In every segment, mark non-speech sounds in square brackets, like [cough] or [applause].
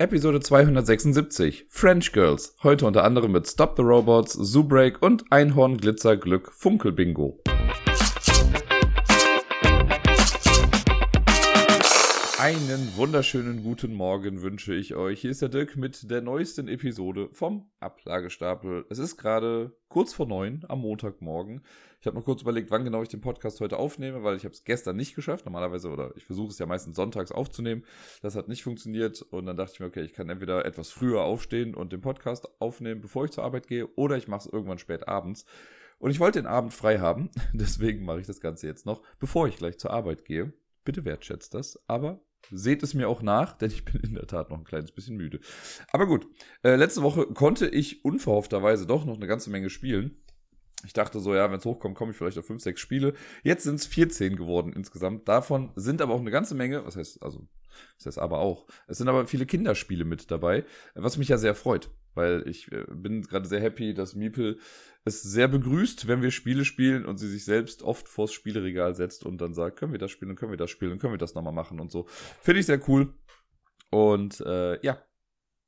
Episode 276 French Girls. Heute unter anderem mit Stop the Robots, Zoo Break und Einhorn Glitzer Glück Funkel Bingo. Einen wunderschönen guten Morgen wünsche ich euch. Hier ist der Dirk mit der neuesten Episode vom Ablagestapel. Es ist gerade kurz vor neun am Montagmorgen. Ich habe noch kurz überlegt, wann genau ich den Podcast heute aufnehme, weil ich habe es gestern nicht geschafft. Normalerweise, oder ich versuche es ja meistens sonntags aufzunehmen. Das hat nicht funktioniert. Und dann dachte ich mir, okay, ich kann entweder etwas früher aufstehen und den Podcast aufnehmen, bevor ich zur Arbeit gehe, oder ich mache es irgendwann spät abends. Und ich wollte den Abend frei haben. [laughs] Deswegen mache ich das Ganze jetzt noch, bevor ich gleich zur Arbeit gehe. Bitte wertschätzt das. Aber Seht es mir auch nach, denn ich bin in der Tat noch ein kleines bisschen müde. Aber gut, äh, letzte Woche konnte ich unverhoffterweise doch noch eine ganze Menge spielen. Ich dachte so, ja, wenn es hochkommt, komme ich vielleicht auf 5, 6 Spiele. Jetzt sind es 14 geworden insgesamt. Davon sind aber auch eine ganze Menge, was heißt, also, was heißt aber auch, es sind aber viele Kinderspiele mit dabei, was mich ja sehr freut, weil ich äh, bin gerade sehr happy, dass Miepel es sehr begrüßt, wenn wir Spiele spielen und sie sich selbst oft vors Spieleregal setzt und dann sagt, können wir das spielen, können wir das spielen, können wir das nochmal machen und so. Finde ich sehr cool. Und äh, ja,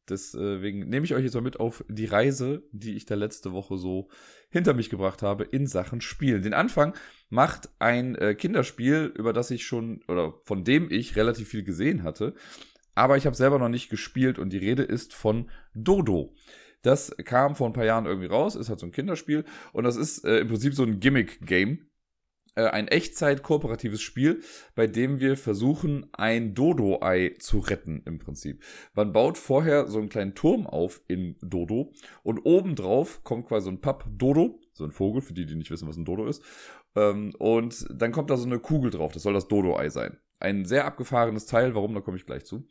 Deswegen nehme ich euch jetzt mal mit auf die Reise, die ich da letzte Woche so hinter mich gebracht habe in Sachen Spielen. Den Anfang macht ein äh, Kinderspiel, über das ich schon oder von dem ich relativ viel gesehen hatte, aber ich habe selber noch nicht gespielt und die Rede ist von Dodo. Das kam vor ein paar Jahren irgendwie raus, ist halt so ein Kinderspiel und das ist äh, im Prinzip so ein Gimmick-Game. Äh, ein Echtzeit-kooperatives Spiel, bei dem wir versuchen, ein Dodo-Ei zu retten im Prinzip. Man baut vorher so einen kleinen Turm auf in Dodo und obendrauf kommt quasi so ein Papp-Dodo, so ein Vogel, für die, die nicht wissen, was ein Dodo ist. Ähm, und dann kommt da so eine Kugel drauf, das soll das Dodo-Ei sein. Ein sehr abgefahrenes Teil, warum, da komme ich gleich zu.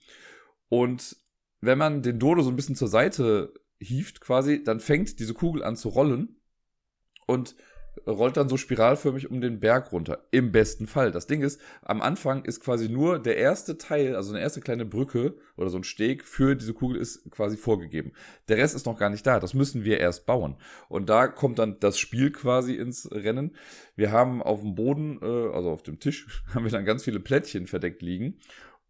Und wenn man den Dodo so ein bisschen zur Seite hieft quasi, dann fängt diese Kugel an zu rollen und rollt dann so spiralförmig um den Berg runter. Im besten Fall. Das Ding ist, am Anfang ist quasi nur der erste Teil, also eine erste kleine Brücke oder so ein Steg für diese Kugel ist quasi vorgegeben. Der Rest ist noch gar nicht da. Das müssen wir erst bauen. Und da kommt dann das Spiel quasi ins Rennen. Wir haben auf dem Boden, äh, also auf dem Tisch, [laughs] haben wir dann ganz viele Plättchen verdeckt liegen.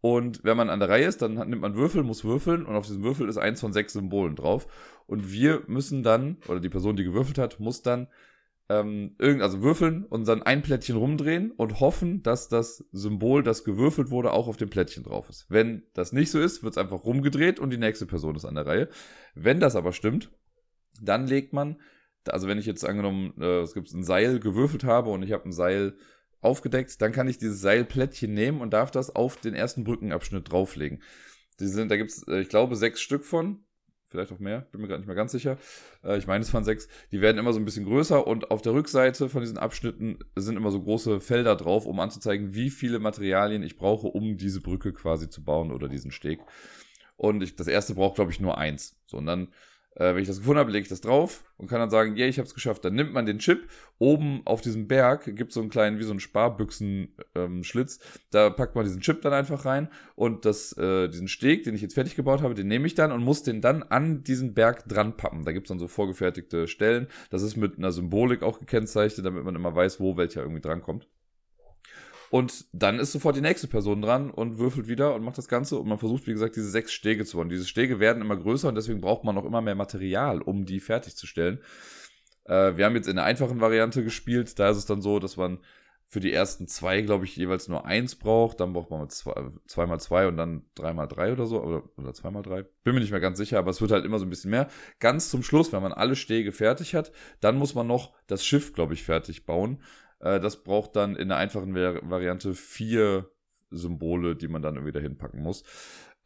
Und wenn man an der Reihe ist, dann nimmt man Würfel, muss würfeln und auf diesem Würfel ist eins von sechs Symbolen drauf. Und wir müssen dann, oder die Person, die gewürfelt hat, muss dann ähm, irgend, also würfeln und dann ein Plättchen rumdrehen und hoffen, dass das Symbol, das gewürfelt wurde, auch auf dem Plättchen drauf ist. Wenn das nicht so ist, wird es einfach rumgedreht und die nächste Person ist an der Reihe. Wenn das aber stimmt, dann legt man, also wenn ich jetzt angenommen, äh, es gibt ein Seil gewürfelt habe und ich habe ein Seil aufgedeckt, dann kann ich dieses Seilplättchen nehmen und darf das auf den ersten Brückenabschnitt drauflegen. Die sind, da gibt's, äh, ich glaube, sechs Stück von vielleicht auch mehr, bin mir gerade nicht mehr ganz sicher. Äh, ich meine, es waren sechs. Die werden immer so ein bisschen größer und auf der Rückseite von diesen Abschnitten sind immer so große Felder drauf, um anzuzeigen, wie viele Materialien ich brauche, um diese Brücke quasi zu bauen oder diesen Steg. Und ich, das erste braucht, glaube ich, nur eins. So, und dann äh, wenn ich das gefunden habe, lege ich das drauf und kann dann sagen, yeah, ich habe es geschafft. Dann nimmt man den Chip. Oben auf diesem Berg gibt es so einen kleinen, wie so einen Sparbüchsen-Schlitz. Ähm, da packt man diesen Chip dann einfach rein und das, äh, diesen Steg, den ich jetzt fertig gebaut habe, den nehme ich dann und muss den dann an diesen Berg dran pappen. Da gibt es dann so vorgefertigte Stellen. Das ist mit einer Symbolik auch gekennzeichnet, damit man immer weiß, wo welcher irgendwie drankommt. Und dann ist sofort die nächste Person dran und würfelt wieder und macht das Ganze. Und man versucht, wie gesagt, diese sechs Stege zu bauen. Diese Stege werden immer größer und deswegen braucht man auch immer mehr Material, um die fertigzustellen. Äh, wir haben jetzt in der einfachen Variante gespielt. Da ist es dann so, dass man für die ersten zwei, glaube ich, jeweils nur eins braucht. Dann braucht man zwei, zweimal zwei und dann dreimal drei oder so. Oder, oder zweimal drei. Bin mir nicht mehr ganz sicher, aber es wird halt immer so ein bisschen mehr. Ganz zum Schluss, wenn man alle Stege fertig hat, dann muss man noch das Schiff, glaube ich, fertig bauen. Äh, das braucht dann in der einfachen Variante vier Symbole, die man dann irgendwie dahin packen muss.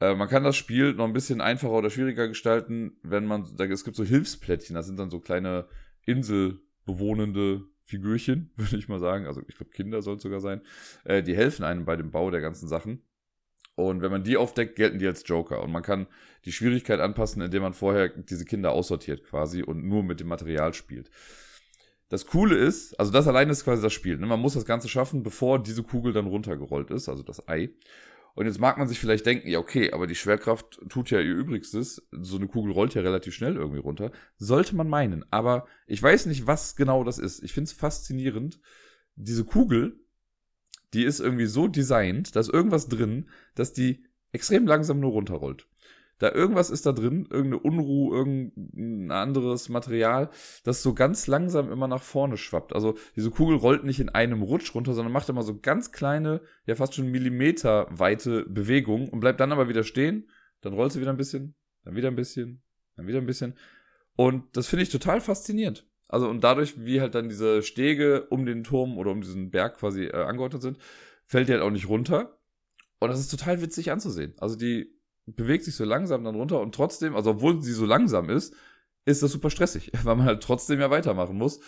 Äh, man kann das Spiel noch ein bisschen einfacher oder schwieriger gestalten, wenn man, da, es gibt so Hilfsplättchen, das sind dann so kleine inselbewohnende Figürchen, [laughs] würde ich mal sagen. Also ich glaube, Kinder soll es sogar sein. Äh, die helfen einem bei dem Bau der ganzen Sachen. Und wenn man die aufdeckt, gelten die als Joker. Und man kann die Schwierigkeit anpassen, indem man vorher diese Kinder aussortiert quasi und nur mit dem Material spielt. Das Coole ist, also das alleine ist quasi das Spiel. Ne? Man muss das Ganze schaffen, bevor diese Kugel dann runtergerollt ist, also das Ei. Und jetzt mag man sich vielleicht denken, ja, okay, aber die Schwerkraft tut ja ihr Übrigstes. So eine Kugel rollt ja relativ schnell irgendwie runter. Sollte man meinen. Aber ich weiß nicht, was genau das ist. Ich finde es faszinierend. Diese Kugel, die ist irgendwie so designt, da ist irgendwas drin, dass die extrem langsam nur runterrollt. Da irgendwas ist da drin, irgendeine Unruhe, irgendein anderes Material, das so ganz langsam immer nach vorne schwappt. Also diese Kugel rollt nicht in einem Rutsch runter, sondern macht immer so ganz kleine, ja fast schon Millimeterweite Bewegungen und bleibt dann aber wieder stehen. Dann rollt sie wieder ein bisschen, dann wieder ein bisschen, dann wieder ein bisschen. Und das finde ich total faszinierend. Also und dadurch, wie halt dann diese Stege um den Turm oder um diesen Berg quasi äh, angeordnet sind, fällt die halt auch nicht runter. Und das ist total witzig anzusehen. Also die bewegt sich so langsam dann runter und trotzdem, also obwohl sie so langsam ist, ist das super stressig, [laughs] weil man halt trotzdem ja weitermachen muss.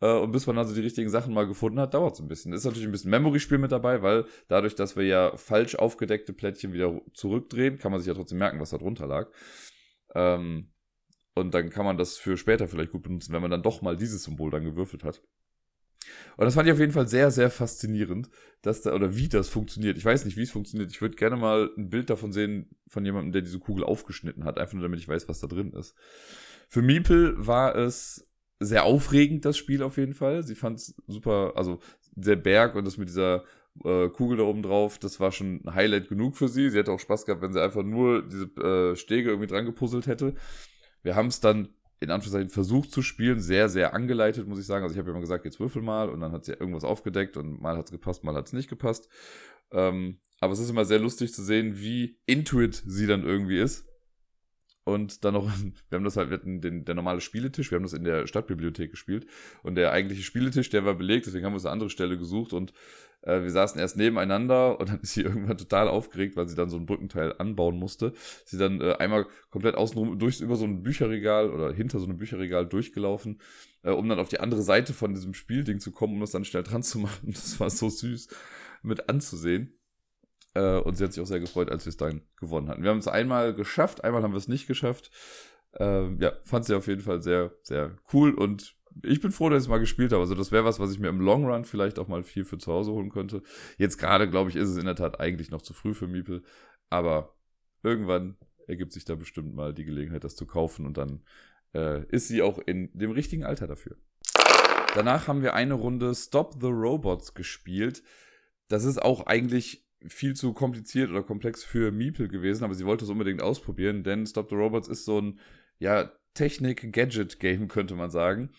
Äh, und bis man also die richtigen Sachen mal gefunden hat, dauert es ein bisschen. Ist natürlich ein bisschen Memory-Spiel mit dabei, weil dadurch, dass wir ja falsch aufgedeckte Plättchen wieder zurückdrehen, kann man sich ja trotzdem merken, was da drunter lag. Ähm, und dann kann man das für später vielleicht gut benutzen, wenn man dann doch mal dieses Symbol dann gewürfelt hat. Und das fand ich auf jeden Fall sehr, sehr faszinierend, dass da, oder wie das funktioniert. Ich weiß nicht, wie es funktioniert. Ich würde gerne mal ein Bild davon sehen, von jemandem, der diese Kugel aufgeschnitten hat, einfach nur damit ich weiß, was da drin ist. Für Miepel war es sehr aufregend, das Spiel auf jeden Fall. Sie fand es super, also der Berg und das mit dieser äh, Kugel da oben drauf, das war schon ein Highlight genug für sie. Sie hätte auch Spaß gehabt, wenn sie einfach nur diese äh, Stege irgendwie dran gepuzzelt hätte. Wir haben es dann in Anführungszeichen versucht zu spielen, sehr, sehr angeleitet, muss ich sagen. Also ich habe immer gesagt, jetzt würfel mal und dann hat sie irgendwas aufgedeckt und mal hat es gepasst, mal hat es nicht gepasst. Ähm, aber es ist immer sehr lustig zu sehen, wie intuit sie dann irgendwie ist. Und dann noch, [laughs] wir haben das halt, wir hatten den, der normale Spieletisch, wir haben das in der Stadtbibliothek gespielt. Und der eigentliche Spieletisch, der war belegt, deswegen haben wir uns eine andere Stelle gesucht und äh, wir saßen erst nebeneinander und dann ist sie [laughs] irgendwann total aufgeregt, weil sie dann so ein Brückenteil anbauen musste. Sie dann äh, einmal komplett außenrum durch über so ein Bücherregal oder hinter so einem Bücherregal durchgelaufen, äh, um dann auf die andere Seite von diesem Spielding zu kommen, um das dann schnell dran zu machen. [laughs] Das war so süß mit anzusehen. Und sie hat sich auch sehr gefreut, als wir es dann gewonnen hatten. Wir haben es einmal geschafft, einmal haben wir es nicht geschafft. Äh, ja, fand sie auf jeden Fall sehr, sehr cool und ich bin froh, dass ich es mal gespielt habe. Also das wäre was, was ich mir im Long Run vielleicht auch mal viel für zu Hause holen könnte. Jetzt gerade, glaube ich, ist es in der Tat eigentlich noch zu früh für Miepel. Aber irgendwann ergibt sich da bestimmt mal die Gelegenheit, das zu kaufen und dann äh, ist sie auch in dem richtigen Alter dafür. Danach haben wir eine Runde Stop the Robots gespielt. Das ist auch eigentlich viel zu kompliziert oder komplex für Miepel gewesen, aber sie wollte es unbedingt ausprobieren, denn Stop the Robots ist so ein, ja, Technik-Gadget-Game, könnte man sagen.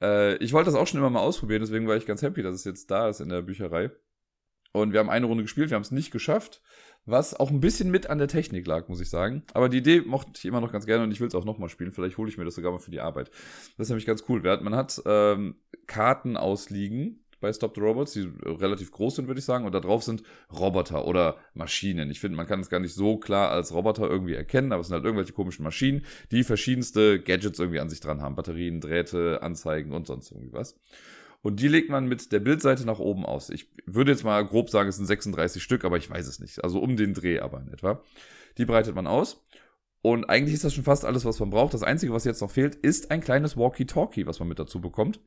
Äh, ich wollte das auch schon immer mal ausprobieren, deswegen war ich ganz happy, dass es jetzt da ist in der Bücherei. Und wir haben eine Runde gespielt, wir haben es nicht geschafft, was auch ein bisschen mit an der Technik lag, muss ich sagen. Aber die Idee mochte ich immer noch ganz gerne und ich will es auch nochmal spielen. Vielleicht hole ich mir das sogar mal für die Arbeit. Das ist nämlich ganz cool. Man hat ähm, Karten ausliegen bei Stop the Robots, die relativ groß sind, würde ich sagen. Und da drauf sind Roboter oder Maschinen. Ich finde, man kann es gar nicht so klar als Roboter irgendwie erkennen, aber es sind halt irgendwelche komischen Maschinen, die verschiedenste Gadgets irgendwie an sich dran haben. Batterien, Drähte, Anzeigen und sonst irgendwie was. Und die legt man mit der Bildseite nach oben aus. Ich würde jetzt mal grob sagen, es sind 36 Stück, aber ich weiß es nicht. Also um den Dreh aber in etwa. Die breitet man aus. Und eigentlich ist das schon fast alles, was man braucht. Das Einzige, was jetzt noch fehlt, ist ein kleines Walkie-Talkie, was man mit dazu bekommt.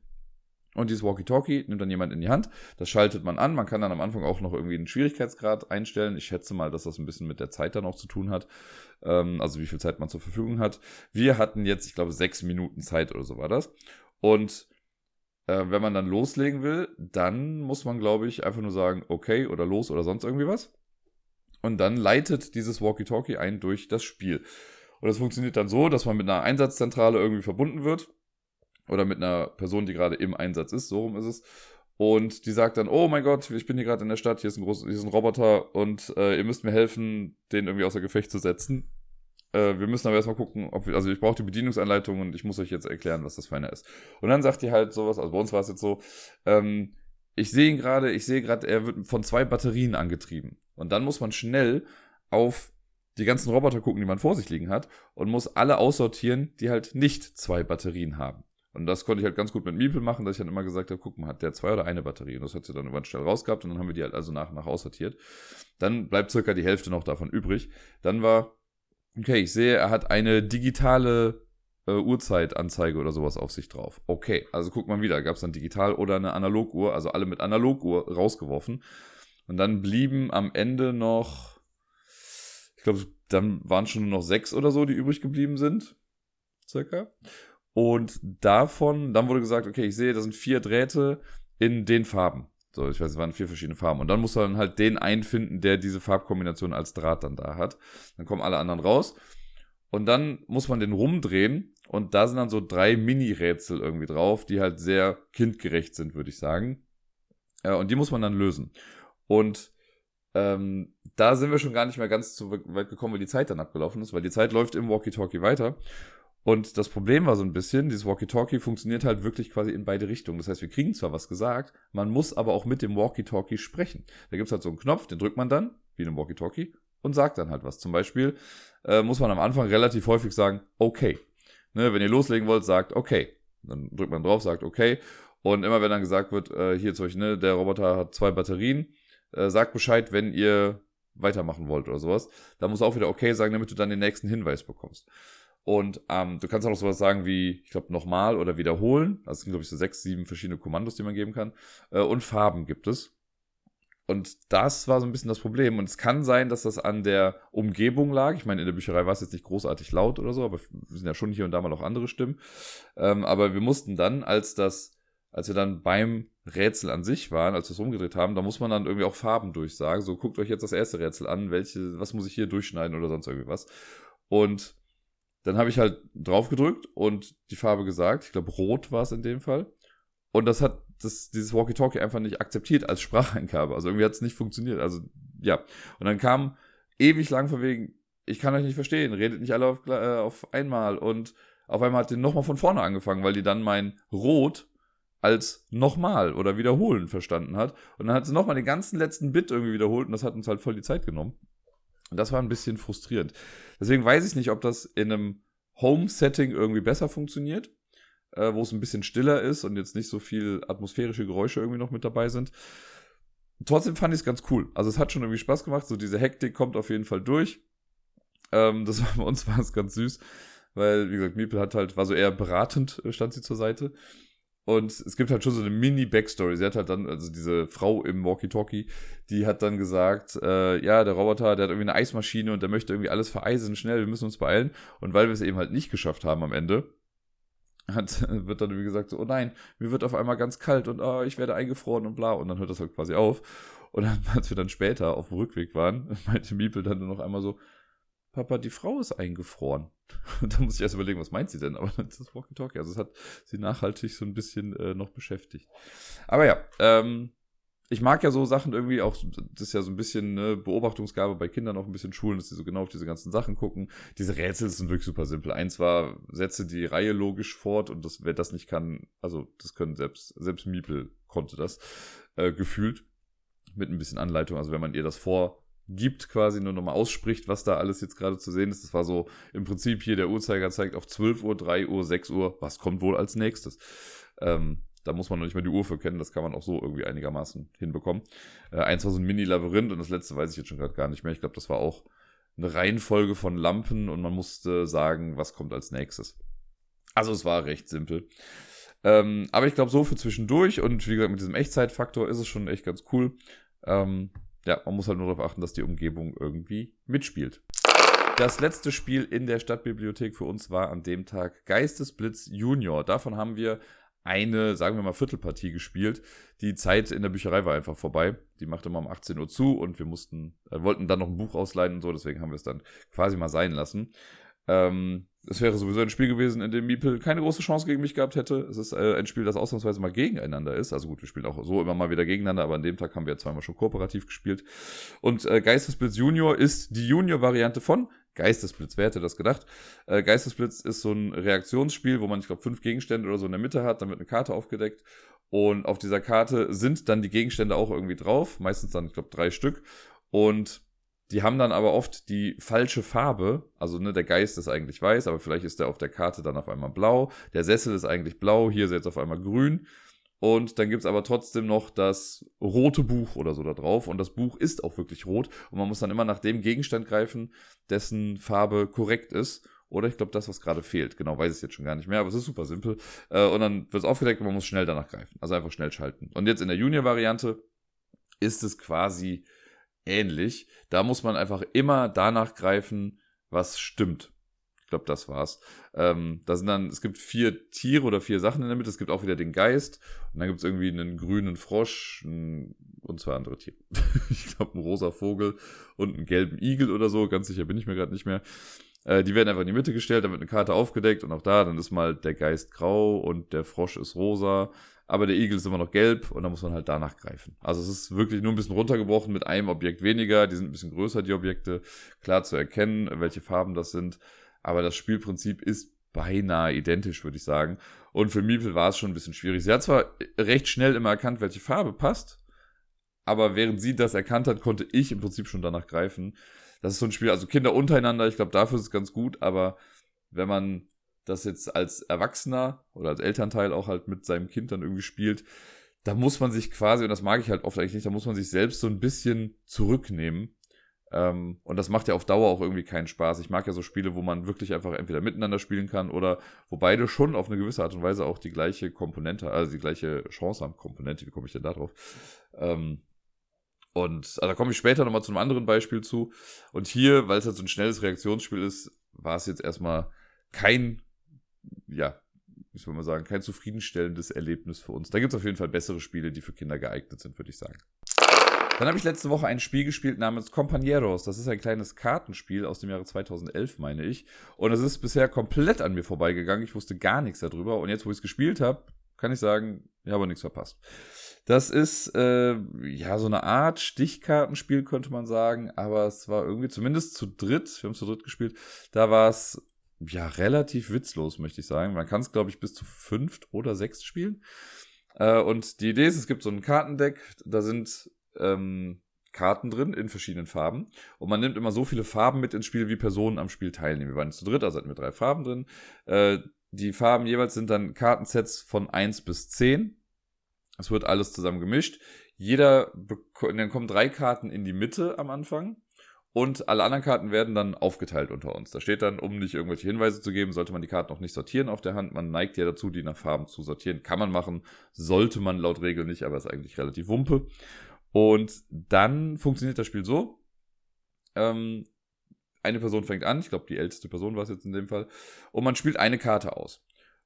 Und dieses Walkie-Talkie nimmt dann jemand in die Hand. Das schaltet man an. Man kann dann am Anfang auch noch irgendwie einen Schwierigkeitsgrad einstellen. Ich schätze mal, dass das ein bisschen mit der Zeit dann auch zu tun hat. Ähm, also wie viel Zeit man zur Verfügung hat. Wir hatten jetzt, ich glaube, sechs Minuten Zeit oder so war das. Und äh, wenn man dann loslegen will, dann muss man, glaube ich, einfach nur sagen, okay oder los oder sonst irgendwie was. Und dann leitet dieses Walkie-Talkie ein durch das Spiel. Und das funktioniert dann so, dass man mit einer Einsatzzentrale irgendwie verbunden wird oder mit einer Person, die gerade im Einsatz ist, so rum ist es. Und die sagt dann, oh mein Gott, ich bin hier gerade in der Stadt, hier ist ein, groß, hier ist ein Roboter und äh, ihr müsst mir helfen, den irgendwie außer Gefecht zu setzen. Äh, wir müssen aber erstmal gucken, ob wir, also ich brauche die Bedienungsanleitung und ich muss euch jetzt erklären, was das für einer ist. Und dann sagt die halt sowas, also bei uns war es jetzt so, ähm, ich sehe ihn gerade, ich sehe gerade, er wird von zwei Batterien angetrieben. Und dann muss man schnell auf die ganzen Roboter gucken, die man vor sich liegen hat und muss alle aussortieren, die halt nicht zwei Batterien haben. Und das konnte ich halt ganz gut mit Miepel machen, dass ich dann immer gesagt habe, guck mal, hat der zwei oder eine Batterie? Und das hat sie dann irgendwann schnell rausgehabt und dann haben wir die halt also nach und nach aussortiert. Dann bleibt circa die Hälfte noch davon übrig. Dann war, okay, ich sehe, er hat eine digitale äh, Uhrzeitanzeige oder sowas auf sich drauf. Okay, also guck mal wieder, gab es dann digital oder eine Analoguhr, also alle mit Analoguhr rausgeworfen. Und dann blieben am Ende noch, ich glaube, dann waren schon nur noch sechs oder so, die übrig geblieben sind. Circa. Und davon, dann wurde gesagt, okay, ich sehe, da sind vier Drähte in den Farben. So, ich weiß, es waren vier verschiedene Farben. Und dann muss man halt den einfinden, der diese Farbkombination als Draht dann da hat. Dann kommen alle anderen raus. Und dann muss man den rumdrehen und da sind dann so drei Mini-Rätsel irgendwie drauf, die halt sehr kindgerecht sind, würde ich sagen. Ja, und die muss man dann lösen. Und ähm, da sind wir schon gar nicht mehr ganz so weit gekommen, weil die Zeit dann abgelaufen ist, weil die Zeit läuft im Walkie-Talkie weiter. Und das Problem war so ein bisschen, dieses Walkie-Talkie funktioniert halt wirklich quasi in beide Richtungen. Das heißt, wir kriegen zwar was gesagt, man muss aber auch mit dem Walkie-Talkie sprechen. Da gibt's halt so einen Knopf, den drückt man dann, wie in einem Walkie-Talkie, und sagt dann halt was. Zum Beispiel äh, muss man am Anfang relativ häufig sagen, okay. Ne, wenn ihr loslegen wollt, sagt okay. Dann drückt man drauf, sagt okay. Und immer wenn dann gesagt wird, äh, hier zum Beispiel, ne, der Roboter hat zwei Batterien, äh, sagt Bescheid, wenn ihr weitermachen wollt oder sowas. Da muss auch wieder okay sagen, damit du dann den nächsten Hinweis bekommst. Und ähm, du kannst auch noch sowas sagen wie, ich glaube, nochmal oder wiederholen. Also es sind, glaube ich, so sechs, sieben verschiedene Kommandos, die man geben kann. Äh, und Farben gibt es. Und das war so ein bisschen das Problem. Und es kann sein, dass das an der Umgebung lag. Ich meine, in der Bücherei war es jetzt nicht großartig laut oder so, aber wir sind ja schon hier und da mal auch andere Stimmen. Ähm, aber wir mussten dann, als das, als wir dann beim Rätsel an sich waren, als wir es umgedreht haben, da muss man dann irgendwie auch Farben durchsagen. So, guckt euch jetzt das erste Rätsel an, welche, was muss ich hier durchschneiden oder sonst irgendwie was. Und dann habe ich halt drauf gedrückt und die Farbe gesagt. Ich glaube, rot war es in dem Fall. Und das hat das, dieses Walkie-Talkie einfach nicht akzeptiert als Spracheingabe. Also irgendwie hat es nicht funktioniert. Also, ja. Und dann kam ewig lang von wegen, ich kann euch nicht verstehen, redet nicht alle auf, äh, auf einmal. Und auf einmal hat die nochmal von vorne angefangen, weil die dann mein Rot als nochmal oder wiederholen verstanden hat. Und dann hat sie nochmal den ganzen letzten Bit irgendwie wiederholt und das hat uns halt voll die Zeit genommen. Und das war ein bisschen frustrierend. Deswegen weiß ich nicht, ob das in einem Home-Setting irgendwie besser funktioniert, äh, wo es ein bisschen stiller ist und jetzt nicht so viel atmosphärische Geräusche irgendwie noch mit dabei sind. Trotzdem fand ich es ganz cool. Also es hat schon irgendwie Spaß gemacht. So diese Hektik kommt auf jeden Fall durch. Ähm, das war bei uns [laughs] war es ganz süß, weil wie gesagt, Miepel hat halt war so eher beratend äh, stand sie zur Seite und es gibt halt schon so eine Mini-Backstory. Sie hat halt dann, also diese Frau im Walkie-Talkie, die hat dann gesagt, äh, ja, der Roboter, der hat irgendwie eine Eismaschine und der möchte irgendwie alles vereisen, schnell, wir müssen uns beeilen. Und weil wir es eben halt nicht geschafft haben am Ende, hat, [laughs] wird dann wie gesagt so, oh nein, mir wird auf einmal ganz kalt und oh, ich werde eingefroren und bla. Und dann hört das halt quasi auf. Und dann, [laughs] als wir dann später auf dem Rückweg waren, [laughs] meinte Miepel dann nur noch einmal so, Papa, die Frau ist eingefroren. Und [laughs] da muss ich erst überlegen, was meint sie denn? Aber [laughs] das ist Walkie-Talkie. Also es hat sie nachhaltig so ein bisschen äh, noch beschäftigt. Aber ja, ähm, ich mag ja so Sachen irgendwie auch, das ist ja so ein bisschen eine Beobachtungsgabe bei Kindern auch ein bisschen schulen, dass sie so genau auf diese ganzen Sachen gucken. Diese Rätsel sind wirklich super simpel. Eins war, setze die Reihe logisch fort und das, wer das nicht kann, also das können selbst, selbst Miepel konnte das, äh, gefühlt. Mit ein bisschen Anleitung. Also wenn man ihr das vor gibt, quasi nur nochmal ausspricht, was da alles jetzt gerade zu sehen ist. Das war so im Prinzip hier der Uhrzeiger zeigt auf 12 Uhr, 3 Uhr, 6 Uhr, was kommt wohl als nächstes. Ähm, da muss man noch nicht mal die Uhr für kennen, das kann man auch so irgendwie einigermaßen hinbekommen. Äh, eins war so ein Mini-Labyrinth und das letzte weiß ich jetzt schon gerade gar nicht mehr. Ich glaube, das war auch eine Reihenfolge von Lampen und man musste sagen, was kommt als nächstes. Also es war recht simpel. Ähm, aber ich glaube, so für zwischendurch und wie gesagt, mit diesem Echtzeitfaktor ist es schon echt ganz cool. Ähm, ja, man muss halt nur darauf achten, dass die Umgebung irgendwie mitspielt. Das letzte Spiel in der Stadtbibliothek für uns war an dem Tag Geistesblitz Junior. Davon haben wir eine, sagen wir mal, Viertelpartie gespielt. Die Zeit in der Bücherei war einfach vorbei. Die machte mal um 18 Uhr zu und wir mussten, äh, wollten dann noch ein Buch ausleihen und so, deswegen haben wir es dann quasi mal sein lassen. Ähm, es wäre sowieso ein Spiel gewesen, in dem Miepel keine große Chance gegen mich gehabt hätte. Es ist äh, ein Spiel, das ausnahmsweise mal gegeneinander ist. Also gut, wir spielen auch so immer mal wieder gegeneinander, aber an dem Tag haben wir zweimal schon kooperativ gespielt. Und äh, Geistesblitz Junior ist die Junior-Variante von Geistesblitz. Wer hätte das gedacht? Äh, Geistesblitz ist so ein Reaktionsspiel, wo man, ich glaube, fünf Gegenstände oder so in der Mitte hat, dann wird eine Karte aufgedeckt. Und auf dieser Karte sind dann die Gegenstände auch irgendwie drauf. Meistens dann, ich glaube, drei Stück. Und die haben dann aber oft die falsche Farbe. Also ne, der Geist ist eigentlich weiß, aber vielleicht ist der auf der Karte dann auf einmal blau. Der Sessel ist eigentlich blau, hier ist er jetzt auf einmal grün. Und dann gibt's aber trotzdem noch das rote Buch oder so da drauf. Und das Buch ist auch wirklich rot. Und man muss dann immer nach dem Gegenstand greifen, dessen Farbe korrekt ist. Oder ich glaube, das, was gerade fehlt. Genau, weiß ich jetzt schon gar nicht mehr, aber es ist super simpel. Äh, und dann wird es aufgedeckt und man muss schnell danach greifen. Also einfach schnell schalten. Und jetzt in der Junior-Variante ist es quasi ähnlich. Da muss man einfach immer danach greifen, was stimmt. Ich glaube, das war's. Ähm, da sind dann, es gibt vier Tiere oder vier Sachen in der Mitte. Es gibt auch wieder den Geist. Und dann gibt es irgendwie einen grünen Frosch ein, und zwei andere Tiere. [laughs] ich glaube, einen rosa Vogel und einen gelben Igel oder so. Ganz sicher bin ich mir gerade nicht mehr. Äh, die werden einfach in die Mitte gestellt, dann wird eine Karte aufgedeckt und auch da, dann ist mal der Geist grau und der Frosch ist rosa, aber der Igel ist immer noch gelb und da muss man halt danach greifen. Also es ist wirklich nur ein bisschen runtergebrochen mit einem Objekt weniger, die sind ein bisschen größer, die Objekte, klar zu erkennen, welche Farben das sind, aber das Spielprinzip ist beinahe identisch, würde ich sagen. Und für Miepel war es schon ein bisschen schwierig. Sie hat zwar recht schnell immer erkannt, welche Farbe passt, aber während sie das erkannt hat, konnte ich im Prinzip schon danach greifen. Das ist so ein Spiel, also Kinder untereinander, ich glaube, dafür ist es ganz gut, aber wenn man das jetzt als Erwachsener oder als Elternteil auch halt mit seinem Kind dann irgendwie spielt, da muss man sich quasi, und das mag ich halt oft eigentlich nicht, da muss man sich selbst so ein bisschen zurücknehmen. Ähm, und das macht ja auf Dauer auch irgendwie keinen Spaß. Ich mag ja so Spiele, wo man wirklich einfach entweder miteinander spielen kann oder wo beide schon auf eine gewisse Art und Weise auch die gleiche Komponente, also die gleiche Chance haben. Komponente, wie komme ich denn da drauf? Ähm, und also da komme ich später nochmal zu einem anderen Beispiel zu. Und hier, weil es halt so ein schnelles Reaktionsspiel ist, war es jetzt erstmal kein, ja, wie soll man sagen, kein zufriedenstellendes Erlebnis für uns. Da gibt es auf jeden Fall bessere Spiele, die für Kinder geeignet sind, würde ich sagen. Dann habe ich letzte Woche ein Spiel gespielt namens Compañeros. Das ist ein kleines Kartenspiel aus dem Jahre 2011, meine ich. Und es ist bisher komplett an mir vorbeigegangen. Ich wusste gar nichts darüber. Und jetzt, wo ich es gespielt habe, kann ich sagen, ich habe nichts verpasst. Das ist äh, ja so eine Art Stichkartenspiel, könnte man sagen, aber es war irgendwie zumindest zu dritt, wir haben es zu dritt gespielt, da war es ja relativ witzlos, möchte ich sagen. Man kann es, glaube ich, bis zu fünft oder sechs spielen. Äh, und die Idee ist, es gibt so ein Kartendeck, da sind ähm, Karten drin in verschiedenen Farben. Und man nimmt immer so viele Farben mit ins Spiel, wie Personen am Spiel teilnehmen. Wir waren zu dritt, also hatten wir drei Farben drin. Äh, die Farben jeweils sind dann Kartensets von 1 bis 10. Es wird alles zusammen gemischt. Jeder, dann kommen drei Karten in die Mitte am Anfang. Und alle anderen Karten werden dann aufgeteilt unter uns. Da steht dann, um nicht irgendwelche Hinweise zu geben, sollte man die Karten auch nicht sortieren auf der Hand. Man neigt ja dazu, die nach Farben zu sortieren. Kann man machen, sollte man laut Regel nicht, aber ist eigentlich relativ wumpe. Und dann funktioniert das Spiel so. Ähm, eine Person fängt an, ich glaube, die älteste Person war es jetzt in dem Fall, und man spielt eine Karte aus.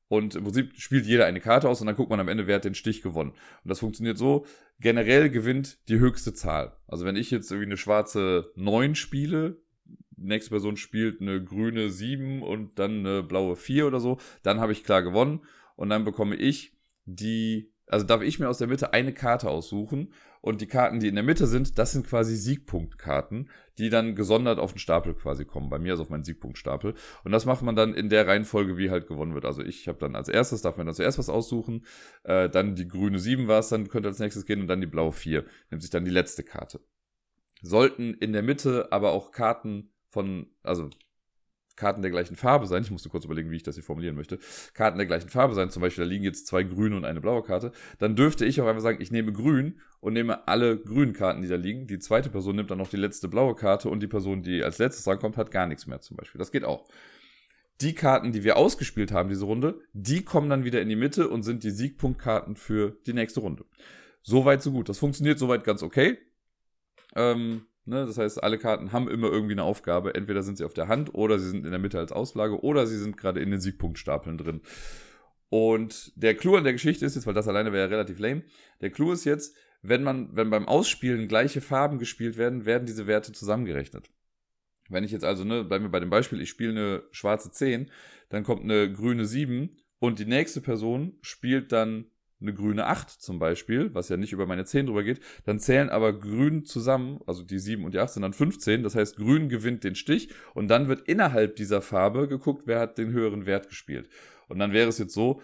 Und im Prinzip spielt jeder eine Karte aus und dann guckt man am Ende, wer hat den Stich gewonnen. Und das funktioniert so, generell gewinnt die höchste Zahl. Also wenn ich jetzt irgendwie eine schwarze 9 spiele, nächste Person spielt eine grüne 7 und dann eine blaue 4 oder so, dann habe ich klar gewonnen und dann bekomme ich die also darf ich mir aus der Mitte eine Karte aussuchen und die Karten, die in der Mitte sind, das sind quasi Siegpunktkarten, die dann gesondert auf den Stapel quasi kommen. Bei mir ist auf meinen Siegpunktstapel. Und das macht man dann in der Reihenfolge, wie halt gewonnen wird. Also ich habe dann als erstes, darf man dann zuerst was aussuchen, äh, dann die grüne 7 war es, dann könnte als nächstes gehen und dann die blaue 4. Nimmt sich dann die letzte Karte. Sollten in der Mitte aber auch Karten von, also Karten der gleichen Farbe sein. Ich musste kurz überlegen, wie ich das hier formulieren möchte. Karten der gleichen Farbe sein. Zum Beispiel, da liegen jetzt zwei grüne und eine blaue Karte. Dann dürfte ich auch einfach sagen, ich nehme grün und nehme alle grünen Karten, die da liegen. Die zweite Person nimmt dann noch die letzte blaue Karte und die Person, die als letztes rankommt, hat gar nichts mehr zum Beispiel. Das geht auch. Die Karten, die wir ausgespielt haben, diese Runde, die kommen dann wieder in die Mitte und sind die Siegpunktkarten für die nächste Runde. Soweit, so gut. Das funktioniert soweit ganz okay. Ähm, Ne? Das heißt, alle Karten haben immer irgendwie eine Aufgabe. Entweder sind sie auf der Hand oder sie sind in der Mitte als Auslage oder sie sind gerade in den Siegpunktstapeln drin. Und der Clou an der Geschichte ist jetzt, weil das alleine wäre ja relativ lame, der Clou ist jetzt, wenn man, wenn beim Ausspielen gleiche Farben gespielt werden, werden diese Werte zusammengerechnet. Wenn ich jetzt also, ne, bleiben wir bei dem Beispiel, ich spiele eine schwarze 10, dann kommt eine grüne 7 und die nächste Person spielt dann eine grüne 8 zum Beispiel, was ja nicht über meine 10 drüber geht, dann zählen aber grün zusammen, also die 7 und die 8 sind dann 15, das heißt grün gewinnt den Stich und dann wird innerhalb dieser Farbe geguckt, wer hat den höheren Wert gespielt. Und dann wäre es jetzt so,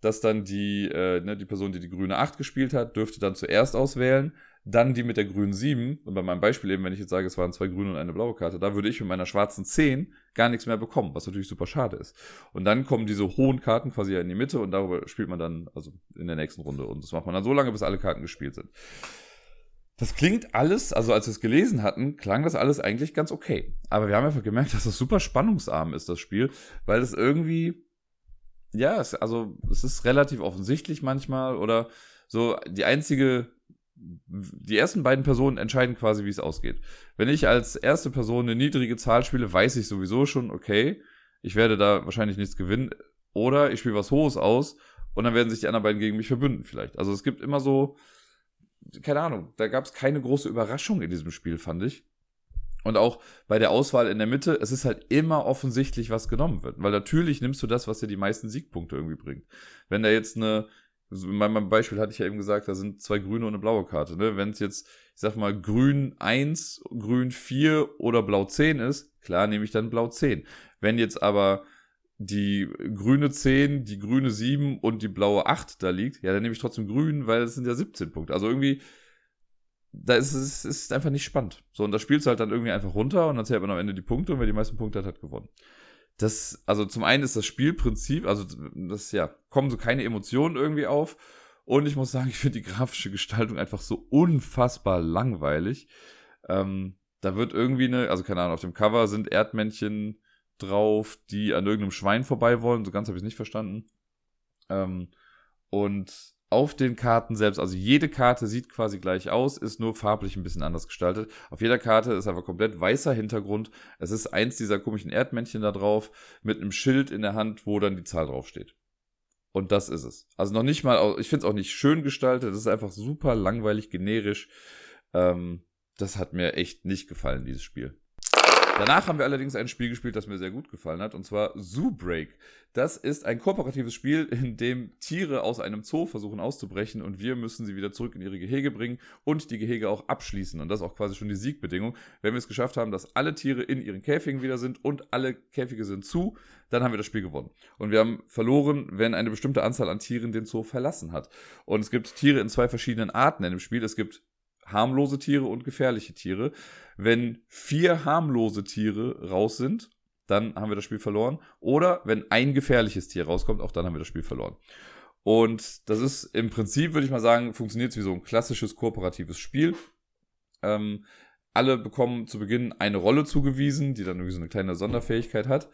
dass dann die, äh, ne, die Person, die die grüne 8 gespielt hat, dürfte dann zuerst auswählen, dann die mit der grünen 7. Und bei meinem Beispiel eben, wenn ich jetzt sage, es waren zwei grüne und eine blaue Karte, da würde ich mit meiner schwarzen 10 gar nichts mehr bekommen, was natürlich super schade ist. Und dann kommen diese hohen Karten quasi in die Mitte und darüber spielt man dann, also in der nächsten Runde. Und das macht man dann so lange, bis alle Karten gespielt sind. Das klingt alles, also als wir es gelesen hatten, klang das alles eigentlich ganz okay. Aber wir haben einfach gemerkt, dass das super spannungsarm ist, das Spiel, weil es irgendwie, ja, es, also es ist relativ offensichtlich manchmal oder so die einzige die ersten beiden Personen entscheiden quasi, wie es ausgeht. Wenn ich als erste Person eine niedrige Zahl spiele, weiß ich sowieso schon, okay, ich werde da wahrscheinlich nichts gewinnen. Oder ich spiele was Hohes aus und dann werden sich die anderen beiden gegen mich verbünden vielleicht. Also es gibt immer so, keine Ahnung, da gab es keine große Überraschung in diesem Spiel, fand ich. Und auch bei der Auswahl in der Mitte, es ist halt immer offensichtlich, was genommen wird. Weil natürlich nimmst du das, was dir die meisten Siegpunkte irgendwie bringt. Wenn da jetzt eine, in meinem Beispiel hatte ich ja eben gesagt, da sind zwei grüne und eine blaue Karte. Ne? Wenn es jetzt, ich sag mal, grün 1, grün 4 oder blau 10 ist, klar nehme ich dann blau 10. Wenn jetzt aber die grüne 10, die grüne 7 und die blaue 8 da liegt, ja, dann nehme ich trotzdem grün, weil es sind ja 17 Punkte. Also irgendwie, da ist es ist einfach nicht spannend. So, und da spielst du halt dann irgendwie einfach runter und dann zählt man am Ende die Punkte und wer die meisten Punkte hat, hat gewonnen. Das, also zum einen ist das Spielprinzip, also das, ja, kommen so keine Emotionen irgendwie auf. Und ich muss sagen, ich finde die grafische Gestaltung einfach so unfassbar langweilig. Ähm, da wird irgendwie eine, also keine Ahnung, auf dem Cover sind Erdmännchen drauf, die an irgendeinem Schwein vorbei wollen. So ganz habe ich es nicht verstanden. Ähm, und auf den Karten selbst, also jede Karte sieht quasi gleich aus, ist nur farblich ein bisschen anders gestaltet. Auf jeder Karte ist einfach komplett weißer Hintergrund. Es ist eins dieser komischen Erdmännchen da drauf mit einem Schild in der Hand, wo dann die Zahl draufsteht. Und das ist es. Also noch nicht mal, ich finde es auch nicht schön gestaltet, es ist einfach super langweilig, generisch. Ähm, das hat mir echt nicht gefallen, dieses Spiel. Danach haben wir allerdings ein Spiel gespielt, das mir sehr gut gefallen hat, und zwar Zoo Break. Das ist ein kooperatives Spiel, in dem Tiere aus einem Zoo versuchen auszubrechen und wir müssen sie wieder zurück in ihre Gehege bringen und die Gehege auch abschließen. Und das ist auch quasi schon die Siegbedingung. Wenn wir es geschafft haben, dass alle Tiere in ihren Käfigen wieder sind und alle Käfige sind zu, dann haben wir das Spiel gewonnen. Und wir haben verloren, wenn eine bestimmte Anzahl an Tieren den Zoo verlassen hat. Und es gibt Tiere in zwei verschiedenen Arten in dem Spiel. Es gibt harmlose Tiere und gefährliche Tiere. Wenn vier harmlose Tiere raus sind, dann haben wir das Spiel verloren. Oder wenn ein gefährliches Tier rauskommt, auch dann haben wir das Spiel verloren. Und das ist im Prinzip, würde ich mal sagen, funktioniert wie so ein klassisches kooperatives Spiel. Ähm, alle bekommen zu Beginn eine Rolle zugewiesen, die dann irgendwie so eine kleine Sonderfähigkeit hat.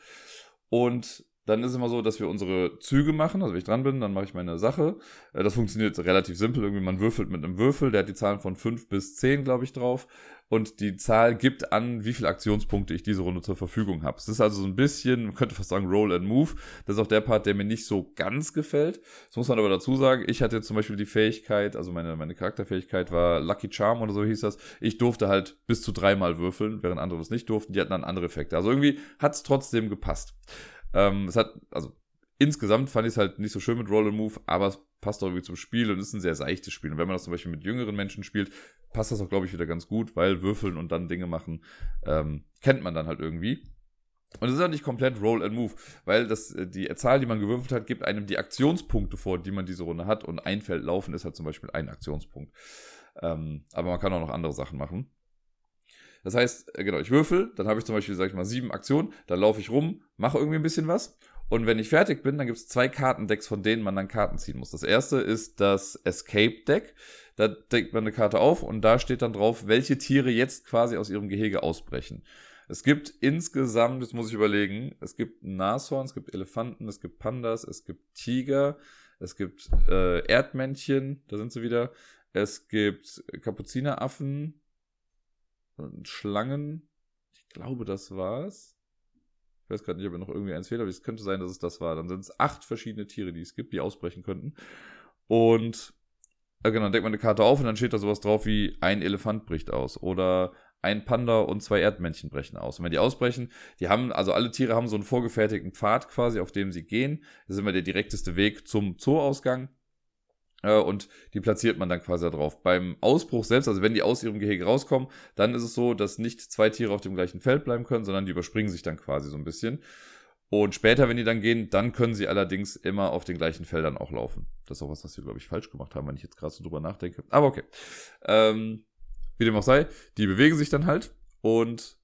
Und dann ist es immer so, dass wir unsere Züge machen. Also wenn ich dran bin, dann mache ich meine Sache. Äh, das funktioniert relativ simpel. Irgendwie man würfelt mit einem Würfel. Der hat die Zahlen von 5 bis 10, glaube ich, drauf. Und die Zahl gibt an, wie viele Aktionspunkte ich diese Runde zur Verfügung habe. Es ist also so ein bisschen, man könnte fast sagen, Roll and Move. Das ist auch der Part, der mir nicht so ganz gefällt. Das muss man aber dazu sagen. Ich hatte zum Beispiel die Fähigkeit, also meine, meine Charakterfähigkeit war Lucky Charm oder so hieß das. Ich durfte halt bis zu dreimal würfeln, während andere das nicht durften. Die hatten dann andere Effekte. Also irgendwie hat es trotzdem gepasst. Ähm, es hat, also insgesamt fand ich es halt nicht so schön mit Roll and Move, aber es passt auch irgendwie zum Spiel und ist ein sehr seichtes Spiel. Und wenn man das zum Beispiel mit jüngeren Menschen spielt, passt das auch, glaube ich, wieder ganz gut, weil würfeln und dann Dinge machen, ähm, kennt man dann halt irgendwie. Und es ist auch nicht komplett Roll and Move, weil das, äh, die Zahl, die man gewürfelt hat, gibt einem die Aktionspunkte vor, die man diese Runde hat. Und ein Feld laufen ist halt zum Beispiel ein Aktionspunkt. Ähm, aber man kann auch noch andere Sachen machen. Das heißt, äh, genau, ich würfel, dann habe ich zum Beispiel, sag ich mal, sieben Aktionen, dann laufe ich rum, mache irgendwie ein bisschen was. Und wenn ich fertig bin, dann gibt es zwei Kartendecks, von denen man dann Karten ziehen muss. Das erste ist das Escape Deck. Da deckt man eine Karte auf und da steht dann drauf, welche Tiere jetzt quasi aus ihrem Gehege ausbrechen. Es gibt insgesamt, das muss ich überlegen, es gibt Nashorn, es gibt Elefanten, es gibt Pandas, es gibt Tiger, es gibt äh, Erdmännchen, da sind sie wieder. Es gibt Kapuzineraffen, Schlangen. Ich glaube, das war's. Ich weiß gerade nicht, ob mir noch irgendwie eins fehlt, aber es könnte sein, dass es das war. Dann sind es acht verschiedene Tiere, die es gibt, die ausbrechen könnten. Und äh, genau, dann deckt man eine Karte auf und dann steht da sowas drauf wie ein Elefant bricht aus oder ein Panda und zwei Erdmännchen brechen aus. Und wenn die ausbrechen, die haben, also alle Tiere haben so einen vorgefertigten Pfad quasi, auf dem sie gehen. Das ist immer der direkteste Weg zum Zooausgang. Äh, und die platziert man dann quasi da drauf. Beim Ausbruch selbst, also wenn die aus ihrem Gehege rauskommen, dann ist es so, dass nicht zwei Tiere auf dem gleichen Feld bleiben können, sondern die überspringen sich dann quasi so ein bisschen. Und später, wenn die dann gehen, dann können sie allerdings immer auf den gleichen Feldern auch laufen. Das ist auch was, was wir, glaube ich, falsch gemacht haben, wenn ich jetzt gerade so drüber nachdenke. Aber okay. Ähm, wie dem auch sei, die bewegen sich dann halt und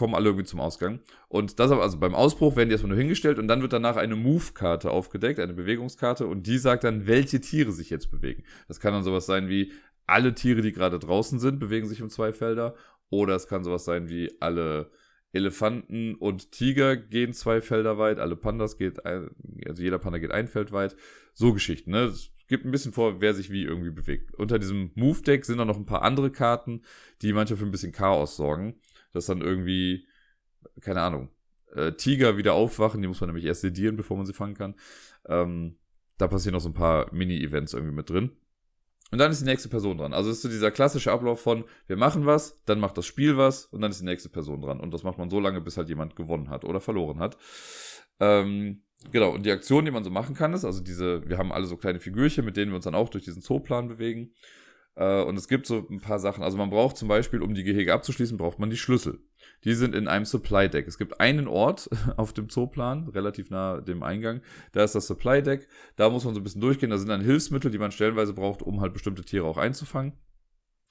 kommen alle irgendwie zum Ausgang. Und das aber, also beim Ausbruch werden die erstmal nur hingestellt und dann wird danach eine Move-Karte aufgedeckt, eine Bewegungskarte und die sagt dann, welche Tiere sich jetzt bewegen. Das kann dann sowas sein wie, alle Tiere, die gerade draußen sind, bewegen sich um zwei Felder. Oder es kann sowas sein wie, alle Elefanten und Tiger gehen zwei Felder weit, alle Pandas geht, ein, also jeder Panda geht ein Feld weit. So Geschichten, ne? Es gibt ein bisschen vor, wer sich wie irgendwie bewegt. Unter diesem Move-Deck sind dann noch ein paar andere Karten, die manchmal für ein bisschen Chaos sorgen dass dann irgendwie, keine Ahnung, äh, Tiger wieder aufwachen, die muss man nämlich erst sedieren, bevor man sie fangen kann. Ähm, da passieren noch so ein paar Mini-Events irgendwie mit drin. Und dann ist die nächste Person dran. Also ist so dieser klassische Ablauf von, wir machen was, dann macht das Spiel was und dann ist die nächste Person dran. Und das macht man so lange, bis halt jemand gewonnen hat oder verloren hat. Ähm, genau, und die Aktion, die man so machen kann, ist, also diese, wir haben alle so kleine Figürchen, mit denen wir uns dann auch durch diesen Zooplan bewegen. Äh, und es gibt so ein paar Sachen. Also man braucht zum Beispiel, um die Gehege abzuschließen, braucht man die Schlüssel. Die sind in einem Supply Deck. Es gibt einen Ort [laughs] auf dem Zooplan, relativ nah dem Eingang. Da ist das Supply Deck. Da muss man so ein bisschen durchgehen. Da sind dann Hilfsmittel, die man stellenweise braucht, um halt bestimmte Tiere auch einzufangen.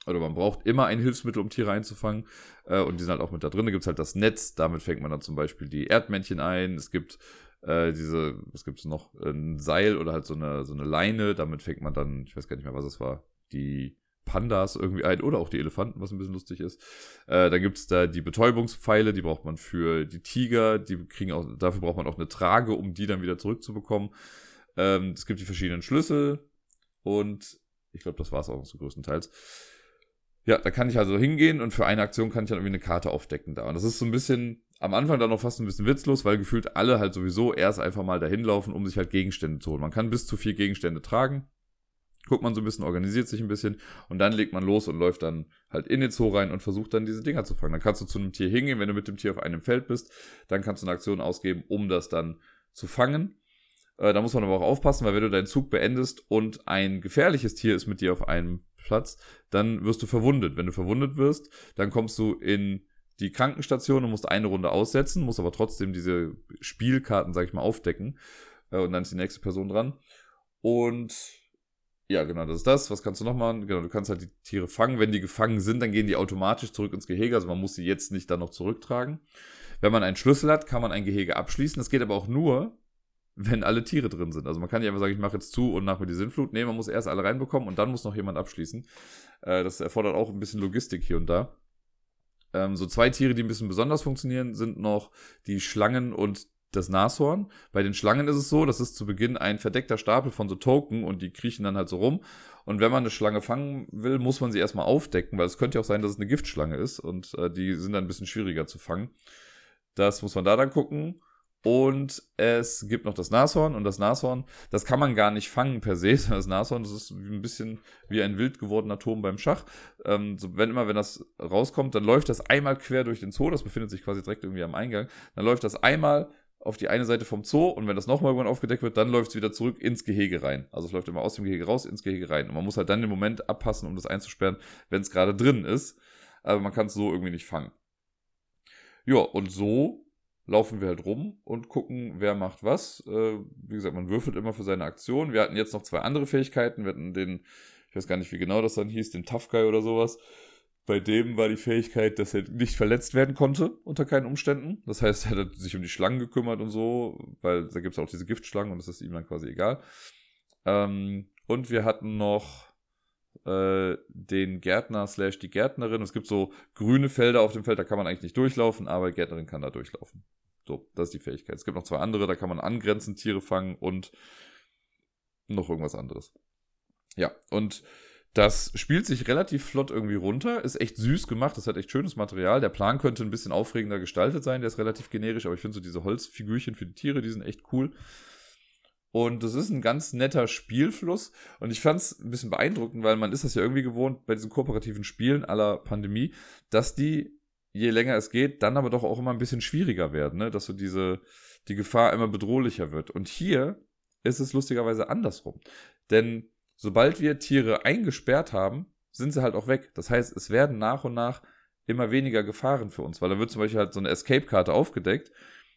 Oder man braucht immer ein Hilfsmittel, um Tiere einzufangen. Äh, und die sind halt auch mit da drin. Da gibt es halt das Netz. Damit fängt man dann zum Beispiel die Erdmännchen ein. Es gibt äh, diese, was gibt es noch? Ein Seil oder halt so eine, so eine Leine. Damit fängt man dann, ich weiß gar nicht mehr, was es war, die Pandas irgendwie ein oder auch die Elefanten, was ein bisschen lustig ist. Äh, dann gibt es da die Betäubungspfeile, die braucht man für die Tiger, die kriegen auch, dafür braucht man auch eine Trage, um die dann wieder zurückzubekommen. Ähm, es gibt die verschiedenen Schlüssel und ich glaube, das war es auch so größtenteils. Ja, da kann ich also hingehen und für eine Aktion kann ich dann irgendwie eine Karte aufdecken da. Und das ist so ein bisschen, am Anfang dann noch fast ein bisschen witzlos, weil gefühlt alle halt sowieso erst einfach mal dahin laufen, um sich halt Gegenstände zu holen. Man kann bis zu vier Gegenstände tragen guckt man so ein bisschen, organisiert sich ein bisschen und dann legt man los und läuft dann halt in den Zoo rein und versucht dann diese Dinger zu fangen. Dann kannst du zu einem Tier hingehen, wenn du mit dem Tier auf einem Feld bist, dann kannst du eine Aktion ausgeben, um das dann zu fangen. Äh, da muss man aber auch aufpassen, weil wenn du deinen Zug beendest und ein gefährliches Tier ist mit dir auf einem Platz, dann wirst du verwundet. Wenn du verwundet wirst, dann kommst du in die Krankenstation und musst eine Runde aussetzen, musst aber trotzdem diese Spielkarten, sag ich mal, aufdecken. Äh, und dann ist die nächste Person dran. Und ja, genau, das ist das. Was kannst du noch machen? Genau, du kannst halt die Tiere fangen. Wenn die gefangen sind, dann gehen die automatisch zurück ins Gehege. Also man muss sie jetzt nicht dann noch zurücktragen. Wenn man einen Schlüssel hat, kann man ein Gehege abschließen. Das geht aber auch nur, wenn alle Tiere drin sind. Also man kann nicht einfach sagen, ich mache jetzt zu und nach mir die Sinnflut. Nee, man muss erst alle reinbekommen und dann muss noch jemand abschließen. Äh, das erfordert auch ein bisschen Logistik hier und da. Ähm, so zwei Tiere, die ein bisschen besonders funktionieren, sind noch die Schlangen und das Nashorn. Bei den Schlangen ist es so, das ist zu Beginn ein verdeckter Stapel von so Token und die kriechen dann halt so rum. Und wenn man eine Schlange fangen will, muss man sie erstmal aufdecken, weil es könnte ja auch sein, dass es eine Giftschlange ist und äh, die sind dann ein bisschen schwieriger zu fangen. Das muss man da dann gucken. Und es gibt noch das Nashorn und das Nashorn, das kann man gar nicht fangen per se. [laughs] Das Nashorn, das ist ein bisschen wie ein wild gewordener Turm beim Schach. Ähm, so, wenn immer, wenn das rauskommt, dann läuft das einmal quer durch den Zoo. Das befindet sich quasi direkt irgendwie am Eingang. Dann läuft das einmal auf die eine Seite vom Zoo und wenn das nochmal irgendwann aufgedeckt wird, dann läuft es wieder zurück ins Gehege rein. Also es läuft immer aus dem Gehege raus, ins Gehege rein. Und man muss halt dann den Moment abpassen, um das einzusperren, wenn es gerade drin ist. Aber man kann es so irgendwie nicht fangen. Ja, und so laufen wir halt rum und gucken, wer macht was. Äh, wie gesagt, man würfelt immer für seine Aktion. Wir hatten jetzt noch zwei andere Fähigkeiten. Wir hatten den, ich weiß gar nicht, wie genau das dann hieß, den Tough Guy oder sowas. Bei dem war die Fähigkeit, dass er nicht verletzt werden konnte, unter keinen Umständen. Das heißt, er hat sich um die Schlangen gekümmert und so, weil da gibt es auch diese Giftschlangen und das ist ihm dann quasi egal. Ähm, und wir hatten noch äh, den Gärtner slash die Gärtnerin. Es gibt so grüne Felder auf dem Feld, da kann man eigentlich nicht durchlaufen, aber die Gärtnerin kann da durchlaufen. So, das ist die Fähigkeit. Es gibt noch zwei andere, da kann man angrenzend Tiere fangen und noch irgendwas anderes. Ja, und das spielt sich relativ flott irgendwie runter, ist echt süß gemacht, das hat echt schönes Material. Der Plan könnte ein bisschen aufregender gestaltet sein, der ist relativ generisch, aber ich finde so diese Holzfigürchen für die Tiere, die sind echt cool. Und das ist ein ganz netter Spielfluss. Und ich fand es ein bisschen beeindruckend, weil man ist das ja irgendwie gewohnt bei diesen kooperativen Spielen aller Pandemie, dass die, je länger es geht, dann aber doch auch immer ein bisschen schwieriger werden, ne? dass so diese, die Gefahr immer bedrohlicher wird. Und hier ist es lustigerweise andersrum. Denn sobald wir Tiere eingesperrt haben, sind sie halt auch weg. Das heißt, es werden nach und nach immer weniger Gefahren für uns, weil da wird zum Beispiel halt so eine Escape-Karte aufgedeckt.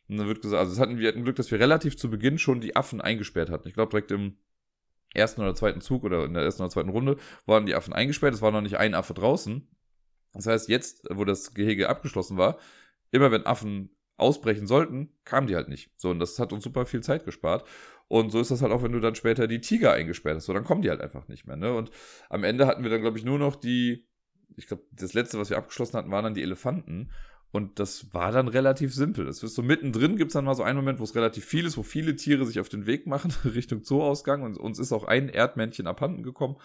Und dann wird gesagt, also es hatten wir hatten Glück, dass wir relativ zu Beginn schon die Affen eingesperrt hatten. Ich glaube, direkt im ersten oder zweiten Zug oder in der ersten oder zweiten Runde waren die Affen eingesperrt. Es war noch nicht ein Affe draußen. Das heißt, jetzt, wo das Gehege abgeschlossen war, immer wenn Affen ausbrechen sollten, kamen die halt nicht. So, und das hat uns super viel Zeit gespart. Und so ist das halt auch, wenn du dann später die Tiger eingesperrt hast. So, dann kommen die halt einfach nicht mehr. Ne? Und am Ende hatten wir dann, glaube ich, nur noch die, ich glaube, das letzte, was wir abgeschlossen hatten, waren dann die Elefanten. Und das war dann relativ simpel. Das ist so mittendrin gibt es dann mal so einen Moment, wo es relativ viel ist, wo viele Tiere sich auf den Weg machen [laughs] Richtung Zooausgang. Und uns ist auch ein Erdmännchen abhanden gekommen.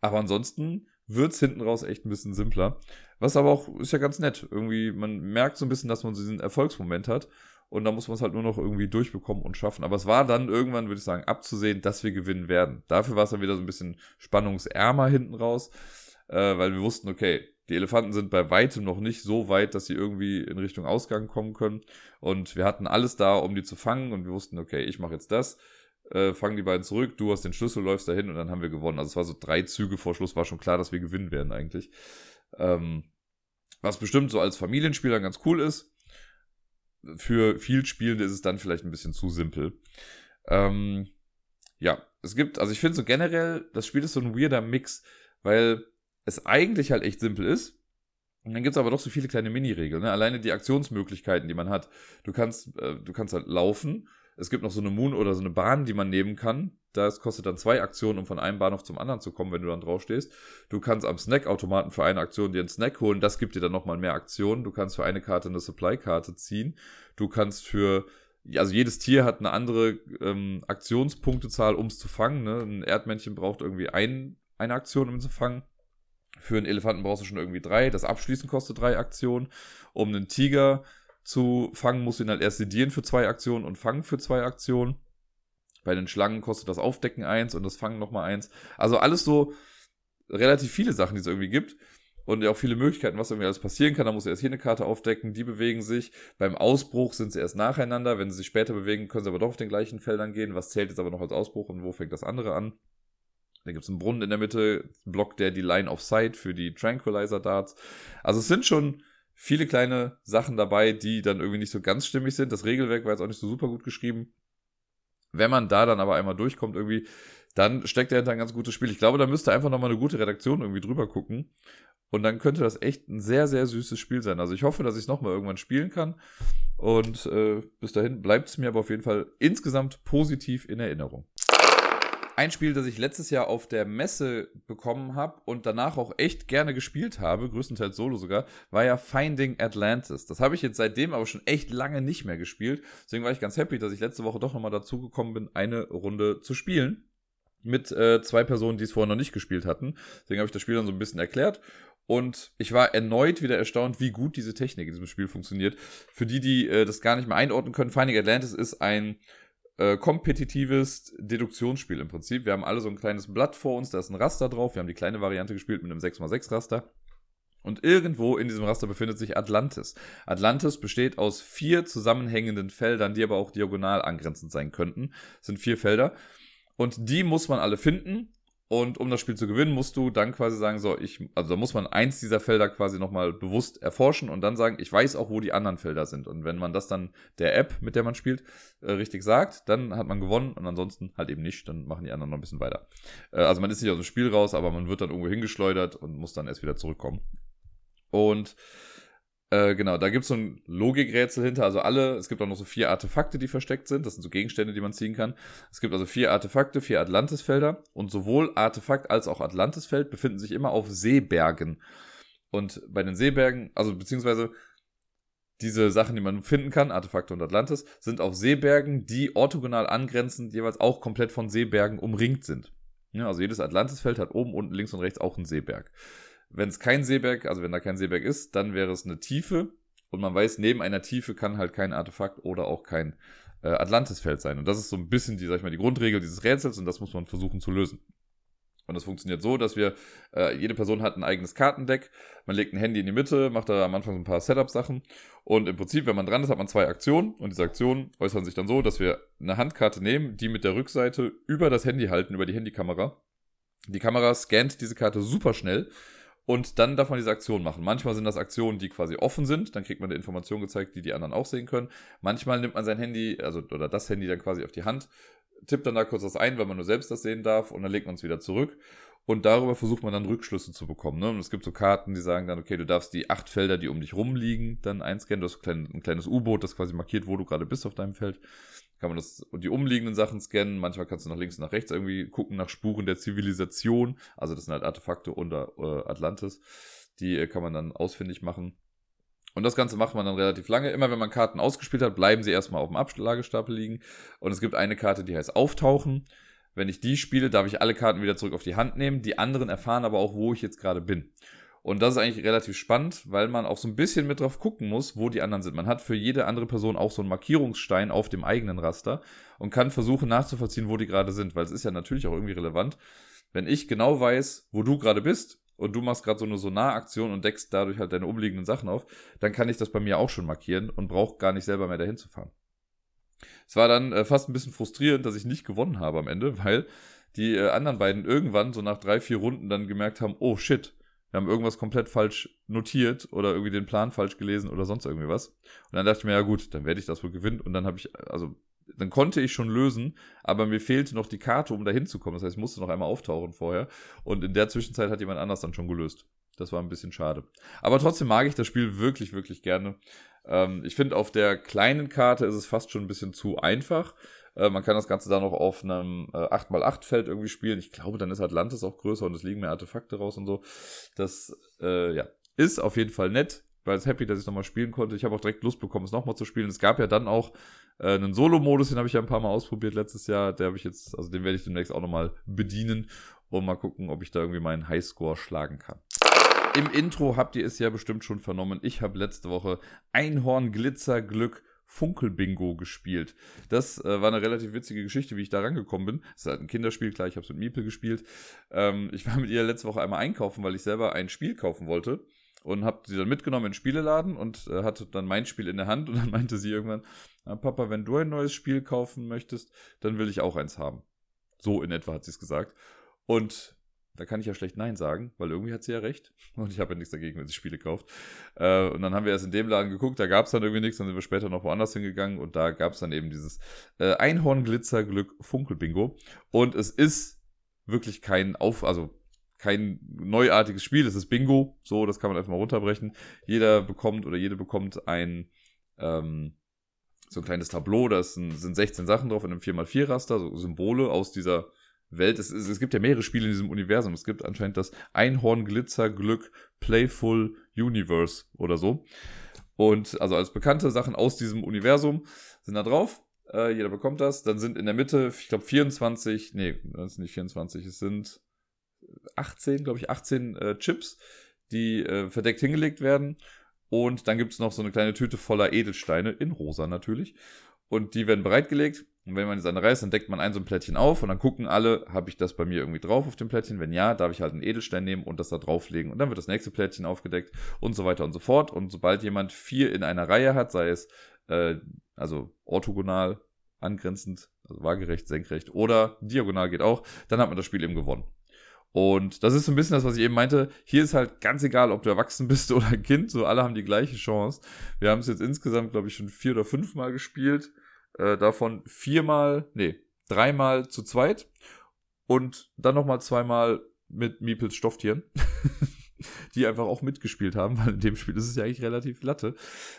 Aber ansonsten wird es hinten raus echt ein bisschen simpler. Was aber auch ist ja ganz nett. Irgendwie, man merkt so ein bisschen, dass man so diesen Erfolgsmoment hat. Und da muss man es halt nur noch irgendwie durchbekommen und schaffen. Aber es war dann irgendwann, würde ich sagen, abzusehen, dass wir gewinnen werden. Dafür war es dann wieder so ein bisschen spannungsärmer hinten raus, äh, weil wir wussten, okay, die Elefanten sind bei weitem noch nicht so weit, dass sie irgendwie in Richtung Ausgang kommen können. Und wir hatten alles da, um die zu fangen. Und wir wussten, okay, ich mache jetzt das, äh, fangen die beiden zurück, du hast den Schlüssel, läufst dahin und dann haben wir gewonnen. Also es war so drei Züge vor Schluss, war schon klar, dass wir gewinnen werden eigentlich. Ähm, was bestimmt so als Familienspieler ganz cool ist. Für viel Spielende ist es dann vielleicht ein bisschen zu simpel. Ähm, ja, es gibt, also ich finde so generell, das Spiel ist so ein weirder Mix, weil es eigentlich halt echt simpel ist. Und dann gibt es aber doch so viele kleine Mini-Regeln. Ne? Alleine die Aktionsmöglichkeiten, die man hat. Du kannst, äh, du kannst halt laufen. Es gibt noch so eine Moon oder so eine Bahn, die man nehmen kann. Das kostet dann zwei Aktionen, um von einem Bahnhof zum anderen zu kommen, wenn du dann drauf stehst. Du kannst am Snackautomaten für eine Aktion dir einen Snack holen. Das gibt dir dann nochmal mehr Aktionen. Du kannst für eine Karte eine Supply-Karte ziehen. Du kannst für also jedes Tier hat eine andere ähm, Aktionspunktezahl, um es zu fangen. Ne? Ein Erdmännchen braucht irgendwie ein, eine Aktion, um es zu fangen. Für einen Elefanten brauchst du schon irgendwie drei. Das Abschließen kostet drei Aktionen. Um einen Tiger zu fangen, musst du ihn halt erst sedieren für zwei Aktionen und fangen für zwei Aktionen. Bei den Schlangen kostet das Aufdecken eins und das Fangen nochmal eins. Also alles so relativ viele Sachen, die es irgendwie gibt. Und ja auch viele Möglichkeiten, was irgendwie alles passieren kann. Da muss er erst hier eine Karte aufdecken, die bewegen sich. Beim Ausbruch sind sie erst nacheinander. Wenn sie sich später bewegen, können sie aber doch auf den gleichen Feldern gehen. Was zählt jetzt aber noch als Ausbruch und wo fängt das andere an? Da gibt es einen Brunnen in der Mitte, blockt der die Line of Sight für die Tranquilizer Darts. Also es sind schon viele kleine Sachen dabei, die dann irgendwie nicht so ganz stimmig sind. Das Regelwerk war jetzt auch nicht so super gut geschrieben. Wenn man da dann aber einmal durchkommt irgendwie, dann steckt dahinter ein ganz gutes Spiel. Ich glaube, da müsste einfach nochmal eine gute Redaktion irgendwie drüber gucken. Und dann könnte das echt ein sehr, sehr süßes Spiel sein. Also ich hoffe, dass ich es nochmal irgendwann spielen kann. Und äh, bis dahin bleibt es mir aber auf jeden Fall insgesamt positiv in Erinnerung. Ein Spiel, das ich letztes Jahr auf der Messe bekommen habe und danach auch echt gerne gespielt habe, größtenteils solo sogar, war ja Finding Atlantis. Das habe ich jetzt seitdem aber schon echt lange nicht mehr gespielt. Deswegen war ich ganz happy, dass ich letzte Woche doch nochmal dazu gekommen bin, eine Runde zu spielen. Mit äh, zwei Personen, die es vorher noch nicht gespielt hatten. Deswegen habe ich das Spiel dann so ein bisschen erklärt. Und ich war erneut wieder erstaunt, wie gut diese Technik in diesem Spiel funktioniert. Für die, die äh, das gar nicht mehr einordnen können, Finding Atlantis ist ein äh, kompetitives Deduktionsspiel im Prinzip. Wir haben alle so ein kleines Blatt vor uns, da ist ein Raster drauf. Wir haben die kleine Variante gespielt mit einem 6x6 Raster. Und irgendwo in diesem Raster befindet sich Atlantis. Atlantis besteht aus vier zusammenhängenden Feldern, die aber auch diagonal angrenzend sein könnten. Das sind vier Felder. Und die muss man alle finden. Und um das Spiel zu gewinnen, musst du dann quasi sagen, so, ich, also da muss man eins dieser Felder quasi nochmal bewusst erforschen und dann sagen, ich weiß auch, wo die anderen Felder sind. Und wenn man das dann der App, mit der man spielt, äh, richtig sagt, dann hat man gewonnen und ansonsten halt eben nicht, dann machen die anderen noch ein bisschen weiter. Äh, also man ist nicht aus dem Spiel raus, aber man wird dann irgendwo hingeschleudert und muss dann erst wieder zurückkommen. Und äh, genau, da gibt es so ein Logikrätsel hinter. Also alle, es gibt auch noch so vier Artefakte, die versteckt sind. Das sind so Gegenstände, die man ziehen kann. Es gibt also vier Artefakte, vier Atlantisfelder. Und sowohl Artefakt als auch Atlantisfeld befinden sich immer auf Seebergen. Und bei den Seebergen, also beziehungsweise diese Sachen, die man finden kann, Artefakte und Atlantis, sind auf Seebergen, die orthogonal angrenzend jeweils auch komplett von Seebergen umringt sind. Ja, also jedes Atlantisfeld hat oben, unten, links und rechts auch einen Seeberg. Wenn es kein Seeberg, also wenn da kein Seeberg ist, dann wäre es eine Tiefe. Und man weiß, neben einer Tiefe kann halt kein Artefakt oder auch kein äh, Atlantisfeld sein. Und das ist so ein bisschen die, sag ich mal, die Grundregel dieses Rätsels und das muss man versuchen zu lösen. Und das funktioniert so, dass wir, äh, jede Person hat ein eigenes Kartendeck. Man legt ein Handy in die Mitte, macht da am Anfang so ein paar Setup-Sachen. Und im Prinzip, wenn man dran ist, hat man zwei Aktionen. Und diese Aktionen äußern sich dann so, dass wir eine Handkarte nehmen, die mit der Rückseite über das Handy halten, über die Handykamera. Die Kamera scannt diese Karte super schnell und dann darf man diese Aktion machen. Manchmal sind das Aktionen, die quasi offen sind. Dann kriegt man eine Information gezeigt, die die anderen auch sehen können. Manchmal nimmt man sein Handy, also oder das Handy dann quasi auf die Hand, tippt dann da kurz was ein, weil man nur selbst das sehen darf und dann legt man es wieder zurück. Und darüber versucht man dann Rückschlüsse zu bekommen. Ne? Und es gibt so Karten, die sagen dann, okay, du darfst die acht Felder, die um dich rumliegen, dann einscannen. Du hast ein kleines U-Boot, das quasi markiert, wo du gerade bist auf deinem Feld kann man das die umliegenden Sachen scannen. Manchmal kannst du nach links und nach rechts irgendwie gucken nach Spuren der Zivilisation. Also das sind halt Artefakte unter äh, Atlantis. Die äh, kann man dann ausfindig machen. Und das Ganze macht man dann relativ lange. Immer wenn man Karten ausgespielt hat, bleiben sie erstmal auf dem Ablagestapel liegen. Und es gibt eine Karte, die heißt Auftauchen. Wenn ich die spiele, darf ich alle Karten wieder zurück auf die Hand nehmen. Die anderen erfahren aber auch, wo ich jetzt gerade bin. Und das ist eigentlich relativ spannend, weil man auch so ein bisschen mit drauf gucken muss, wo die anderen sind. Man hat für jede andere Person auch so einen Markierungsstein auf dem eigenen Raster und kann versuchen nachzuvollziehen, wo die gerade sind, weil es ist ja natürlich auch irgendwie relevant. Wenn ich genau weiß, wo du gerade bist und du machst gerade so eine Sonaraktion und deckst dadurch halt deine umliegenden Sachen auf, dann kann ich das bei mir auch schon markieren und brauche gar nicht selber mehr dahin zu fahren. Es war dann äh, fast ein bisschen frustrierend, dass ich nicht gewonnen habe am Ende, weil die äh, anderen beiden irgendwann so nach drei, vier Runden dann gemerkt haben, oh shit, wir haben irgendwas komplett falsch notiert oder irgendwie den Plan falsch gelesen oder sonst irgendwie was. Und dann dachte ich mir, ja gut, dann werde ich das wohl gewinnen. Und dann habe ich, also, dann konnte ich schon lösen, aber mir fehlte noch die Karte, um da hinzukommen. Das heißt, ich musste noch einmal auftauchen vorher. Und in der Zwischenzeit hat jemand anders dann schon gelöst. Das war ein bisschen schade. Aber trotzdem mag ich das Spiel wirklich, wirklich gerne. Ähm, ich finde, auf der kleinen Karte ist es fast schon ein bisschen zu einfach. Äh, man kann das Ganze dann noch auf einem äh, 8x8-Feld irgendwie spielen. Ich glaube, dann ist Atlantis auch größer und es liegen mehr Artefakte raus und so. Das äh, ja, ist auf jeden Fall nett. War jetzt happy, dass ich nochmal spielen konnte. Ich habe auch direkt Lust bekommen, es nochmal zu spielen. Es gab ja dann auch äh, einen Solo-Modus, den habe ich ja ein paar Mal ausprobiert letztes Jahr. Der habe ich jetzt, also den werde ich demnächst auch nochmal bedienen und mal gucken, ob ich da irgendwie meinen Highscore schlagen kann. Im Intro habt ihr es ja bestimmt schon vernommen. Ich habe letzte Woche Einhorn Glitzer Glück Funkelbingo gespielt. Das äh, war eine relativ witzige Geschichte, wie ich da rangekommen bin. Das ist halt ein Kinderspiel, klar, ich habe es mit Miepel gespielt. Ähm, ich war mit ihr letzte Woche einmal einkaufen, weil ich selber ein Spiel kaufen wollte und habe sie dann mitgenommen in den Spieleladen und äh, hatte dann mein Spiel in der Hand und [laughs] dann meinte sie irgendwann, Papa, wenn du ein neues Spiel kaufen möchtest, dann will ich auch eins haben. So in etwa hat sie es gesagt. Und da kann ich ja schlecht Nein sagen, weil irgendwie hat sie ja recht. [laughs] Und ich habe ja nichts dagegen, wenn sie Spiele kauft. Äh, und dann haben wir erst in dem Laden geguckt, da gab es dann irgendwie nichts, dann sind wir später noch woanders hingegangen und da gab es dann eben dieses äh, Einhorn-Glitzer-Glück Funkel-Bingo. Und es ist wirklich kein Auf, also kein neuartiges Spiel, es ist Bingo, so, das kann man einfach mal runterbrechen. Jeder bekommt oder jede bekommt ein, ähm, so ein kleines Tableau, da sind 16 Sachen drauf in einem 4x4-Raster, so Symbole aus dieser Welt. Es, es, es gibt ja mehrere Spiele in diesem Universum. Es gibt anscheinend das Einhorn Glitzer Glück Playful Universe oder so. Und also als bekannte Sachen aus diesem Universum sind da drauf. Äh, jeder bekommt das. Dann sind in der Mitte, ich glaube 24, nee, das sind nicht 24, es sind 18, glaube ich, 18 äh, Chips, die äh, verdeckt hingelegt werden. Und dann gibt es noch so eine kleine Tüte voller Edelsteine, in rosa natürlich. Und die werden bereitgelegt. Und wenn man in seine Reise, dann deckt man ein so ein Plättchen auf und dann gucken alle, habe ich das bei mir irgendwie drauf auf dem Plättchen? Wenn ja, darf ich halt einen Edelstein nehmen und das da drauflegen. Und dann wird das nächste Plättchen aufgedeckt und so weiter und so fort. Und sobald jemand vier in einer Reihe hat, sei es äh, also orthogonal, angrenzend, also waagerecht, senkrecht oder diagonal geht auch, dann hat man das Spiel eben gewonnen. Und das ist so ein bisschen das, was ich eben meinte. Hier ist halt ganz egal, ob du erwachsen bist [laughs] oder ein Kind, so alle haben die gleiche Chance. Wir haben es jetzt insgesamt, glaube ich, schon vier oder fünf Mal gespielt. Äh, davon viermal, nee, dreimal zu zweit und dann nochmal zweimal mit Miepels Stofftieren, [laughs] die einfach auch mitgespielt haben, weil in dem Spiel ist es ja eigentlich relativ latte,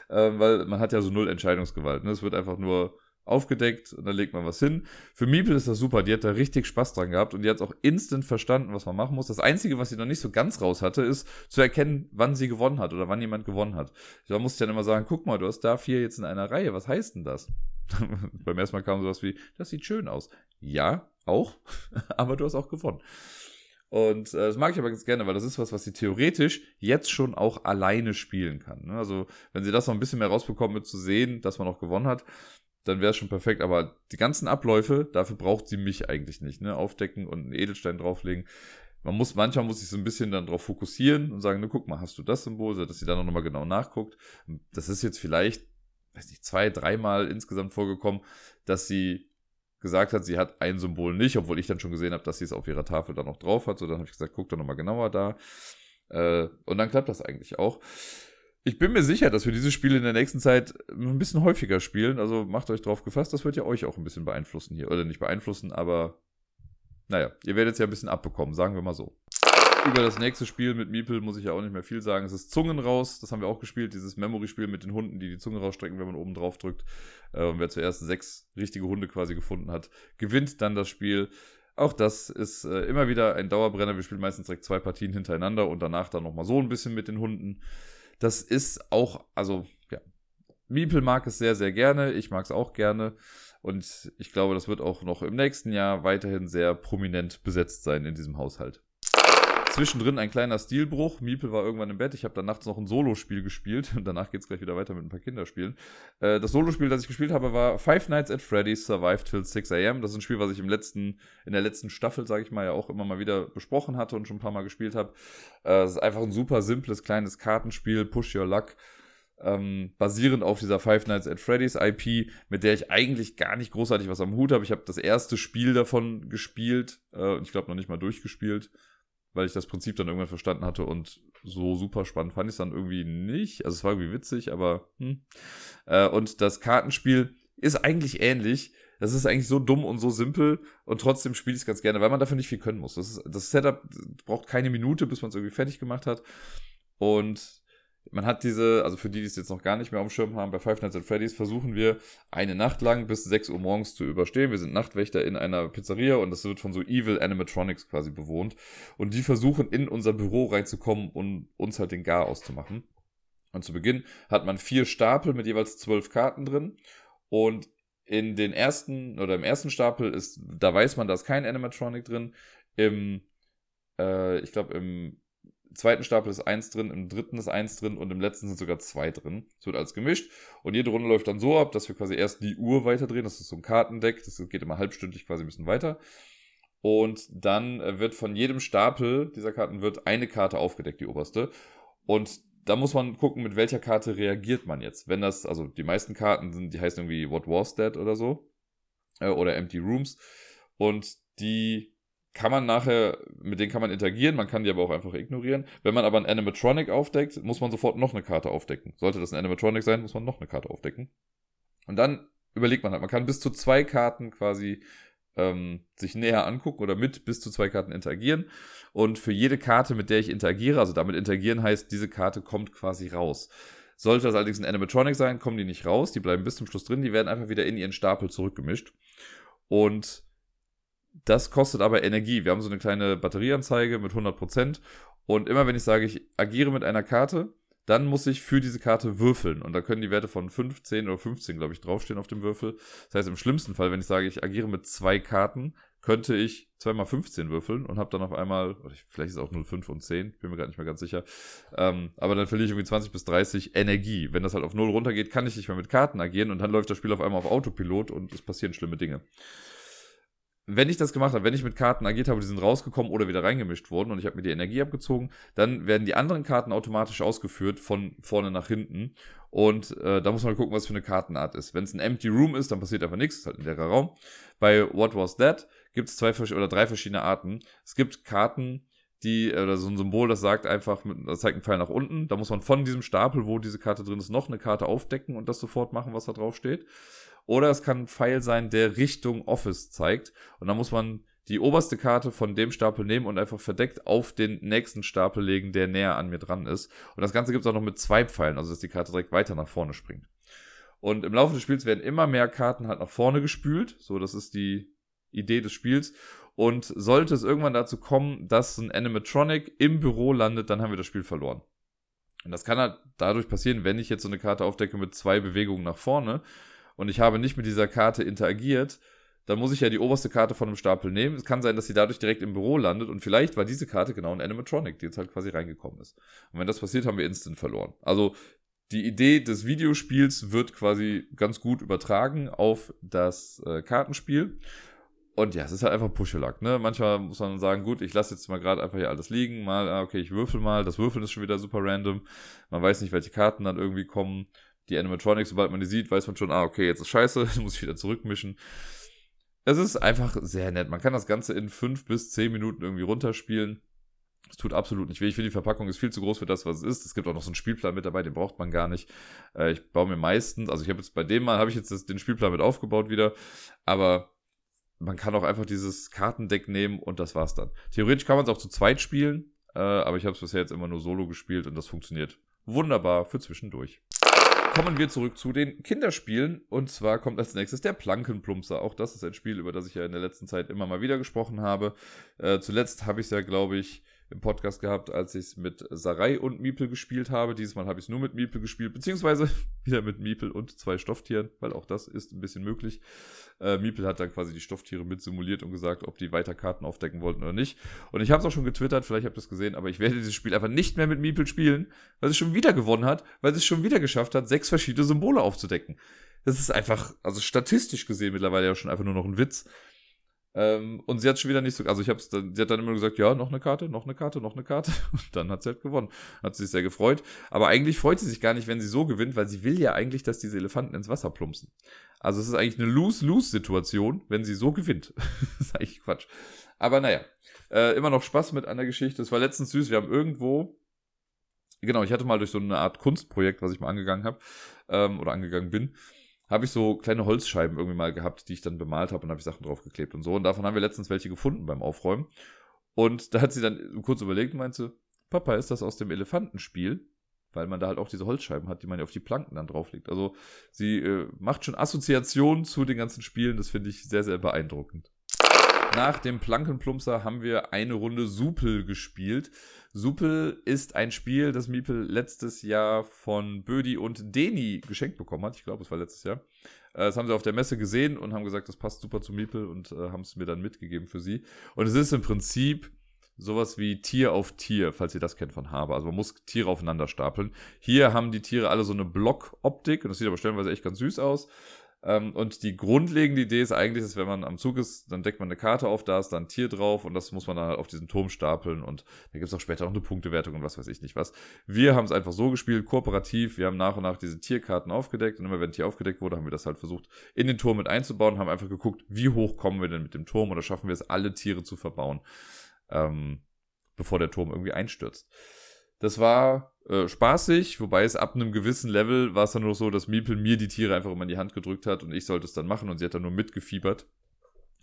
äh, weil man hat ja so null Entscheidungsgewalt. Ne? Es wird einfach nur aufgedeckt und dann legt man was hin. Für Miepel ist das super, die hat da richtig Spaß dran gehabt und die hat auch instant verstanden, was man machen muss. Das Einzige, was sie noch nicht so ganz raus hatte, ist zu erkennen, wann sie gewonnen hat oder wann jemand gewonnen hat. Da musste ich dann immer sagen, guck mal, du hast da vier jetzt in einer Reihe, was heißt denn das? [laughs] Beim ersten Mal kam sowas wie, das sieht schön aus. Ja, auch, [laughs] aber du hast auch gewonnen. Und äh, das mag ich aber ganz gerne, weil das ist was, was sie theoretisch jetzt schon auch alleine spielen kann. Ne? Also, wenn sie das noch ein bisschen mehr rausbekommt, mit zu sehen, dass man auch gewonnen hat, dann wäre es schon perfekt. Aber die ganzen Abläufe, dafür braucht sie mich eigentlich nicht. Ne? Aufdecken und einen Edelstein drauflegen. Man muss, manchmal muss ich so ein bisschen dann drauf fokussieren und sagen, ne, guck mal, hast du das Symbol, so dass sie dann noch mal genau nachguckt. Das ist jetzt vielleicht weiß nicht, zwei, dreimal insgesamt vorgekommen, dass sie gesagt hat, sie hat ein Symbol nicht, obwohl ich dann schon gesehen habe, dass sie es auf ihrer Tafel dann noch drauf hat. So, dann habe ich gesagt, guck doch nochmal genauer da. Äh, und dann klappt das eigentlich auch. Ich bin mir sicher, dass wir diese Spiele in der nächsten Zeit ein bisschen häufiger spielen. Also macht euch drauf gefasst, das wird ja euch auch ein bisschen beeinflussen hier. Oder nicht beeinflussen, aber naja, ihr werdet es ja ein bisschen abbekommen, sagen wir mal so. Über das nächste Spiel mit Miepel muss ich ja auch nicht mehr viel sagen. Es ist Zungen raus. Das haben wir auch gespielt. Dieses Memory-Spiel mit den Hunden, die die Zunge rausstrecken, wenn man oben drauf drückt. Äh, und wer zuerst sechs richtige Hunde quasi gefunden hat, gewinnt dann das Spiel. Auch das ist äh, immer wieder ein Dauerbrenner. Wir spielen meistens direkt zwei Partien hintereinander und danach dann nochmal so ein bisschen mit den Hunden. Das ist auch, also, ja. Miepel mag es sehr, sehr gerne. Ich mag es auch gerne. Und ich glaube, das wird auch noch im nächsten Jahr weiterhin sehr prominent besetzt sein in diesem Haushalt. Zwischendrin ein kleiner Stilbruch. Miepel war irgendwann im Bett. Ich habe dann nachts noch ein Solospiel gespielt und [laughs] danach geht es gleich wieder weiter mit ein paar Kinderspielen. Äh, das Solospiel, das ich gespielt habe, war Five Nights at Freddy's Survive Till 6 a.m. Das ist ein Spiel, was ich im letzten, in der letzten Staffel, sage ich mal, ja auch immer mal wieder besprochen hatte und schon ein paar Mal gespielt habe. Äh, es ist einfach ein super simples, kleines Kartenspiel, Push Your Luck. Ähm, basierend auf dieser Five Nights at Freddy's IP, mit der ich eigentlich gar nicht großartig was am Hut habe. Ich habe das erste Spiel davon gespielt äh, und ich glaube noch nicht mal durchgespielt weil ich das Prinzip dann irgendwann verstanden hatte und so super spannend fand ich es dann irgendwie nicht. Also es war irgendwie witzig, aber hm. Äh, und das Kartenspiel ist eigentlich ähnlich. Das ist eigentlich so dumm und so simpel und trotzdem spiele ich es ganz gerne, weil man dafür nicht viel können muss. Das, ist, das Setup braucht keine Minute, bis man es irgendwie fertig gemacht hat. Und man hat diese, also für die, die es jetzt noch gar nicht mehr auf dem Schirm haben, bei Five Nights at Freddy's versuchen wir eine Nacht lang bis 6 Uhr morgens zu überstehen. Wir sind Nachtwächter in einer Pizzeria und das wird von so Evil Animatronics quasi bewohnt. Und die versuchen in unser Büro reinzukommen und uns halt den Gar auszumachen. Und zu Beginn hat man vier Stapel mit jeweils zwölf Karten drin. Und in den ersten oder im ersten Stapel ist, da weiß man, da ist kein Animatronic drin. Im, äh, ich glaube, im zweiten Stapel ist eins drin, im dritten ist eins drin und im letzten sind sogar zwei drin. Es wird alles gemischt und jede Runde läuft dann so ab, dass wir quasi erst die Uhr weiterdrehen. Das ist so ein Kartendeck, das geht immer halbstündlich quasi ein bisschen weiter. Und dann äh, wird von jedem Stapel dieser Karten wird eine Karte aufgedeckt, die oberste. Und da muss man gucken, mit welcher Karte reagiert man jetzt. Wenn das, also die meisten Karten sind, die heißen irgendwie What Was That oder so. Äh, oder Empty Rooms. Und die kann man nachher, mit denen kann man interagieren, man kann die aber auch einfach ignorieren. Wenn man aber ein Animatronic aufdeckt, muss man sofort noch eine Karte aufdecken. Sollte das ein Animatronic sein, muss man noch eine Karte aufdecken. Und dann überlegt man halt, man kann bis zu zwei Karten quasi ähm, sich näher angucken oder mit bis zu zwei Karten interagieren. Und für jede Karte, mit der ich interagiere, also damit interagieren heißt, diese Karte kommt quasi raus. Sollte das allerdings ein Animatronic sein, kommen die nicht raus, die bleiben bis zum Schluss drin, die werden einfach wieder in ihren Stapel zurückgemischt. Und das kostet aber Energie. Wir haben so eine kleine Batterieanzeige mit 100%. Und immer wenn ich sage, ich agiere mit einer Karte, dann muss ich für diese Karte würfeln. Und da können die Werte von 15 oder 15, glaube ich, draufstehen auf dem Würfel. Das heißt, im schlimmsten Fall, wenn ich sage, ich agiere mit zwei Karten, könnte ich zweimal 15 würfeln und habe dann auf einmal, vielleicht ist es auch 0,5 und 10, bin mir gar nicht mehr ganz sicher. Ähm, aber dann verliere ich irgendwie 20 bis 30 Energie. Wenn das halt auf 0 runtergeht, kann ich nicht mehr mit Karten agieren und dann läuft das Spiel auf einmal auf Autopilot und es passieren schlimme Dinge wenn ich das gemacht habe, wenn ich mit Karten agiert habe, die sind rausgekommen oder wieder reingemischt worden und ich habe mir die Energie abgezogen, dann werden die anderen Karten automatisch ausgeführt von vorne nach hinten. Und äh, da muss man gucken, was für eine Kartenart ist. Wenn es ein Empty Room ist, dann passiert einfach nichts, ist halt ein leerer Raum. Bei What Was That gibt es zwei oder drei verschiedene Arten. Es gibt Karten, die, oder so ein Symbol, das sagt einfach, das zeigt einen Pfeil nach unten. Da muss man von diesem Stapel, wo diese Karte drin ist, noch eine Karte aufdecken und das sofort machen, was da drauf steht. Oder es kann ein Pfeil sein, der Richtung Office zeigt. Und dann muss man die oberste Karte von dem Stapel nehmen und einfach verdeckt auf den nächsten Stapel legen, der näher an mir dran ist. Und das Ganze gibt es auch noch mit zwei Pfeilen, also dass die Karte direkt weiter nach vorne springt. Und im Laufe des Spiels werden immer mehr Karten halt nach vorne gespült. So, das ist die Idee des Spiels. Und sollte es irgendwann dazu kommen, dass ein Animatronic im Büro landet, dann haben wir das Spiel verloren. Und das kann halt dadurch passieren, wenn ich jetzt so eine Karte aufdecke mit zwei Bewegungen nach vorne, und ich habe nicht mit dieser Karte interagiert, dann muss ich ja die oberste Karte von einem Stapel nehmen. Es kann sein, dass sie dadurch direkt im Büro landet und vielleicht war diese Karte genau ein Animatronic, die jetzt halt quasi reingekommen ist. Und wenn das passiert, haben wir instant verloren. Also die Idee des Videospiels wird quasi ganz gut übertragen auf das äh, Kartenspiel. Und ja, es ist halt einfach Puschelack, ne? Manchmal muss man sagen, gut, ich lasse jetzt mal gerade einfach hier alles liegen, mal, ah, okay, ich würfel mal, das Würfeln ist schon wieder super random. Man weiß nicht, welche Karten dann irgendwie kommen die Animatronics, sobald man die sieht, weiß man schon, ah, okay, jetzt ist scheiße, [laughs] muss ich wieder zurückmischen. Es ist einfach sehr nett. Man kann das Ganze in fünf bis zehn Minuten irgendwie runterspielen. Es tut absolut nicht weh. Ich finde, die Verpackung ist viel zu groß für das, was es ist. Es gibt auch noch so einen Spielplan mit dabei, den braucht man gar nicht. Äh, ich baue mir meistens, also ich habe jetzt bei dem Mal, habe ich jetzt den Spielplan mit aufgebaut wieder, aber man kann auch einfach dieses Kartendeck nehmen und das war's dann. Theoretisch kann man es auch zu zweit spielen, äh, aber ich habe es bisher jetzt immer nur solo gespielt und das funktioniert wunderbar für zwischendurch kommen wir zurück zu den Kinderspielen. Und zwar kommt als nächstes der Plankenplumpser. Auch das ist ein Spiel, über das ich ja in der letzten Zeit immer mal wieder gesprochen habe. Äh, zuletzt habe ich es ja, glaube ich, im Podcast gehabt, als ich es mit Sarai und Miepel gespielt habe. Dieses Mal habe ich es nur mit Miepel gespielt, beziehungsweise [laughs] wieder mit Miepel und zwei Stofftieren, weil auch das ist ein bisschen möglich. Äh, Miepel hat dann quasi die Stofftiere mit simuliert und gesagt, ob die weiter Karten aufdecken wollten oder nicht. Und ich habe es auch schon getwittert, vielleicht habt ihr es gesehen, aber ich werde dieses Spiel einfach nicht mehr mit Miepel spielen, weil es schon wieder gewonnen hat, weil es schon wieder geschafft hat, sechs verschiedene Symbole aufzudecken. Das ist einfach, also statistisch gesehen mittlerweile ja schon einfach nur noch ein Witz. Ähm, und sie hat schon wieder nicht so, also ich hab's dann, sie hat dann immer gesagt, ja, noch eine Karte, noch eine Karte, noch eine Karte. [laughs] Und dann hat sie halt gewonnen. Hat sie sich sehr gefreut. Aber eigentlich freut sie sich gar nicht, wenn sie so gewinnt, weil sie will ja eigentlich, dass diese Elefanten ins Wasser plumpsen. Also es ist eigentlich eine Lose-Lose-Situation, wenn sie so gewinnt. [laughs] das ist eigentlich Quatsch. Aber naja, äh, immer noch Spaß mit einer Geschichte. Es war letztens süß, wir haben irgendwo, genau, ich hatte mal durch so eine Art Kunstprojekt, was ich mal angegangen habe, ähm, oder angegangen bin, habe ich so kleine Holzscheiben irgendwie mal gehabt, die ich dann bemalt habe und habe ich Sachen draufgeklebt und so. Und davon haben wir letztens welche gefunden beim Aufräumen. Und da hat sie dann kurz überlegt und meinte, Papa, ist das aus dem Elefantenspiel? Weil man da halt auch diese Holzscheiben hat, die man ja auf die Planken dann drauflegt. Also sie äh, macht schon Assoziationen zu den ganzen Spielen. Das finde ich sehr, sehr beeindruckend. Nach dem Plankenplumpser haben wir eine Runde Supel gespielt. Supel ist ein Spiel, das Miepel letztes Jahr von Bödi und Deni geschenkt bekommen hat. Ich glaube, es war letztes Jahr. Äh, das haben sie auf der Messe gesehen und haben gesagt, das passt super zu Miepel und äh, haben es mir dann mitgegeben für sie. Und es ist im Prinzip sowas wie Tier auf Tier, falls ihr das kennt von Haber. Also man muss Tiere aufeinander stapeln. Hier haben die Tiere alle so eine Blockoptik und das sieht aber stellenweise echt ganz süß aus. Ähm, und die grundlegende Idee ist eigentlich, dass wenn man am Zug ist, dann deckt man eine Karte auf, da ist dann ein Tier drauf und das muss man dann halt auf diesen Turm stapeln und da gibt es auch später noch eine Punktewertung und was weiß ich nicht was. Wir haben es einfach so gespielt, kooperativ, wir haben nach und nach diese Tierkarten aufgedeckt und immer wenn ein Tier aufgedeckt wurde, haben wir das halt versucht in den Turm mit einzubauen, haben einfach geguckt, wie hoch kommen wir denn mit dem Turm oder schaffen wir es, alle Tiere zu verbauen, ähm, bevor der Turm irgendwie einstürzt. Das war äh, spaßig, wobei es ab einem gewissen Level war es dann nur so, dass Miepel mir die Tiere einfach immer in die Hand gedrückt hat und ich sollte es dann machen und sie hat dann nur mitgefiebert.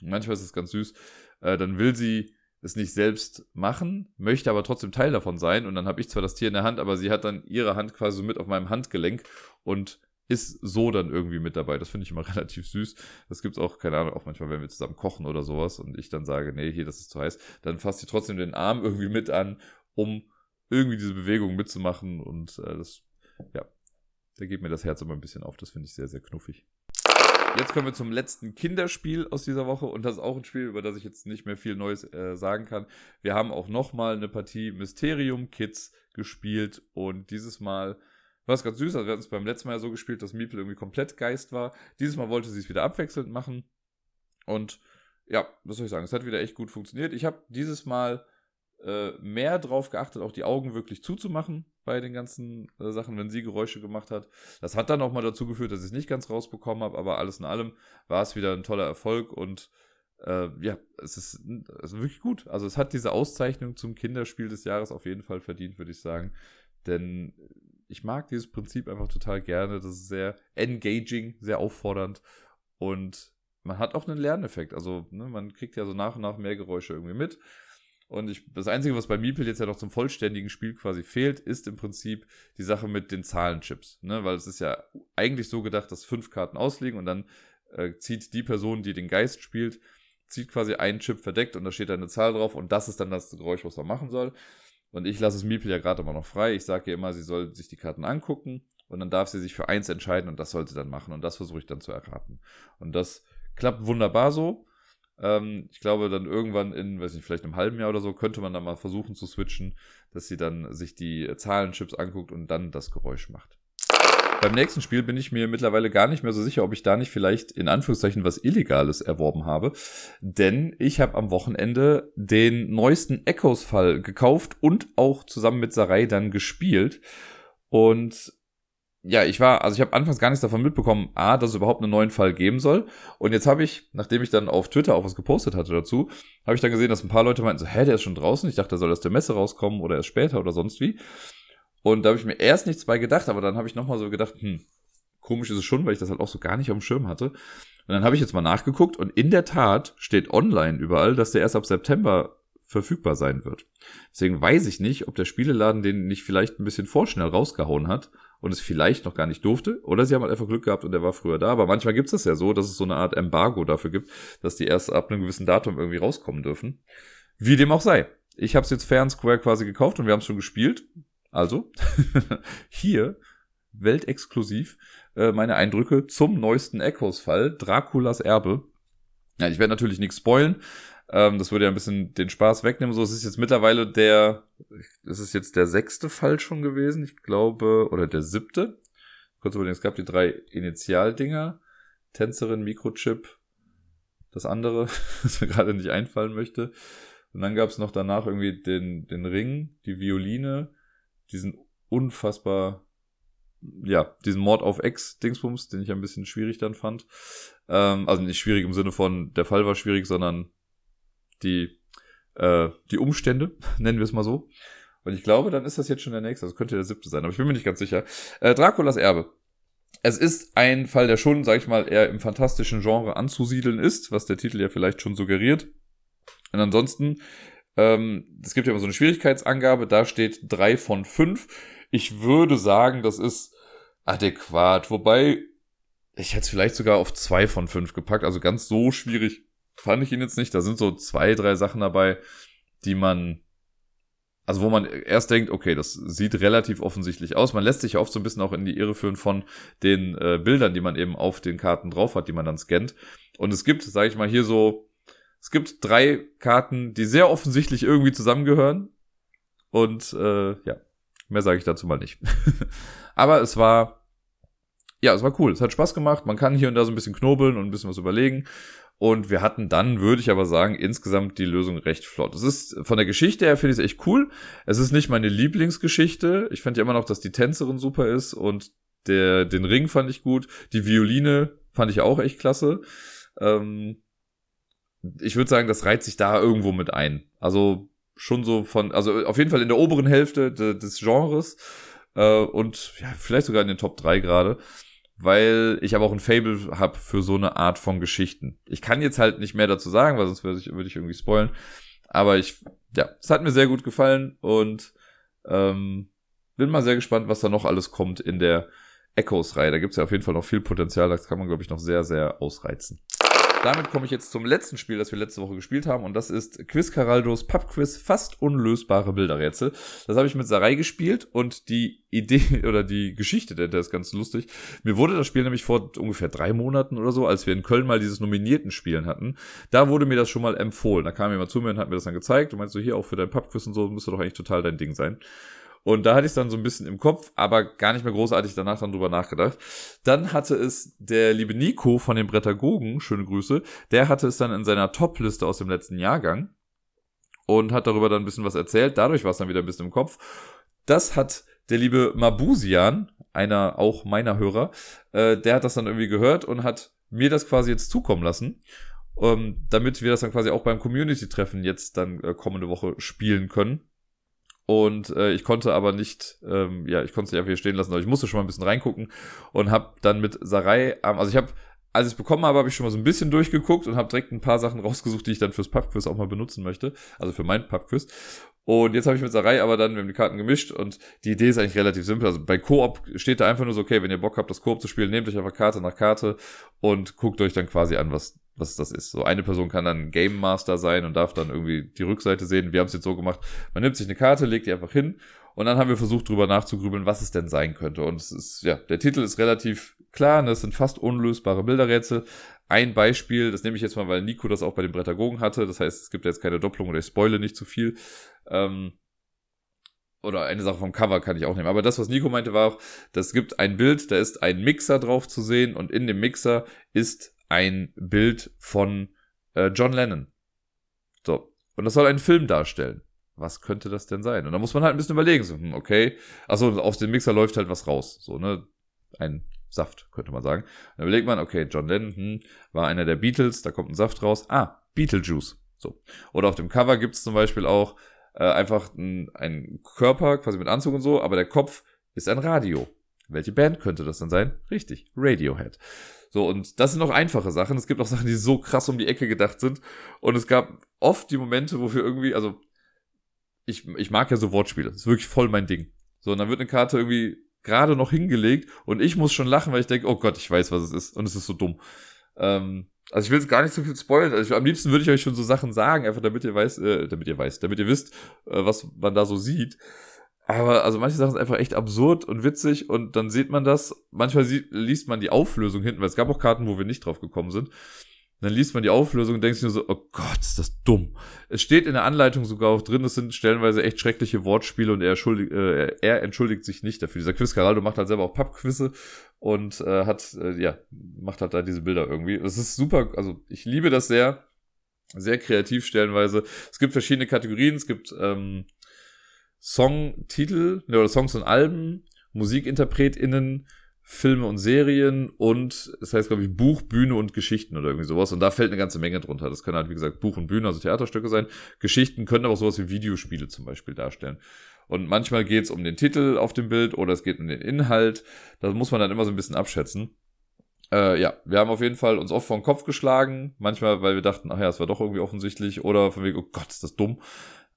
Manchmal ist es ganz süß. Äh, dann will sie es nicht selbst machen, möchte aber trotzdem Teil davon sein und dann habe ich zwar das Tier in der Hand, aber sie hat dann ihre Hand quasi so mit auf meinem Handgelenk und ist so dann irgendwie mit dabei. Das finde ich immer [laughs] relativ süß. Das gibt es auch, keine Ahnung, auch manchmal, wenn wir zusammen kochen oder sowas und ich dann sage, nee, hier, das ist zu heiß, dann fasst sie trotzdem den Arm irgendwie mit an, um irgendwie diese Bewegung mitzumachen und äh, das, ja, da geht mir das Herz immer ein bisschen auf. Das finde ich sehr, sehr knuffig. Jetzt kommen wir zum letzten Kinderspiel aus dieser Woche und das ist auch ein Spiel, über das ich jetzt nicht mehr viel Neues äh, sagen kann. Wir haben auch nochmal eine Partie Mysterium Kids gespielt und dieses Mal war es ganz süß. Also wir hatten es beim letzten Mal ja so gespielt, dass Miepel irgendwie komplett Geist war. Dieses Mal wollte sie es wieder abwechselnd machen und ja, was soll ich sagen, es hat wieder echt gut funktioniert. Ich habe dieses Mal äh, mehr drauf geachtet, auch die Augen wirklich zuzumachen bei den ganzen äh, Sachen, wenn sie Geräusche gemacht hat. Das hat dann auch mal dazu geführt, dass ich es nicht ganz rausbekommen habe, aber alles in allem war es wieder ein toller Erfolg und äh, ja, es ist, es ist wirklich gut. Also es hat diese Auszeichnung zum Kinderspiel des Jahres auf jeden Fall verdient, würde ich sagen. Denn ich mag dieses Prinzip einfach total gerne. Das ist sehr engaging, sehr auffordernd und man hat auch einen Lerneffekt. Also ne, man kriegt ja so nach und nach mehr Geräusche irgendwie mit. Und ich, das Einzige, was bei Meeple jetzt ja noch zum vollständigen Spiel quasi fehlt, ist im Prinzip die Sache mit den Zahlenchips. Ne? Weil es ist ja eigentlich so gedacht, dass fünf Karten ausliegen und dann äh, zieht die Person, die den Geist spielt, zieht quasi einen Chip verdeckt und da steht eine Zahl drauf und das ist dann das Geräusch, was man machen soll. Und ich lasse es Meeple ja gerade immer noch frei. Ich sage ihr immer, sie soll sich die Karten angucken und dann darf sie sich für eins entscheiden und das soll sie dann machen und das versuche ich dann zu erraten. Und das klappt wunderbar so. Ähm, ich glaube, dann irgendwann in, weiß nicht, vielleicht einem halben Jahr oder so, könnte man dann mal versuchen zu switchen, dass sie dann sich die Zahlenchips anguckt und dann das Geräusch macht. Beim nächsten Spiel bin ich mir mittlerweile gar nicht mehr so sicher, ob ich da nicht vielleicht in Anführungszeichen was Illegales erworben habe. Denn ich habe am Wochenende den neuesten Echoes-Fall gekauft und auch zusammen mit Sarai dann gespielt. Und ja, ich war, also ich habe anfangs gar nichts davon mitbekommen, A, dass es überhaupt einen neuen Fall geben soll. Und jetzt habe ich, nachdem ich dann auf Twitter auch was gepostet hatte dazu, habe ich dann gesehen, dass ein paar Leute meinten so, hä, der ist schon draußen. Ich dachte, der soll aus der Messe rauskommen oder erst später oder sonst wie. Und da habe ich mir erst nichts bei gedacht, aber dann habe ich nochmal so gedacht, hm, komisch ist es schon, weil ich das halt auch so gar nicht auf dem Schirm hatte. Und dann habe ich jetzt mal nachgeguckt und in der Tat steht online überall, dass der erst ab September verfügbar sein wird. Deswegen weiß ich nicht, ob der Spieleladen den nicht vielleicht ein bisschen vorschnell rausgehauen hat und es vielleicht noch gar nicht durfte. Oder sie haben halt einfach Glück gehabt und der war früher da. Aber manchmal gibt es das ja so, dass es so eine Art Embargo dafür gibt, dass die erst ab einem gewissen Datum irgendwie rauskommen dürfen. Wie dem auch sei. ich habe es jetzt Fair and Square quasi gekauft und wir haben es schon gespielt. Also, [laughs] hier, weltexklusiv, äh, meine Eindrücke zum neuesten Echoes-Fall, Draculas Erbe. Ja, ich werde natürlich nichts spoilen. Ähm, das würde ja ein bisschen den Spaß wegnehmen. So, es ist jetzt mittlerweile der, es ist jetzt der sechste Fall schon gewesen, ich glaube, oder der siebte. Kurz überlegen, es gab die drei Initialdinger. Tänzerin, Mikrochip, das andere, [laughs] das mir gerade nicht einfallen möchte. Und dann gab es noch danach irgendwie den, den Ring, die Violine, diesen unfassbar, ja, diesen Mord auf Ex-Dingsbums, den ich ein bisschen schwierig dann fand. Ähm, also nicht schwierig im Sinne von, der Fall war schwierig, sondern die, äh, die Umstände, [laughs] nennen wir es mal so. Und ich glaube, dann ist das jetzt schon der nächste. Das könnte der siebte sein, aber ich bin mir nicht ganz sicher. Äh, Draculas Erbe. Es ist ein Fall, der schon, sag ich mal, eher im fantastischen Genre anzusiedeln ist, was der Titel ja vielleicht schon suggeriert. Und ansonsten, ähm, es gibt ja immer so eine Schwierigkeitsangabe, da steht drei von fünf. Ich würde sagen, das ist adäquat. Wobei, ich hätte es vielleicht sogar auf zwei von fünf gepackt. Also ganz so schwierig fand ich ihn jetzt nicht. Da sind so zwei, drei Sachen dabei, die man, also wo man erst denkt, okay, das sieht relativ offensichtlich aus. Man lässt sich oft so ein bisschen auch in die Irre führen von den äh, Bildern, die man eben auf den Karten drauf hat, die man dann scannt. Und es gibt, sage ich mal, hier so, es gibt drei Karten, die sehr offensichtlich irgendwie zusammengehören. Und äh, ja, mehr sage ich dazu mal nicht. [laughs] Aber es war, ja, es war cool. Es hat Spaß gemacht. Man kann hier und da so ein bisschen knobeln und ein bisschen was überlegen. Und wir hatten dann, würde ich aber sagen, insgesamt die Lösung recht flott. Es ist von der Geschichte her finde ich es echt cool. Es ist nicht meine Lieblingsgeschichte. Ich fand ja immer noch, dass die Tänzerin super ist und der, den Ring fand ich gut. Die Violine fand ich auch echt klasse. Ähm, ich würde sagen, das reiht sich da irgendwo mit ein. Also schon so von, also auf jeden Fall in der oberen Hälfte de, des Genres äh, und ja, vielleicht sogar in den Top 3 gerade weil ich aber auch ein Fable habe für so eine Art von Geschichten. Ich kann jetzt halt nicht mehr dazu sagen, weil sonst würde ich, würde ich irgendwie spoilen. Aber ich, ja, es hat mir sehr gut gefallen und ähm, bin mal sehr gespannt, was da noch alles kommt in der Echoes-Reihe. Da gibt es ja auf jeden Fall noch viel Potenzial, das kann man, glaube ich, noch sehr, sehr ausreizen damit komme ich jetzt zum letzten Spiel, das wir letzte Woche gespielt haben. Und das ist Quiz Caraldos Pubquiz fast unlösbare Bilderrätsel. Das habe ich mit Sarai gespielt und die Idee [laughs] oder die Geschichte der, ist ganz lustig. Mir wurde das Spiel nämlich vor ungefähr drei Monaten oder so, als wir in Köln mal dieses nominierten Spielen hatten, da wurde mir das schon mal empfohlen. Da kam jemand zu mir und hat mir das dann gezeigt und meinte so, hier auch für dein Pubquiz und so, müsste doch eigentlich total dein Ding sein. Und da hatte ich es dann so ein bisschen im Kopf, aber gar nicht mehr großartig danach dann drüber nachgedacht. Dann hatte es der liebe Nico von den Brettagogen, schöne Grüße, der hatte es dann in seiner Top-Liste aus dem letzten Jahrgang und hat darüber dann ein bisschen was erzählt. Dadurch war es dann wieder ein bisschen im Kopf. Das hat der liebe Mabusian, einer auch meiner Hörer, äh, der hat das dann irgendwie gehört und hat mir das quasi jetzt zukommen lassen, ähm, damit wir das dann quasi auch beim Community-Treffen jetzt dann äh, kommende Woche spielen können. Und äh, ich konnte aber nicht, ähm, ja, ich konnte es nicht einfach hier stehen lassen, aber ich musste schon mal ein bisschen reingucken und habe dann mit Sarai, ähm, also ich habe, als ich es bekommen habe, habe ich schon mal so ein bisschen durchgeguckt und habe direkt ein paar Sachen rausgesucht, die ich dann fürs Pubquiz auch mal benutzen möchte, also für mein Pubquiz. Und jetzt habe ich mit Sarai aber dann, wir haben die Karten gemischt und die Idee ist eigentlich relativ simpel. Also bei Koop steht da einfach nur so, okay, wenn ihr Bock habt, das Koop zu spielen, nehmt euch einfach Karte nach Karte und guckt euch dann quasi an, was, was das ist. So eine Person kann dann Game Master sein und darf dann irgendwie die Rückseite sehen. Wir haben es jetzt so gemacht, man nimmt sich eine Karte, legt die einfach hin und dann haben wir versucht, drüber nachzugrübeln, was es denn sein könnte. Und es ist, ja, der Titel ist relativ klar, das sind fast unlösbare Bilderrätsel. Ein Beispiel, das nehme ich jetzt mal, weil Nico das auch bei den Brettagogen hatte. Das heißt, es gibt jetzt keine Doppelung oder ich spoile nicht zu viel. Ähm, oder eine Sache vom Cover kann ich auch nehmen. Aber das, was Nico meinte, war auch, das gibt ein Bild, da ist ein Mixer drauf zu sehen und in dem Mixer ist ein Bild von äh, John Lennon. So. Und das soll einen Film darstellen was könnte das denn sein? Und da muss man halt ein bisschen überlegen, so, hm, okay, also aus dem Mixer läuft halt was raus, so, ne, ein Saft, könnte man sagen. Dann überlegt man, okay, John Lennon hm, war einer der Beatles, da kommt ein Saft raus, ah, Beetlejuice, so. Oder auf dem Cover gibt's zum Beispiel auch äh, einfach ein, ein Körper, quasi mit Anzug und so, aber der Kopf ist ein Radio. Welche Band könnte das denn sein? Richtig, Radiohead. So, und das sind noch einfache Sachen. Es gibt auch Sachen, die so krass um die Ecke gedacht sind. Und es gab oft die Momente, wofür irgendwie, also ich, ich mag ja so Wortspiele. Das ist wirklich voll mein Ding. So, und dann wird eine Karte irgendwie gerade noch hingelegt und ich muss schon lachen, weil ich denke, oh Gott, ich weiß, was es ist. Und es ist so dumm. Ähm, also ich will jetzt gar nicht so viel spoilern. Also ich, am liebsten würde ich euch schon so Sachen sagen, einfach damit ihr weiß, äh, damit ihr weiß, damit ihr wisst, äh, was man da so sieht. Aber also manche Sachen sind einfach echt absurd und witzig und dann sieht man das. Manchmal sieht, liest man die Auflösung hinten, weil es gab auch Karten, wo wir nicht drauf gekommen sind. Dann liest man die Auflösung und denkt sich nur so, oh Gott, ist das dumm. Es steht in der Anleitung sogar auch drin, es sind stellenweise echt schreckliche Wortspiele und er, schuldig, äh, er entschuldigt sich nicht dafür. Dieser Quiz Caraldo macht halt selber auch Pappquizze und äh, hat, äh, ja, macht halt da diese Bilder irgendwie. Es ist super, also ich liebe das sehr, sehr kreativ stellenweise. Es gibt verschiedene Kategorien, es gibt ähm, Songtitel ne, oder Songs und Alben, MusikinterpretInnen, Filme und Serien und das heißt, glaube ich, Buch, Bühne und Geschichten oder irgendwie sowas. Und da fällt eine ganze Menge drunter. Das können halt, wie gesagt, Buch und Bühne, also Theaterstücke sein. Geschichten können aber auch sowas wie Videospiele zum Beispiel darstellen. Und manchmal geht es um den Titel auf dem Bild oder es geht um den Inhalt. Das muss man dann immer so ein bisschen abschätzen. Äh, ja, wir haben auf jeden Fall uns oft vor den Kopf geschlagen. Manchmal, weil wir dachten, ach ja, es war doch irgendwie offensichtlich. Oder von wegen, oh Gott, ist das dumm.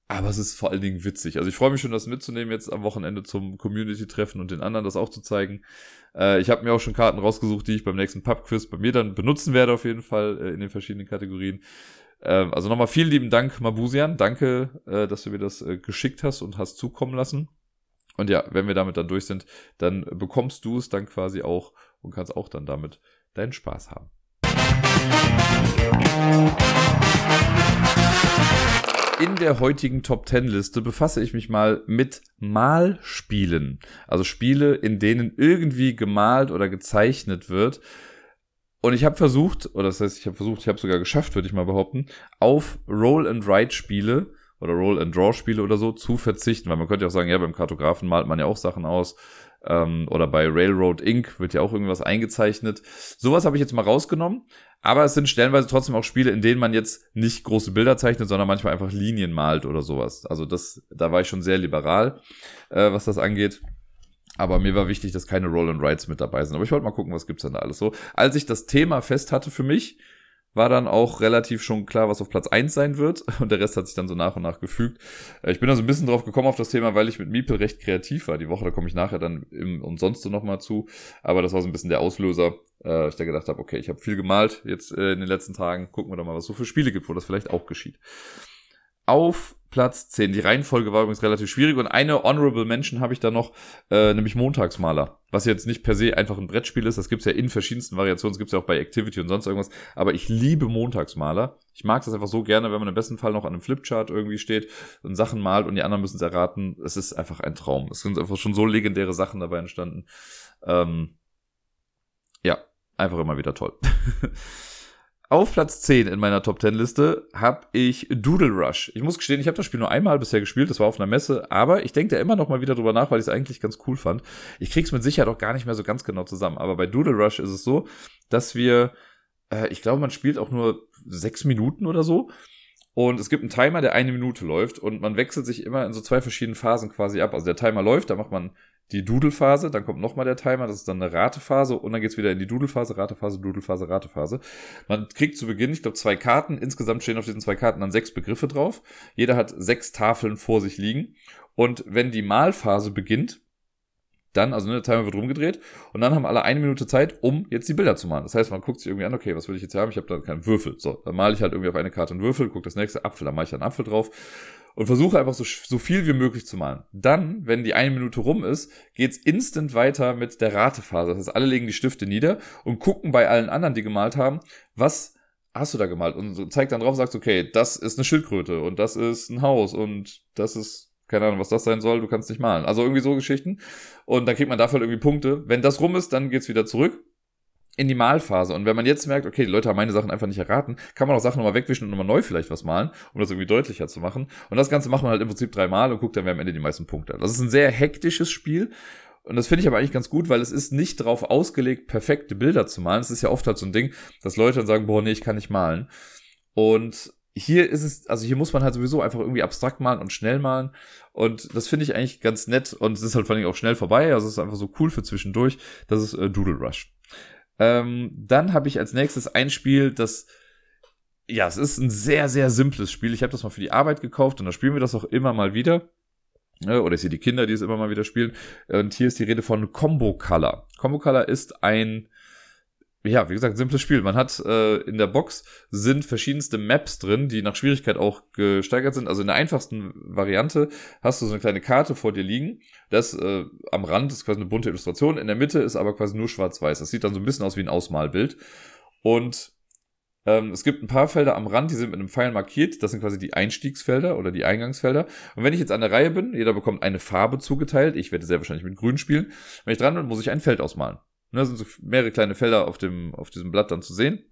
Aber es ist vor allen Dingen witzig. Also ich freue mich schon, das mitzunehmen jetzt am Wochenende zum Community-Treffen und den anderen das auch zu zeigen. Äh, ich habe mir auch schon Karten rausgesucht, die ich beim nächsten Pub-Quiz bei mir dann benutzen werde, auf jeden Fall äh, in den verschiedenen Kategorien. Äh, also nochmal vielen lieben Dank, Mabusian. Danke, äh, dass du mir das äh, geschickt hast und hast zukommen lassen. Und ja, wenn wir damit dann durch sind, dann bekommst du es dann quasi auch und kannst auch dann damit deinen Spaß haben. In der heutigen Top 10 Liste befasse ich mich mal mit Malspielen. Also Spiele, in denen irgendwie gemalt oder gezeichnet wird. Und ich habe versucht, oder das heißt, ich habe versucht, ich habe sogar geschafft, würde ich mal behaupten, auf Roll and Write Spiele oder Roll and Draw Spiele oder so zu verzichten, weil man könnte ja auch sagen, ja, beim Kartografen malt man ja auch Sachen aus ähm, oder bei Railroad Inc. wird ja auch irgendwas eingezeichnet. Sowas habe ich jetzt mal rausgenommen, aber es sind stellenweise trotzdem auch Spiele, in denen man jetzt nicht große Bilder zeichnet, sondern manchmal einfach Linien malt oder sowas. Also das, da war ich schon sehr liberal, äh, was das angeht. Aber mir war wichtig, dass keine Roll and Rides mit dabei sind. Aber ich wollte mal gucken, was gibt's denn da alles so. Als ich das Thema fest hatte für mich, war dann auch relativ schon klar, was auf Platz eins sein wird. [laughs] Und der Rest hat sich dann so nach und nach gefügt. Äh, ich bin da so ein bisschen drauf gekommen auf das Thema, weil ich mit Miepel recht kreativ war. Die Woche, da komme ich nachher dann im Umsonst so nochmal zu. Aber das war so ein bisschen der Auslöser. Äh, ich da gedacht habe, okay, ich habe viel gemalt jetzt äh, in den letzten Tagen. Gucken wir doch mal, was so für Spiele gibt, wo das vielleicht auch geschieht. Auf Platz 10. Die Reihenfolge war übrigens relativ schwierig und eine Honorable Mention habe ich da noch, äh, nämlich Montagsmaler. Was jetzt nicht per se einfach ein Brettspiel ist, das gibt's ja in verschiedensten Variationen, das gibt's ja auch bei Activity und sonst irgendwas, aber ich liebe Montagsmaler. Ich mag das einfach so gerne, wenn man im besten Fall noch an einem Flipchart irgendwie steht und Sachen malt und die anderen müssen es erraten. Es ist einfach ein Traum. Es sind einfach schon so legendäre Sachen dabei entstanden. Ähm, ja, einfach immer wieder toll. [laughs] Auf Platz 10 in meiner Top 10 Liste habe ich Doodle Rush. Ich muss gestehen, ich habe das Spiel nur einmal bisher gespielt, das war auf einer Messe, aber ich denke da immer noch mal wieder drüber nach, weil ich es eigentlich ganz cool fand. Ich krieg's mit Sicherheit auch gar nicht mehr so ganz genau zusammen, aber bei Doodle Rush ist es so, dass wir, äh, ich glaube, man spielt auch nur sechs Minuten oder so. Und es gibt einen Timer, der eine Minute läuft und man wechselt sich immer in so zwei verschiedenen Phasen quasi ab. Also der Timer läuft, da macht man die Doodle-Phase, dann kommt nochmal der Timer, das ist dann eine Ratephase und dann geht's wieder in die Doodle-Phase, Ratephase, Doodle-Phase, Ratephase. Man kriegt zu Beginn, ich glaube, zwei Karten. Insgesamt stehen auf diesen zwei Karten dann sechs Begriffe drauf. Jeder hat sechs Tafeln vor sich liegen. Und wenn die Malphase beginnt, dann, also ne, der Timer wird rumgedreht und dann haben alle eine Minute Zeit, um jetzt die Bilder zu malen. Das heißt, man guckt sich irgendwie an, okay, was will ich jetzt haben? Ich habe da keinen Würfel. So, dann male ich halt irgendwie auf eine Karte einen Würfel, guck das nächste Apfel, dann mache ich einen Apfel drauf und versuche einfach so, so viel wie möglich zu malen. Dann, wenn die eine Minute rum ist, geht's instant weiter mit der Ratephase. Das heißt, alle legen die Stifte nieder und gucken bei allen anderen, die gemalt haben, was hast du da gemalt? Und zeigt dann drauf und sagst, okay, das ist eine Schildkröte und das ist ein Haus und das ist keine Ahnung, was das sein soll, du kannst nicht malen. Also irgendwie so Geschichten. Und dann kriegt man dafür irgendwie Punkte. Wenn das rum ist, dann geht's wieder zurück in die Malphase. Und wenn man jetzt merkt, okay, die Leute haben meine Sachen einfach nicht erraten, kann man auch Sachen nochmal wegwischen und nochmal neu vielleicht was malen, um das irgendwie deutlicher zu machen. Und das Ganze macht man halt im Prinzip dreimal und guckt dann, wer am Ende die meisten Punkte hat. Das ist ein sehr hektisches Spiel. Und das finde ich aber eigentlich ganz gut, weil es ist nicht darauf ausgelegt, perfekte Bilder zu malen. Es ist ja oft halt so ein Ding, dass Leute dann sagen, boah, nee, ich kann nicht malen. Und hier ist es, also hier muss man halt sowieso einfach irgendwie abstrakt malen und schnell malen. Und das finde ich eigentlich ganz nett. Und es ist halt vor allem auch schnell vorbei. Also es ist einfach so cool für zwischendurch. Das ist äh, Doodle Rush. Ähm, dann habe ich als nächstes ein Spiel, das ja, es ist ein sehr, sehr simples Spiel. Ich habe das mal für die Arbeit gekauft und da spielen wir das auch immer mal wieder. Oder ich sehe die Kinder, die es immer mal wieder spielen. Und hier ist die Rede von Combo Color. Combo Color ist ein ja, wie gesagt, simples Spiel. Man hat äh, in der Box sind verschiedenste Maps drin, die nach Schwierigkeit auch gesteigert sind. Also in der einfachsten Variante hast du so eine kleine Karte vor dir liegen. Das äh, am Rand ist quasi eine bunte Illustration, in der Mitte ist aber quasi nur schwarz-weiß. Das sieht dann so ein bisschen aus wie ein Ausmalbild. Und ähm, es gibt ein paar Felder am Rand, die sind mit einem Pfeil markiert. Das sind quasi die Einstiegsfelder oder die Eingangsfelder. Und wenn ich jetzt an der Reihe bin, jeder bekommt eine Farbe zugeteilt. Ich werde sehr wahrscheinlich mit Grün spielen. Wenn ich dran bin, muss ich ein Feld ausmalen. Ne, sind so mehrere kleine Felder auf, dem, auf diesem Blatt dann zu sehen.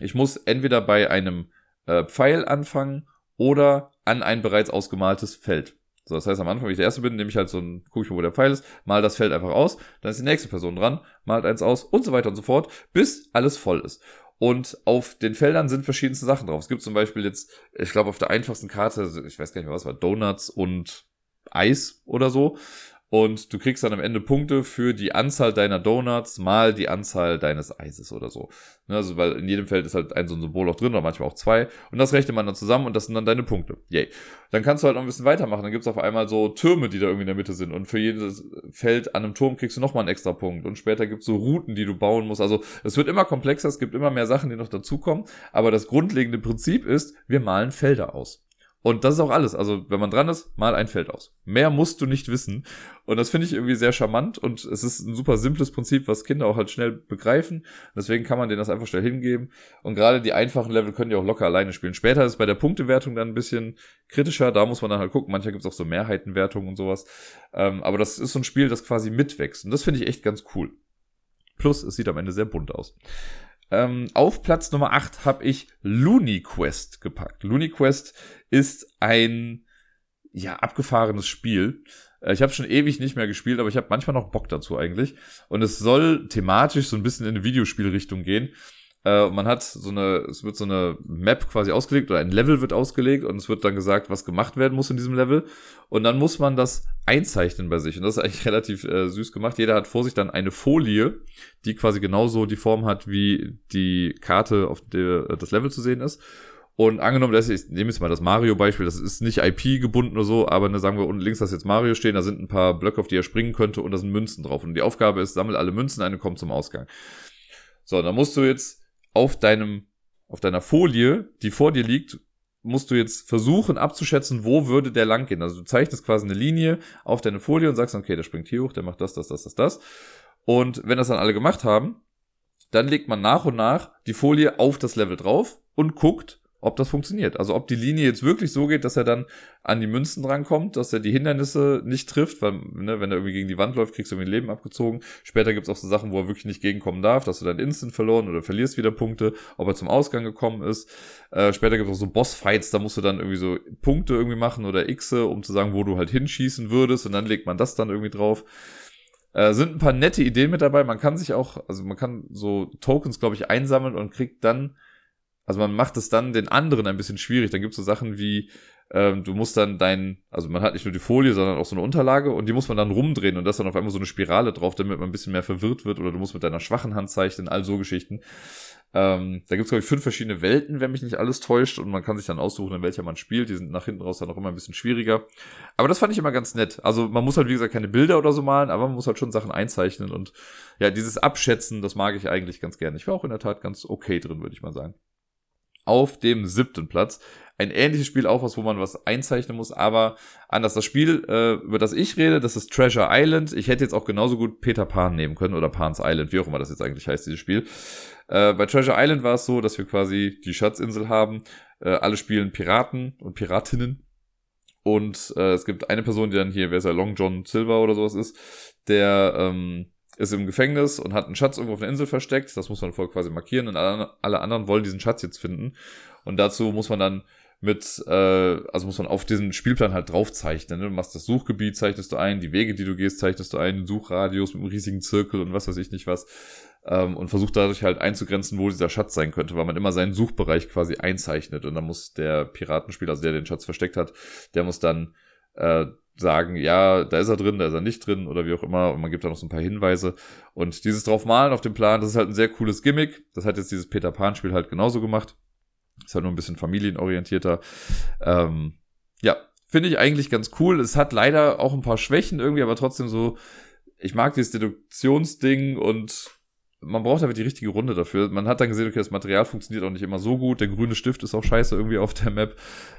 Ich muss entweder bei einem äh, Pfeil anfangen oder an ein bereits ausgemaltes Feld. So, das heißt, am Anfang, wenn ich der Erste bin, nehme ich halt so ein, gucke ich mal, wo der Pfeil ist, mal das Feld einfach aus, dann ist die nächste Person dran, malt eins aus und so weiter und so fort, bis alles voll ist. Und auf den Feldern sind verschiedenste Sachen drauf. Es gibt zum Beispiel jetzt, ich glaube, auf der einfachsten Karte, ich weiß gar nicht mehr was war, Donuts und Eis oder so. Und du kriegst dann am Ende Punkte für die Anzahl deiner Donuts mal die Anzahl deines Eises oder so. Ne, also, weil in jedem Feld ist halt ein so ein Symbol auch drin oder manchmal auch zwei. Und das rechnet man dann zusammen und das sind dann deine Punkte. Yay. Dann kannst du halt noch ein bisschen weitermachen. Dann gibt's auf einmal so Türme, die da irgendwie in der Mitte sind. Und für jedes Feld an einem Turm kriegst du nochmal einen extra Punkt. Und später gibt's so Routen, die du bauen musst. Also es wird immer komplexer, es gibt immer mehr Sachen, die noch dazukommen. Aber das grundlegende Prinzip ist, wir malen Felder aus. Und das ist auch alles. Also, wenn man dran ist, mal ein Feld aus. Mehr musst du nicht wissen. Und das finde ich irgendwie sehr charmant und es ist ein super simples Prinzip, was Kinder auch halt schnell begreifen. Deswegen kann man denen das einfach schnell hingeben. Und gerade die einfachen Level können die auch locker alleine spielen. Später ist es bei der Punktewertung dann ein bisschen kritischer. Da muss man dann halt gucken. Manchmal gibt es auch so Mehrheitenwertungen und sowas. Ähm, aber das ist so ein Spiel, das quasi mitwächst. Und das finde ich echt ganz cool. Plus, es sieht am Ende sehr bunt aus. Ähm, auf Platz Nummer 8 habe ich Looney Quest gepackt. Looney Quest ist ein ja abgefahrenes Spiel. Äh, ich habe schon ewig nicht mehr gespielt, aber ich habe manchmal noch Bock dazu eigentlich. Und es soll thematisch so ein bisschen in eine Videospielrichtung gehen. Äh, man hat so eine, es wird so eine Map quasi ausgelegt oder ein Level wird ausgelegt und es wird dann gesagt, was gemacht werden muss in diesem Level. Und dann muss man das einzeichnen bei sich. Und das ist eigentlich [laughs] relativ äh, süß gemacht. Jeder hat vor sich dann eine Folie, die quasi genauso die Form hat, wie die Karte, auf der das Level zu sehen ist. Und angenommen, das ist, ich nehme jetzt mal das Mario-Beispiel, das ist nicht IP gebunden oder so, aber ne, sagen wir unten links, dass jetzt Mario stehen, da sind ein paar Blöcke, auf die er springen könnte und da sind Münzen drauf. Und die Aufgabe ist, sammel alle Münzen eine kommt zum Ausgang. So, dann musst du jetzt auf deinem, auf deiner Folie, die vor dir liegt, musst du jetzt versuchen abzuschätzen, wo würde der lang gehen. Also du zeichnest quasi eine Linie auf deine Folie und sagst, okay, der springt hier hoch, der macht das, das, das, das, das. Und wenn das dann alle gemacht haben, dann legt man nach und nach die Folie auf das Level drauf und guckt, ob das funktioniert. Also ob die Linie jetzt wirklich so geht, dass er dann an die Münzen drankommt, dass er die Hindernisse nicht trifft, weil, ne, wenn er irgendwie gegen die Wand läuft, kriegst du irgendwie ein Leben abgezogen. Später gibt's auch so Sachen, wo er wirklich nicht gegenkommen darf, dass du dann instant verloren oder verlierst wieder Punkte, ob er zum Ausgang gekommen ist. Äh, später gibt's auch so Bossfights, da musst du dann irgendwie so Punkte irgendwie machen oder Xe, um zu sagen, wo du halt hinschießen würdest und dann legt man das dann irgendwie drauf. Äh, sind ein paar nette Ideen mit dabei. Man kann sich auch, also man kann so Tokens, glaube ich, einsammeln und kriegt dann also man macht es dann den anderen ein bisschen schwierig. Dann gibt es so Sachen wie, ähm, du musst dann dein, also man hat nicht nur die Folie, sondern auch so eine Unterlage und die muss man dann rumdrehen und das dann auf einmal so eine Spirale drauf, damit man ein bisschen mehr verwirrt wird oder du musst mit deiner schwachen Hand zeichnen, all so Geschichten. Ähm, da gibt es, glaube ich, fünf verschiedene Welten, wenn mich nicht alles täuscht und man kann sich dann aussuchen, in welcher man spielt. Die sind nach hinten raus dann auch immer ein bisschen schwieriger. Aber das fand ich immer ganz nett. Also man muss halt, wie gesagt, keine Bilder oder so malen, aber man muss halt schon Sachen einzeichnen und ja, dieses Abschätzen, das mag ich eigentlich ganz gerne. Ich war auch in der Tat ganz okay drin, würde ich mal sagen auf dem siebten Platz. Ein ähnliches Spiel auch was, wo man was einzeichnen muss, aber anders. Das Spiel, äh, über das ich rede, das ist Treasure Island. Ich hätte jetzt auch genauso gut Peter Pan nehmen können oder Pan's Island, wie auch immer das jetzt eigentlich heißt, dieses Spiel. Äh, bei Treasure Island war es so, dass wir quasi die Schatzinsel haben. Äh, alle spielen Piraten und Piratinnen. Und äh, es gibt eine Person, die dann hier, wer ist er, Long John Silver oder sowas ist, der ähm, ist im Gefängnis und hat einen Schatz irgendwo auf einer Insel versteckt. Das muss man voll quasi markieren und alle, anderen wollen diesen Schatz jetzt finden. Und dazu muss man dann mit, äh, also muss man auf diesen Spielplan halt draufzeichnen. Ne? Du machst das Suchgebiet, zeichnest du ein, die Wege, die du gehst, zeichnest du ein, Suchradius mit einem riesigen Zirkel und was weiß ich nicht was. Ähm, und versucht dadurch halt einzugrenzen, wo dieser Schatz sein könnte, weil man immer seinen Suchbereich quasi einzeichnet. Und dann muss der Piratenspieler, also der den Schatz versteckt hat, der muss dann äh, sagen, ja, da ist er drin, da ist er nicht drin oder wie auch immer. Und man gibt da noch so ein paar Hinweise. Und dieses draufmalen auf dem Plan, das ist halt ein sehr cooles Gimmick. Das hat jetzt dieses Peter Pan-Spiel halt genauso gemacht. Ist halt nur ein bisschen familienorientierter. Ähm, ja, finde ich eigentlich ganz cool. Es hat leider auch ein paar Schwächen irgendwie, aber trotzdem so, ich mag dieses Deduktionsding und man braucht aber die richtige Runde dafür. Man hat dann gesehen, okay, das Material funktioniert auch nicht immer so gut. Der grüne Stift ist auch scheiße irgendwie auf der Map.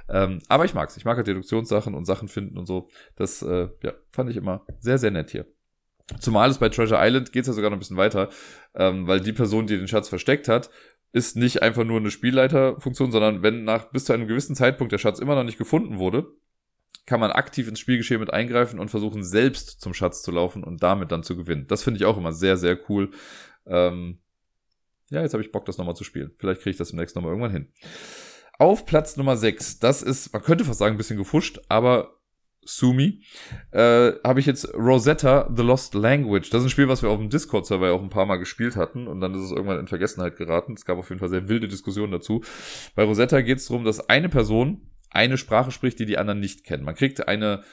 Ähm, aber ich mag's. Ich mag halt Deduktionssachen und Sachen finden und so. Das äh, ja, fand ich immer sehr, sehr nett hier. Zumal es bei Treasure Island geht's ja sogar noch ein bisschen weiter, ähm, weil die Person, die den Schatz versteckt hat, ist nicht einfach nur eine Spielleiterfunktion, sondern wenn nach bis zu einem gewissen Zeitpunkt der Schatz immer noch nicht gefunden wurde, kann man aktiv ins Spielgeschehen mit eingreifen und versuchen, selbst zum Schatz zu laufen und damit dann zu gewinnen. Das finde ich auch immer sehr, sehr cool. Ähm, ja, jetzt habe ich Bock, das nochmal zu spielen. Vielleicht kriege ich das demnächst nochmal irgendwann hin. Auf Platz Nummer 6, das ist, man könnte fast sagen, ein bisschen gefuscht, aber Sumi, äh, habe ich jetzt Rosetta The Lost Language. Das ist ein Spiel, was wir auf dem Discord-Server auch ein paar Mal gespielt hatten und dann ist es irgendwann in Vergessenheit geraten. Es gab auf jeden Fall sehr wilde Diskussionen dazu. Bei Rosetta geht es darum, dass eine Person eine Sprache spricht, die die anderen nicht kennen. Man kriegt eine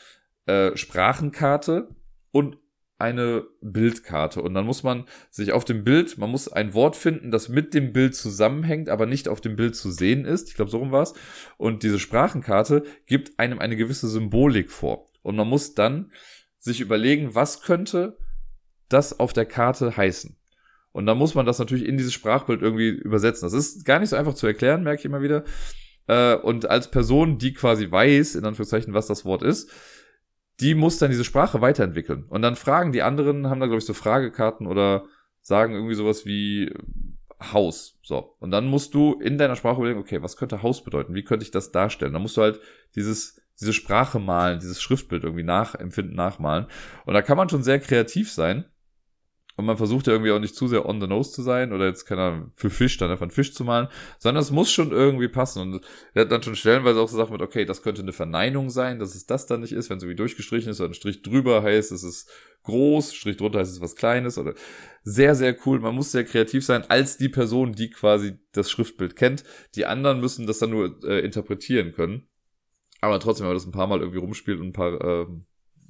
äh, Sprachenkarte und eine Bildkarte und dann muss man sich auf dem Bild, man muss ein Wort finden, das mit dem Bild zusammenhängt, aber nicht auf dem Bild zu sehen ist. Ich glaube, so rum war's. Und diese Sprachenkarte gibt einem eine gewisse Symbolik vor. Und man muss dann sich überlegen, was könnte das auf der Karte heißen. Und dann muss man das natürlich in dieses Sprachbild irgendwie übersetzen. Das ist gar nicht so einfach zu erklären, merke ich immer wieder. Äh, und als Person, die quasi weiß, in Anführungszeichen, was das Wort ist, die muss dann diese Sprache weiterentwickeln. Und dann fragen die anderen, haben da, glaube ich, so Fragekarten oder sagen irgendwie sowas wie Haus. So. Und dann musst du in deiner Sprache überlegen, okay, was könnte Haus bedeuten? Wie könnte ich das darstellen? Dann musst du halt dieses, diese Sprache malen, dieses Schriftbild irgendwie nachempfinden, nachmalen. Und da kann man schon sehr kreativ sein. Und man versucht ja irgendwie auch nicht zu sehr on the nose zu sein oder jetzt, keine Ahnung, für Fisch dann einfach einen Fisch zu malen, sondern es muss schon irgendwie passen. Und er hat dann schon stellenweise auch so Sachen mit, okay, das könnte eine Verneinung sein, dass es das dann nicht ist, wenn es irgendwie durchgestrichen ist oder ein Strich drüber heißt, es ist groß, Strich drunter heißt es was Kleines oder sehr, sehr cool. Man muss sehr kreativ sein als die Person, die quasi das Schriftbild kennt. Die anderen müssen das dann nur äh, interpretieren können. Aber trotzdem, wenn man das ein paar Mal irgendwie rumspielt und ein paar, äh,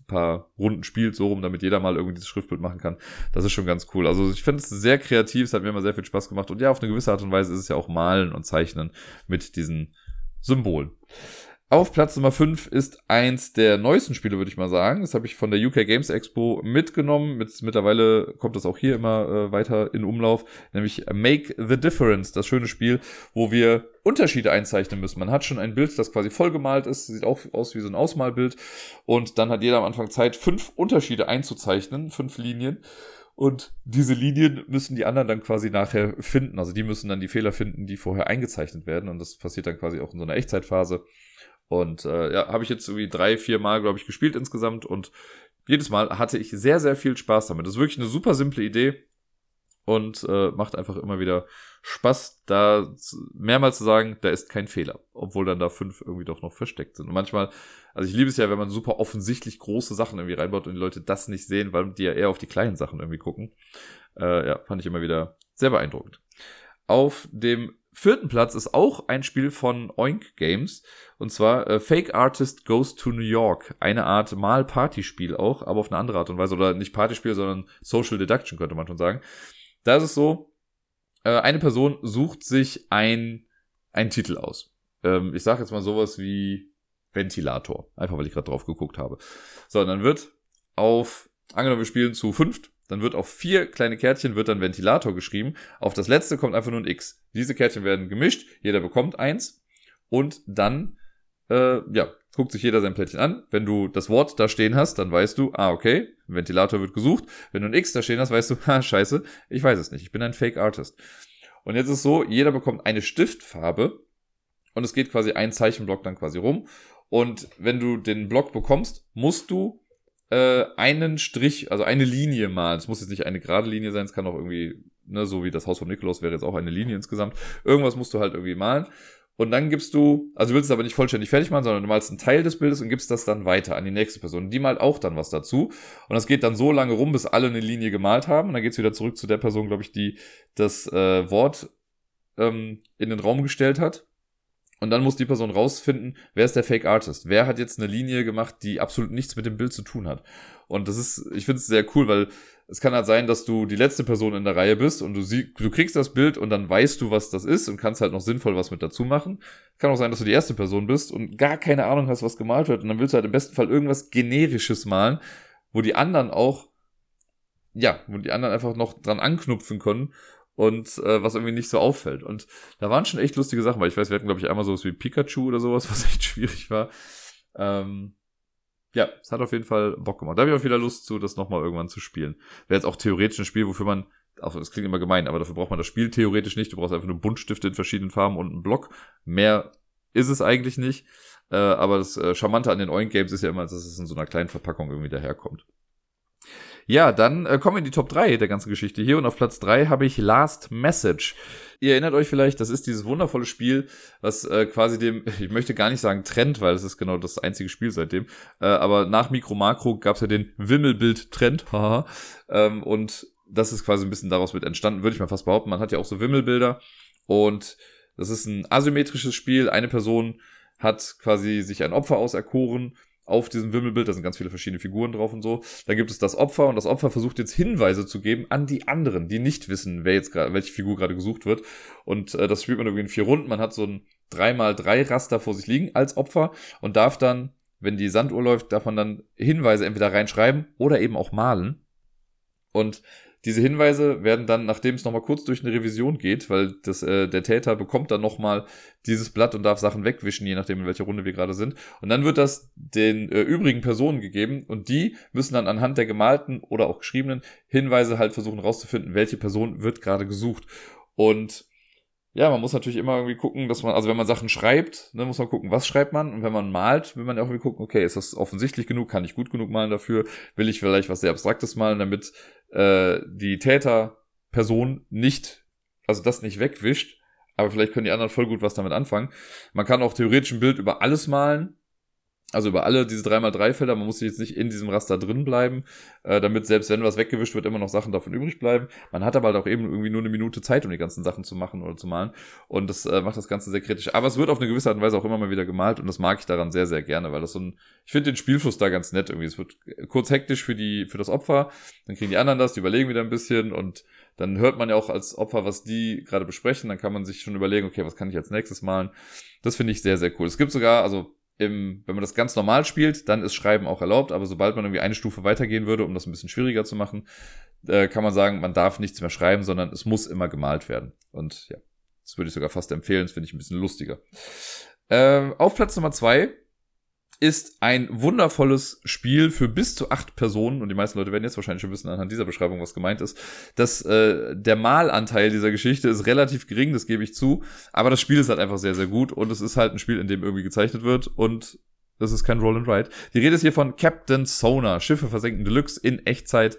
paar Runden spielt, so rum, damit jeder mal irgendwie dieses Schriftbild machen kann. Das ist schon ganz cool. Also ich finde es sehr kreativ, es hat mir immer sehr viel Spaß gemacht. Und ja, auf eine gewisse Art und Weise ist es ja auch Malen und Zeichnen mit diesen Symbolen. Auf Platz Nummer 5 ist eins der neuesten Spiele, würde ich mal sagen. Das habe ich von der UK Games Expo mitgenommen. Mit, mittlerweile kommt das auch hier immer äh, weiter in Umlauf, nämlich Make the Difference, das schöne Spiel, wo wir Unterschiede einzeichnen müssen. Man hat schon ein Bild, das quasi vollgemalt ist, sieht auch aus wie so ein Ausmalbild. Und dann hat jeder am Anfang Zeit, fünf Unterschiede einzuzeichnen, fünf Linien. Und diese Linien müssen die anderen dann quasi nachher finden. Also die müssen dann die Fehler finden, die vorher eingezeichnet werden. Und das passiert dann quasi auch in so einer Echtzeitphase. Und äh, ja, habe ich jetzt irgendwie drei, vier Mal, glaube ich, gespielt insgesamt. Und jedes Mal hatte ich sehr, sehr viel Spaß damit. Das ist wirklich eine super simple Idee und äh, macht einfach immer wieder Spaß, da mehrmals zu sagen, da ist kein Fehler, obwohl dann da fünf irgendwie doch noch versteckt sind. Und manchmal, also ich liebe es ja, wenn man super offensichtlich große Sachen irgendwie reinbaut und die Leute das nicht sehen, weil die ja eher auf die kleinen Sachen irgendwie gucken. Äh, ja, fand ich immer wieder sehr beeindruckend. Auf dem vierten Platz ist auch ein Spiel von Oink Games. Und zwar äh, Fake Artist Goes to New York. Eine Art Mal-Partyspiel auch, aber auf eine andere Art und Weise. Oder nicht Partyspiel, sondern Social Deduction, könnte man schon sagen. Da ist es so, äh, eine Person sucht sich ein, einen Titel aus. Ähm, ich sage jetzt mal sowas wie Ventilator. Einfach weil ich gerade drauf geguckt habe. So, und dann wird auf, angenommen wir spielen zu fünft, dann wird auf vier kleine Kärtchen wird dann Ventilator geschrieben. Auf das letzte kommt einfach nur ein X. Diese Kärtchen werden gemischt, jeder bekommt eins und dann äh, ja, guckt sich jeder sein Plättchen an. Wenn du das Wort da stehen hast, dann weißt du, ah, okay, Ventilator wird gesucht. Wenn du ein X da stehen hast, weißt du, [laughs] ha, scheiße, ich weiß es nicht, ich bin ein Fake Artist. Und jetzt ist so, jeder bekommt eine Stiftfarbe und es geht quasi ein Zeichenblock dann quasi rum. Und wenn du den Block bekommst, musst du äh, einen Strich, also eine Linie malen. Es muss jetzt nicht eine gerade Linie sein, es kann auch irgendwie, ne, so wie das Haus von Nikolaus wäre jetzt auch eine Linie insgesamt. Irgendwas musst du halt irgendwie malen. Und dann gibst du, also du willst es aber nicht vollständig fertig machen, sondern du malst einen Teil des Bildes und gibst das dann weiter an die nächste Person. Die malt auch dann was dazu. Und das geht dann so lange rum, bis alle eine Linie gemalt haben. Und dann geht's wieder zurück zu der Person, glaube ich, die das äh, Wort ähm, in den Raum gestellt hat. Und dann muss die Person rausfinden, wer ist der Fake Artist? Wer hat jetzt eine Linie gemacht, die absolut nichts mit dem Bild zu tun hat? Und das ist, ich finde es sehr cool, weil es kann halt sein, dass du die letzte Person in der Reihe bist und du sie, du kriegst das Bild und dann weißt du, was das ist und kannst halt noch sinnvoll was mit dazu machen. Kann auch sein, dass du die erste Person bist und gar keine Ahnung hast, was gemalt wird und dann willst du halt im besten Fall irgendwas generisches malen, wo die anderen auch ja, wo die anderen einfach noch dran anknüpfen können und äh, was irgendwie nicht so auffällt. Und da waren schon echt lustige Sachen, weil ich weiß, wir hatten, glaube ich, einmal sowas wie Pikachu oder sowas, [laughs] was echt schwierig war. Ähm, ja, es hat auf jeden Fall Bock gemacht. Da habe ich auch wieder Lust zu, das nochmal irgendwann zu spielen. Wäre jetzt auch theoretisch ein Spiel, wofür man, also es klingt immer gemein, aber dafür braucht man das Spiel theoretisch nicht. Du brauchst einfach nur Buntstifte in verschiedenen Farben und einen Block. Mehr ist es eigentlich nicht. Äh, aber das äh, Charmante an den Oink Games ist ja immer, dass es in so einer kleinen Verpackung irgendwie daherkommt. Ja, dann äh, kommen wir in die Top 3 der ganzen Geschichte hier und auf Platz 3 habe ich Last Message. Ihr erinnert euch vielleicht, das ist dieses wundervolle Spiel, was äh, quasi dem, [laughs] ich möchte gar nicht sagen Trend, weil es ist genau das einzige Spiel seitdem, äh, aber nach Mikro Makro gab es ja den Wimmelbild-Trend, [laughs] haha, ähm, und das ist quasi ein bisschen daraus mit entstanden, würde ich mal fast behaupten. Man hat ja auch so Wimmelbilder und das ist ein asymmetrisches Spiel. Eine Person hat quasi sich ein Opfer auserkoren auf diesem Wimmelbild, da sind ganz viele verschiedene Figuren drauf und so. Dann gibt es das Opfer und das Opfer versucht jetzt Hinweise zu geben an die anderen, die nicht wissen, wer jetzt gerade, welche Figur gerade gesucht wird. Und äh, das spielt man irgendwie in vier Runden. Man hat so ein 3x3 Raster vor sich liegen als Opfer und darf dann, wenn die Sanduhr läuft, darf man dann Hinweise entweder reinschreiben oder eben auch malen. Und diese Hinweise werden dann, nachdem es nochmal kurz durch eine Revision geht, weil das, äh, der Täter bekommt dann nochmal dieses Blatt und darf Sachen wegwischen, je nachdem, in welcher Runde wir gerade sind. Und dann wird das den äh, übrigen Personen gegeben und die müssen dann anhand der gemalten oder auch geschriebenen Hinweise halt versuchen rauszufinden, welche Person wird gerade gesucht. Und ja, man muss natürlich immer irgendwie gucken, dass man, also wenn man Sachen schreibt, ne, muss man gucken, was schreibt man. Und wenn man malt, will man auch irgendwie gucken, okay, ist das offensichtlich genug? Kann ich gut genug malen dafür? Will ich vielleicht was sehr Abstraktes malen, damit äh, die Täterperson nicht, also das nicht wegwischt? Aber vielleicht können die anderen voll gut was damit anfangen. Man kann auch theoretisch ein Bild über alles malen. Also über alle diese 3x3 Felder, man muss jetzt nicht in diesem Raster drin bleiben, äh, damit selbst wenn was weggewischt wird, immer noch Sachen davon übrig bleiben. Man hat aber halt auch eben irgendwie nur eine Minute Zeit, um die ganzen Sachen zu machen oder zu malen. Und das äh, macht das Ganze sehr kritisch. Aber es wird auf eine gewisse Art und Weise auch immer mal wieder gemalt und das mag ich daran sehr, sehr gerne, weil das so ein, ich finde den Spielfluss da ganz nett irgendwie. Es wird kurz hektisch für die, für das Opfer, dann kriegen die anderen das, die überlegen wieder ein bisschen und dann hört man ja auch als Opfer, was die gerade besprechen, dann kann man sich schon überlegen, okay, was kann ich als nächstes malen. Das finde ich sehr, sehr cool. Es gibt sogar, also im, wenn man das ganz normal spielt, dann ist Schreiben auch erlaubt, aber sobald man irgendwie eine Stufe weitergehen würde, um das ein bisschen schwieriger zu machen, äh, kann man sagen, man darf nichts mehr schreiben, sondern es muss immer gemalt werden. Und ja, das würde ich sogar fast empfehlen, das finde ich ein bisschen lustiger. Äh, auf Platz Nummer zwei ist ein wundervolles Spiel für bis zu acht Personen und die meisten Leute werden jetzt wahrscheinlich schon wissen anhand dieser Beschreibung, was gemeint ist. dass äh, der Malanteil dieser Geschichte ist relativ gering, das gebe ich zu, aber das Spiel ist halt einfach sehr, sehr gut und es ist halt ein Spiel, in dem irgendwie gezeichnet wird und das ist kein Roll and Ride. Die Rede ist hier von Captain Sonar, Schiffe versenken Deluxe in Echtzeit.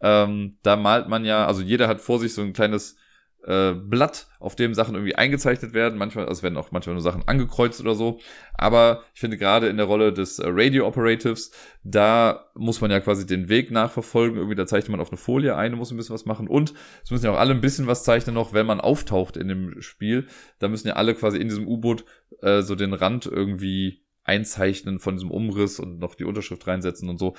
Ähm, da malt man ja, also jeder hat vor sich so ein kleines äh, Blatt, auf dem Sachen irgendwie eingezeichnet werden. Manchmal, also werden auch manchmal nur Sachen angekreuzt oder so. Aber ich finde gerade in der Rolle des äh, Radio Operatives, da muss man ja quasi den Weg nachverfolgen. Irgendwie, da zeichnet man auf eine Folie ein muss ein bisschen was machen. Und es müssen ja auch alle ein bisschen was zeichnen noch, wenn man auftaucht in dem Spiel. Da müssen ja alle quasi in diesem U-Boot äh, so den Rand irgendwie einzeichnen von diesem Umriss und noch die Unterschrift reinsetzen und so.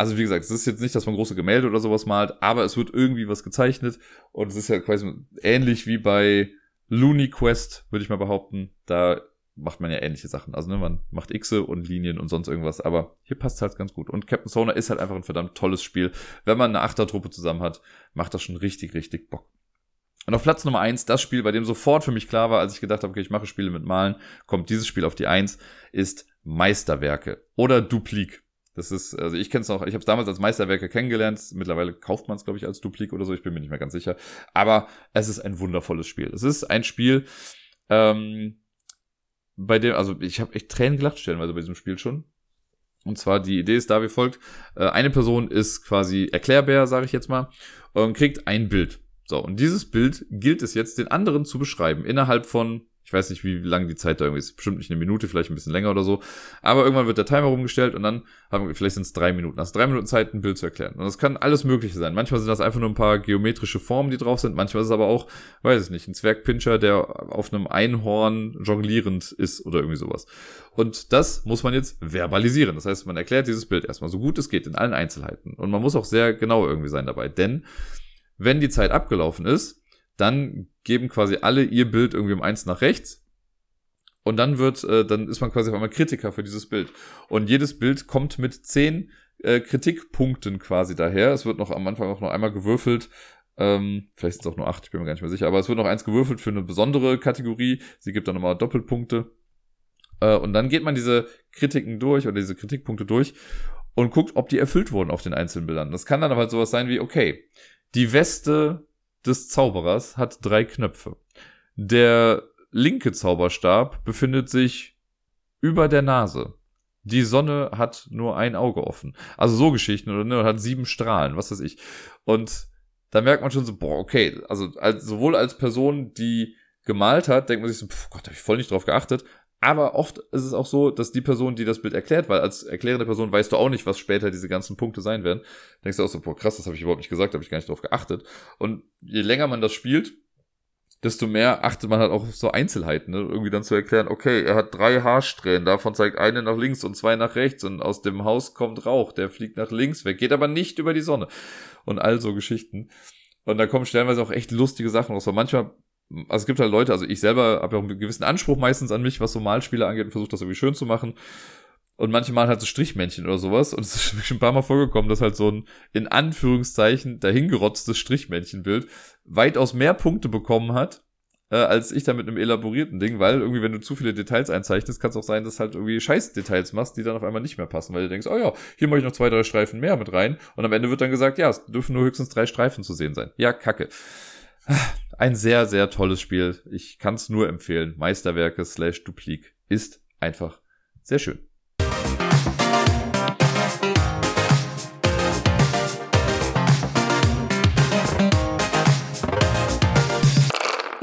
Also wie gesagt, es ist jetzt nicht, dass man große Gemälde oder sowas malt, aber es wird irgendwie was gezeichnet und es ist ja quasi ähnlich wie bei Looney Quest, würde ich mal behaupten. Da macht man ja ähnliche Sachen. Also ne, man macht Xe und Linien und sonst irgendwas, aber hier passt es halt ganz gut. Und Captain Sonar ist halt einfach ein verdammt tolles Spiel. Wenn man eine Achtertruppe zusammen hat, macht das schon richtig, richtig Bock. Und auf Platz Nummer eins, das Spiel, bei dem sofort für mich klar war, als ich gedacht habe, okay, ich mache Spiele mit Malen, kommt dieses Spiel auf die eins, ist Meisterwerke oder Duplik. Das ist, also ich kenne es noch, ich habe es damals als Meisterwerke kennengelernt. Mittlerweile kauft man es, glaube ich, als Duplik oder so. Ich bin mir nicht mehr ganz sicher. Aber es ist ein wundervolles Spiel. Es ist ein Spiel, ähm, bei dem, also ich habe echt Tränen gelacht stellenweise bei diesem Spiel schon. Und zwar die Idee ist da wie folgt: äh, Eine Person ist quasi Erklärbär, sage ich jetzt mal, und kriegt ein Bild. So, und dieses Bild gilt es jetzt den anderen zu beschreiben innerhalb von ich weiß nicht, wie lange die Zeit da irgendwie ist. Bestimmt nicht eine Minute, vielleicht ein bisschen länger oder so. Aber irgendwann wird der Timer rumgestellt und dann haben wir, vielleicht sind es drei Minuten. Also drei Minuten Zeit, ein Bild zu erklären. Und das kann alles Mögliche sein. Manchmal sind das einfach nur ein paar geometrische Formen, die drauf sind. Manchmal ist es aber auch, weiß ich nicht, ein Zwergpinscher, der auf einem Einhorn jonglierend ist oder irgendwie sowas. Und das muss man jetzt verbalisieren. Das heißt, man erklärt dieses Bild erstmal so gut es geht in allen Einzelheiten. Und man muss auch sehr genau irgendwie sein dabei. Denn wenn die Zeit abgelaufen ist, dann geben quasi alle ihr Bild irgendwie um eins nach rechts Und dann wird, äh, dann ist man quasi auf einmal Kritiker für dieses Bild. Und jedes Bild kommt mit zehn äh, Kritikpunkten quasi daher. Es wird noch am Anfang auch noch einmal gewürfelt. Ähm, vielleicht sind es auch nur acht, ich bin mir gar nicht mehr sicher. Aber es wird noch eins gewürfelt für eine besondere Kategorie. Sie gibt dann nochmal Doppelpunkte. Äh, und dann geht man diese Kritiken durch oder diese Kritikpunkte durch und guckt, ob die erfüllt wurden auf den einzelnen Bildern. Das kann dann aber halt sowas sein wie, okay, die Weste des Zauberers hat drei Knöpfe. Der linke Zauberstab befindet sich über der Nase. Die Sonne hat nur ein Auge offen. Also so Geschichten oder ne, hat sieben Strahlen, was weiß ich. Und da merkt man schon so, boah, okay, also als, sowohl als Person, die gemalt hat, denkt man sich so, pf, Gott, hab ich voll nicht drauf geachtet. Aber oft ist es auch so, dass die Person, die das Bild erklärt, weil als erklärende Person weißt du auch nicht, was später diese ganzen Punkte sein werden, denkst du auch so, boah, krass, das habe ich überhaupt nicht gesagt, habe ich gar nicht drauf geachtet. Und je länger man das spielt, desto mehr achtet man halt auch auf so Einzelheiten, ne? irgendwie dann zu erklären, okay, er hat drei Haarsträhnen, davon zeigt eine nach links und zwei nach rechts und aus dem Haus kommt Rauch, der fliegt nach links weg, geht aber nicht über die Sonne und all so Geschichten. Und da kommen stellenweise auch echt lustige Sachen raus, weil manchmal also es gibt halt Leute, also ich selber habe ja auch einen gewissen Anspruch meistens an mich, was so Malspiele angeht und versuche das irgendwie schön zu machen. Und manche malen halt so Strichmännchen oder sowas. Und es ist [laughs] schon ein paar Mal vorgekommen, dass halt so ein in Anführungszeichen dahingerotztes Strichmännchenbild weitaus mehr Punkte bekommen hat, äh, als ich da mit einem elaborierten Ding, weil irgendwie, wenn du zu viele Details einzeichnest, kann es auch sein, dass halt irgendwie Scheißdetails machst, die dann auf einmal nicht mehr passen, weil du denkst, oh ja, hier mache ich noch zwei, drei Streifen mehr mit rein. Und am Ende wird dann gesagt, ja, es dürfen nur höchstens drei Streifen zu sehen sein. Ja, kacke. Ein sehr, sehr tolles Spiel. Ich kann es nur empfehlen. Meisterwerke slash Duplik ist einfach sehr schön.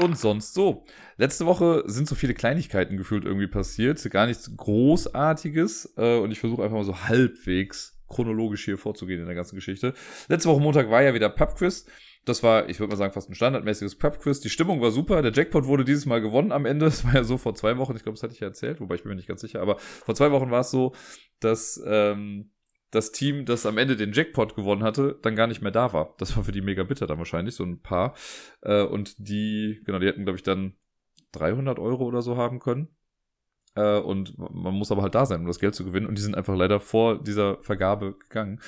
Und sonst so. Letzte Woche sind so viele Kleinigkeiten gefühlt irgendwie passiert. Gar nichts Großartiges. Äh, und ich versuche einfach mal so halbwegs chronologisch hier vorzugehen in der ganzen Geschichte. Letzte Woche Montag war ja wieder Pubquiz. Das war, ich würde mal sagen, fast ein standardmäßiges Prep-Quiz. Die Stimmung war super. Der Jackpot wurde dieses Mal gewonnen am Ende. [laughs] Das war ja so vor zwei Wochen. Ich glaube, das hatte ich ja erzählt, wobei ich bin mir nicht ganz sicher. Aber vor zwei Wochen war es so, dass ähm, das Team, das am Ende den Jackpot gewonnen hatte, dann gar nicht mehr da war. Das war für die mega bitter dann wahrscheinlich, so ein paar. Äh, und die, genau, die hätten, glaube ich, dann 300 Euro oder so haben können. Äh, und man muss aber halt da sein, um das Geld zu gewinnen. Und die sind einfach leider vor dieser Vergabe gegangen.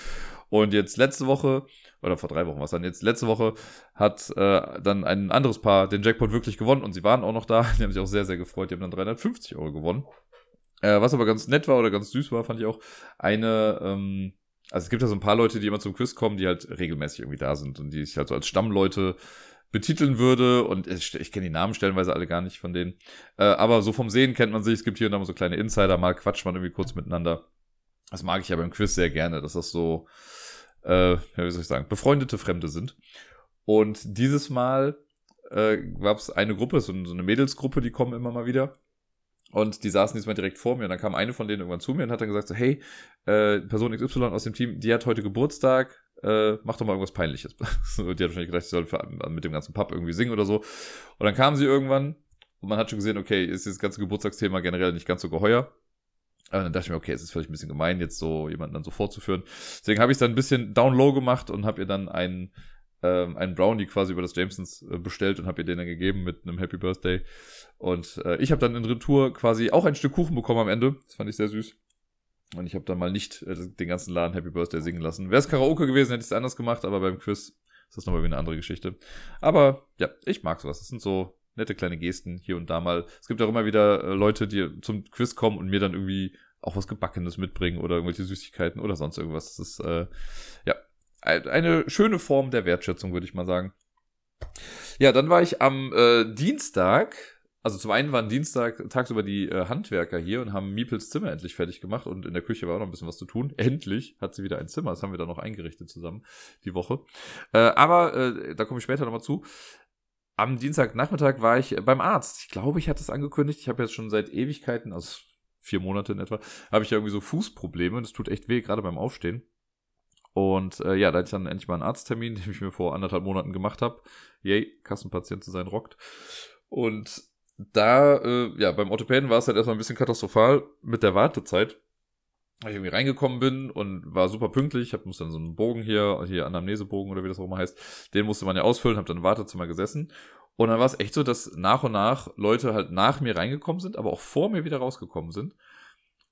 Und jetzt letzte Woche oder vor drei Wochen was dann jetzt letzte Woche hat äh, dann ein anderes Paar den Jackpot wirklich gewonnen und sie waren auch noch da. [laughs] Die haben sich auch sehr, sehr gefreut. Die haben dann 350 Euro gewonnen. Äh, was aber ganz nett war oder ganz süß war, fand ich auch, eine, ähm, also es gibt ja so ein paar Leute, die immer zum Quiz kommen, die halt regelmäßig irgendwie da sind und die sich halt so als Stammleute betiteln würde und ich, ich kenne die Namen stellenweise alle gar nicht von denen. Äh, aber so vom Sehen kennt man sich, es gibt hier und da mal so kleine Insider, mal quatscht man irgendwie kurz miteinander. Das mag ich ja beim Quiz sehr gerne, dass das so, äh, wie soll ich sagen, befreundete Fremde sind. Und dieses Mal äh, gab es eine Gruppe, so, so eine Mädelsgruppe, die kommen immer mal wieder. Und die saßen diesmal direkt vor mir und dann kam eine von denen irgendwann zu mir und hat dann gesagt so, hey, äh, Person XY aus dem Team, die hat heute Geburtstag, äh, mach doch mal irgendwas Peinliches. [laughs] die hat wahrscheinlich gedacht, ich soll für, mit dem ganzen Pub irgendwie singen oder so. Und dann kam sie irgendwann und man hat schon gesehen, okay, ist das ganze Geburtstagsthema generell nicht ganz so geheuer. Und dann dachte ich mir, okay, es ist vielleicht ein bisschen gemein, jetzt so jemanden dann so vorzuführen. Deswegen habe ich es dann ein bisschen down low gemacht und habe ihr dann einen, ähm, einen Brownie quasi über das Jamesons äh, bestellt und habe ihr den dann gegeben mit einem Happy Birthday. Und äh, ich habe dann in Retour quasi auch ein Stück Kuchen bekommen am Ende. Das fand ich sehr süß. Und ich habe dann mal nicht äh, den ganzen Laden Happy Birthday singen lassen. Wäre es Karaoke gewesen, hätte ich es anders gemacht, aber beim Quiz ist das nochmal wie eine andere Geschichte. Aber ja, ich mag sowas. Das sind so nette kleine Gesten hier und da mal. Es gibt auch immer wieder äh, Leute, die zum Quiz kommen und mir dann irgendwie auch was Gebackenes mitbringen oder irgendwelche Süßigkeiten oder sonst irgendwas. Das ist, äh, ja, eine schöne Form der Wertschätzung, würde ich mal sagen. Ja, dann war ich am äh, Dienstag, also zum einen waren Dienstag tagsüber die äh, Handwerker hier und haben Miepels Zimmer endlich fertig gemacht und in der Küche war auch noch ein bisschen was zu tun. [laughs] Endlich hat sie wieder ein Zimmer, das haben wir dann noch eingerichtet zusammen die Woche. Äh, aber äh, da komme ich später nochmal zu am Dienstagnachmittag war ich beim Arzt. Ich glaube, ich hatte es angekündigt. Ich habe jetzt schon seit Ewigkeiten, also vier Monate in etwa, habe ich irgendwie so Fußprobleme. Das tut echt weh, gerade beim Aufstehen. Und äh, ja, da hatte ich dann endlich mal einen Arzttermin, [laughs] den ich mir vor anderthalb Monaten gemacht habe. Yay, Kassenpatient zu sein rockt. Und da, äh, ja, beim Orthopäden war es halt erstmal ein bisschen katastrophal mit der Wartezeit weil ich irgendwie reingekommen bin und war super pünktlich. Ich musste dann so einen Bogen hier, hier Anamnesebogen oder wie das auch immer heißt, den musste man ja ausfüllen, habe dann im Wartezimmer gesessen. Und dann war es echt so, dass nach und nach Leute halt nach mir reingekommen sind, aber auch vor mir wieder rausgekommen sind.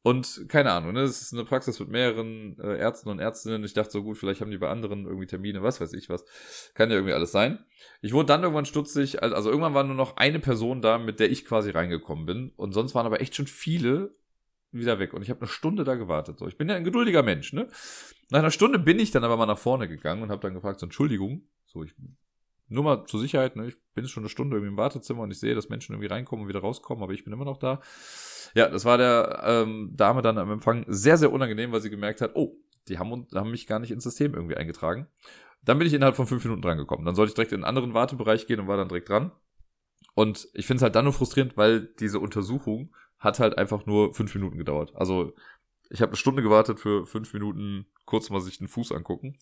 Und keine Ahnung, ne, das ist eine Praxis mit mehreren äh, Ärzten und Ärztinnen. Ich dachte so gut, vielleicht haben die bei anderen irgendwie Termine, was weiß ich was. Kann ja irgendwie alles sein. Ich wurde dann irgendwann stutzig, also irgendwann war nur noch eine Person da, mit der ich quasi reingekommen bin. Und sonst waren aber echt schon viele wieder weg. Und ich habe eine Stunde da gewartet. So, ich bin ja ein geduldiger Mensch, ne? Nach einer Stunde bin ich dann aber mal nach vorne gegangen und habe dann gefragt, so Entschuldigung, so ich nur mal zur Sicherheit, ne? Ich bin schon eine Stunde irgendwie im Wartezimmer und ich sehe, dass Menschen irgendwie reinkommen und wieder rauskommen, aber ich bin immer noch da. Ja, das war der ähm, Dame dann am Empfang sehr, sehr unangenehm, weil sie gemerkt hat, oh, die haben, haben mich gar nicht ins System irgendwie eingetragen. Dann bin ich innerhalb von fünf Minuten drangekommen. Dann sollte ich direkt in einen anderen Wartebereich gehen und war dann direkt dran. Und ich finde es halt dann nur frustrierend, weil diese Untersuchung hat halt einfach nur fünf Minuten gedauert. Also ich habe eine Stunde gewartet für fünf Minuten, kurz mal sich den Fuß angucken.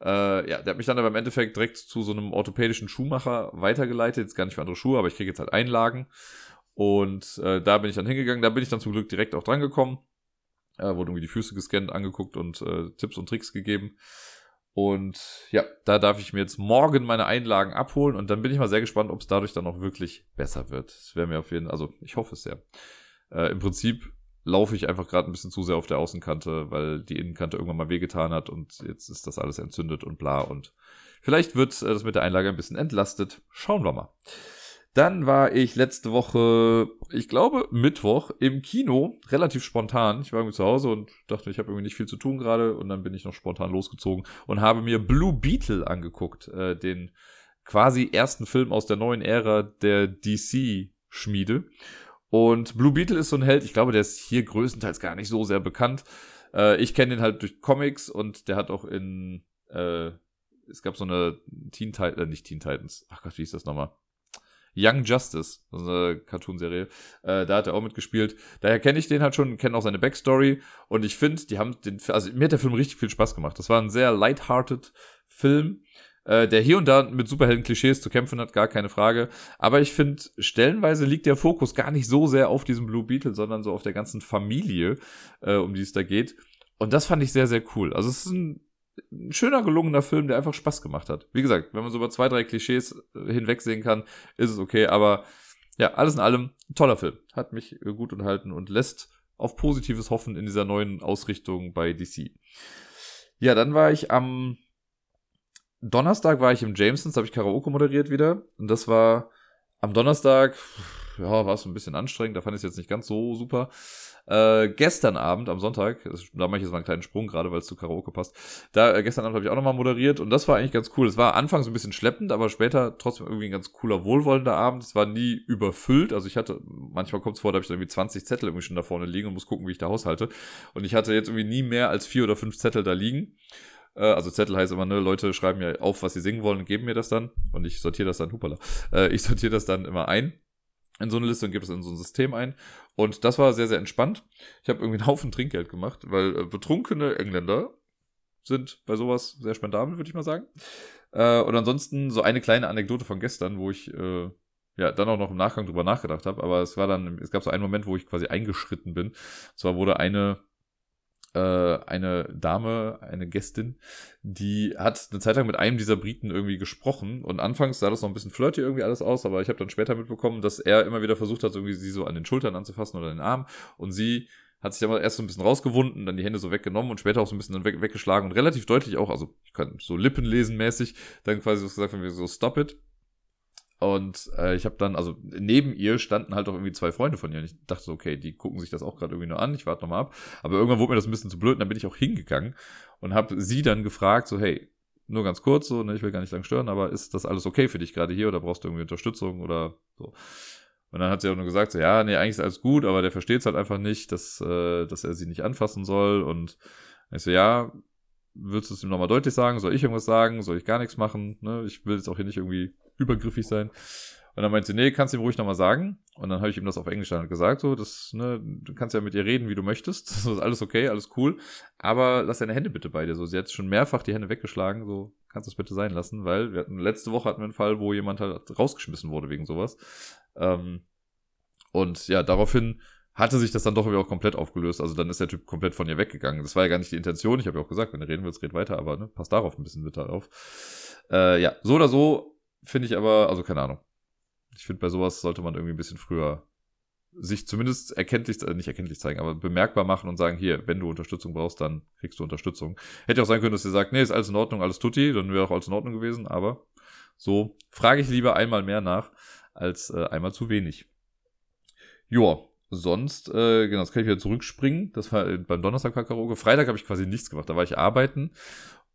Äh, ja, der hat mich dann aber im Endeffekt direkt zu so einem orthopädischen Schuhmacher weitergeleitet. Jetzt gar nicht für andere Schuhe, aber ich kriege jetzt halt Einlagen. Und äh, da bin ich dann hingegangen. Da bin ich dann zum Glück direkt auch drangekommen. Äh, wurde irgendwie die Füße gescannt, angeguckt und äh, Tipps und Tricks gegeben. Und ja, da darf ich mir jetzt morgen meine Einlagen abholen und dann bin ich mal sehr gespannt, ob es dadurch dann auch wirklich besser wird. Das wäre mir auf jeden Fall, also ich hoffe es sehr. Äh, Im Prinzip laufe ich einfach gerade ein bisschen zu sehr auf der Außenkante, weil die Innenkante irgendwann mal wehgetan hat und jetzt ist das alles entzündet und bla und vielleicht wird äh, das mit der Einlage ein bisschen entlastet. Schauen wir mal. Dann war ich letzte Woche, ich glaube Mittwoch, im Kino, relativ spontan. Ich war irgendwie zu Hause und dachte, ich habe irgendwie nicht viel zu tun gerade und dann bin ich noch spontan losgezogen und habe mir Blue Beetle angeguckt, äh, den quasi ersten Film aus der neuen Ära der DC-Schmiede. Und Blue Beetle ist so ein Held, ich glaube, der ist hier größtenteils gar nicht so sehr bekannt. Äh, ich kenne den halt durch Comics und der hat auch in, äh, es gab so eine Teen Titans, äh, nicht Teen Titans, ach Gott, wie hieß das nochmal? Young Justice, so eine Cartoonserie. Äh, da hat er auch mitgespielt. Daher kenne ich den halt schon, kenne auch seine Backstory. Und ich finde, die haben den, also mir hat der Film richtig viel Spaß gemacht. Das war ein sehr lighthearted Film äh, der hier und da mit Superhelden-Klischees zu kämpfen hat, gar keine Frage. Aber ich finde, stellenweise liegt der Fokus gar nicht so sehr auf diesem Blue Beetle, sondern so auf der ganzen Familie, äh, um die es da geht. Und das fand ich sehr, sehr cool. Also es ist ein, ein schöner, gelungener Film, der einfach Spaß gemacht hat. Wie gesagt, wenn man so über zwei, drei Klischees äh, hinwegsehen kann, ist es okay. Aber ja, alles in allem, toller Film. Hat mich äh, gut unterhalten und lässt auf positives Hoffen in dieser neuen Ausrichtung bei DC. Ja, dann war ich am Donnerstag war ich im Jamesons, habe ich Karaoke moderiert wieder. Und das war am Donnerstag, ja, war es ein bisschen anstrengend, da fand ich es jetzt nicht ganz so super. Äh, gestern Abend, am Sonntag, da mache ich jetzt mal einen kleinen Sprung gerade, weil es zu Karaoke passt. Da, äh, gestern Abend habe ich auch nochmal moderiert und das war eigentlich ganz cool. Es war anfangs ein bisschen schleppend, aber später trotzdem irgendwie ein ganz cooler, wohlwollender Abend. Es war nie überfüllt. Also ich hatte, manchmal kommt es vor, da habe ich irgendwie 20 Zettel irgendwie schon da vorne liegen und muss gucken, wie ich da haushalte. Und ich hatte jetzt irgendwie nie mehr als vier oder fünf Zettel da liegen. Äh, also Zettel heißt immer, ne, Leute schreiben mir auf, was sie singen wollen und geben mir das dann. Und ich sortiere das dann, hupala, äh, ich sortiere das dann immer ein in so eine Liste und gebe es in so ein System ein. Und das war sehr, sehr entspannt. Ich habe irgendwie einen Haufen Trinkgeld gemacht, weil äh, betrunkene Engländer sind bei sowas sehr spendabel, würde ich mal sagen. Und ansonsten so eine kleine Anekdote von gestern, wo ich ja dann auch noch im Nachgang drüber nachgedacht habe. Aber es war dann, es gab so einen Moment, wo ich quasi eingeschritten bin. Und zwar wurde eine äh, eine Dame, eine Gästin, die hat eine Zeit lang mit einem dieser Briten irgendwie gesprochen und anfangs sah das noch ein bisschen flirty irgendwie alles aus, aber ich habe dann später mitbekommen, dass er immer wieder versucht hat, irgendwie sie so an den Schultern anzufassen oder den Arm und sie hat sich aber erst so ein bisschen rausgewunden, dann die Hände so weggenommen und später auch so ein bisschen dann weg, weggeschlagen und relativ deutlich auch, also ich kann so Lippen mäßig, dann quasi so gesagt, wenn wir so stop it und äh, ich habe dann, also neben ihr standen halt auch irgendwie zwei Freunde von ihr. Und ich dachte so, okay, die gucken sich das auch gerade irgendwie nur an. Ich warte nochmal ab. Aber irgendwann wurde mir das ein bisschen zu blöd und dann bin ich auch hingegangen und habe sie dann gefragt, so, hey, nur ganz kurz, so, ne, ich will gar nicht lang stören, aber ist das alles okay für dich gerade hier oder brauchst du irgendwie Unterstützung oder so? Und dann hat sie auch nur gesagt, so, ja, nee, eigentlich ist alles gut, aber der versteht es halt einfach nicht, dass, äh, dass er sie nicht anfassen soll. Und ich so, ja, würdest du es ihm nochmal deutlich sagen? Soll ich irgendwas sagen? Soll ich gar nichts machen? Ne? Ich will jetzt auch hier nicht irgendwie übergriffig sein. Und dann meinte sie, nee, kannst du ihm ruhig nochmal sagen. Und dann habe ich ihm das auf Englisch dann gesagt, so, das, ne, du kannst ja mit ihr reden, wie du möchtest. [laughs] Das ist alles okay, alles cool. Aber lass deine Hände bitte bei dir. So, sie hat schon mehrfach die Hände weggeschlagen, so, kannst du es bitte sein lassen, weil wir hatten, letzte Woche hatten wir einen Fall, wo jemand halt rausgeschmissen wurde wegen sowas. Ähm, und ja, daraufhin hatte sich das dann doch wieder auch komplett aufgelöst. Also dann ist der Typ komplett von ihr weggegangen. Das war ja gar nicht die Intention. Ich habe ja auch gesagt, wenn du reden willst, red weiter, aber ne, passt darauf ein bisschen bitte auf. Äh, ja, so oder so finde ich aber, also keine Ahnung. Ich finde, bei sowas sollte man irgendwie ein bisschen früher sich zumindest erkenntlich, äh, nicht erkenntlich zeigen, aber bemerkbar machen und sagen, hier, wenn du Unterstützung brauchst, dann kriegst du Unterstützung. Hätte auch sein können, dass ihr sagt, nee, ist alles in Ordnung, alles tutti, dann wäre auch alles in Ordnung gewesen, aber so frage ich lieber einmal mehr nach, als äh, einmal zu wenig. Joa, sonst, äh, genau, das kann ich wieder zurückspringen. Das war äh, beim Donnerstag war Karaoke. Freitag habe ich quasi nichts gemacht. Da war ich arbeiten.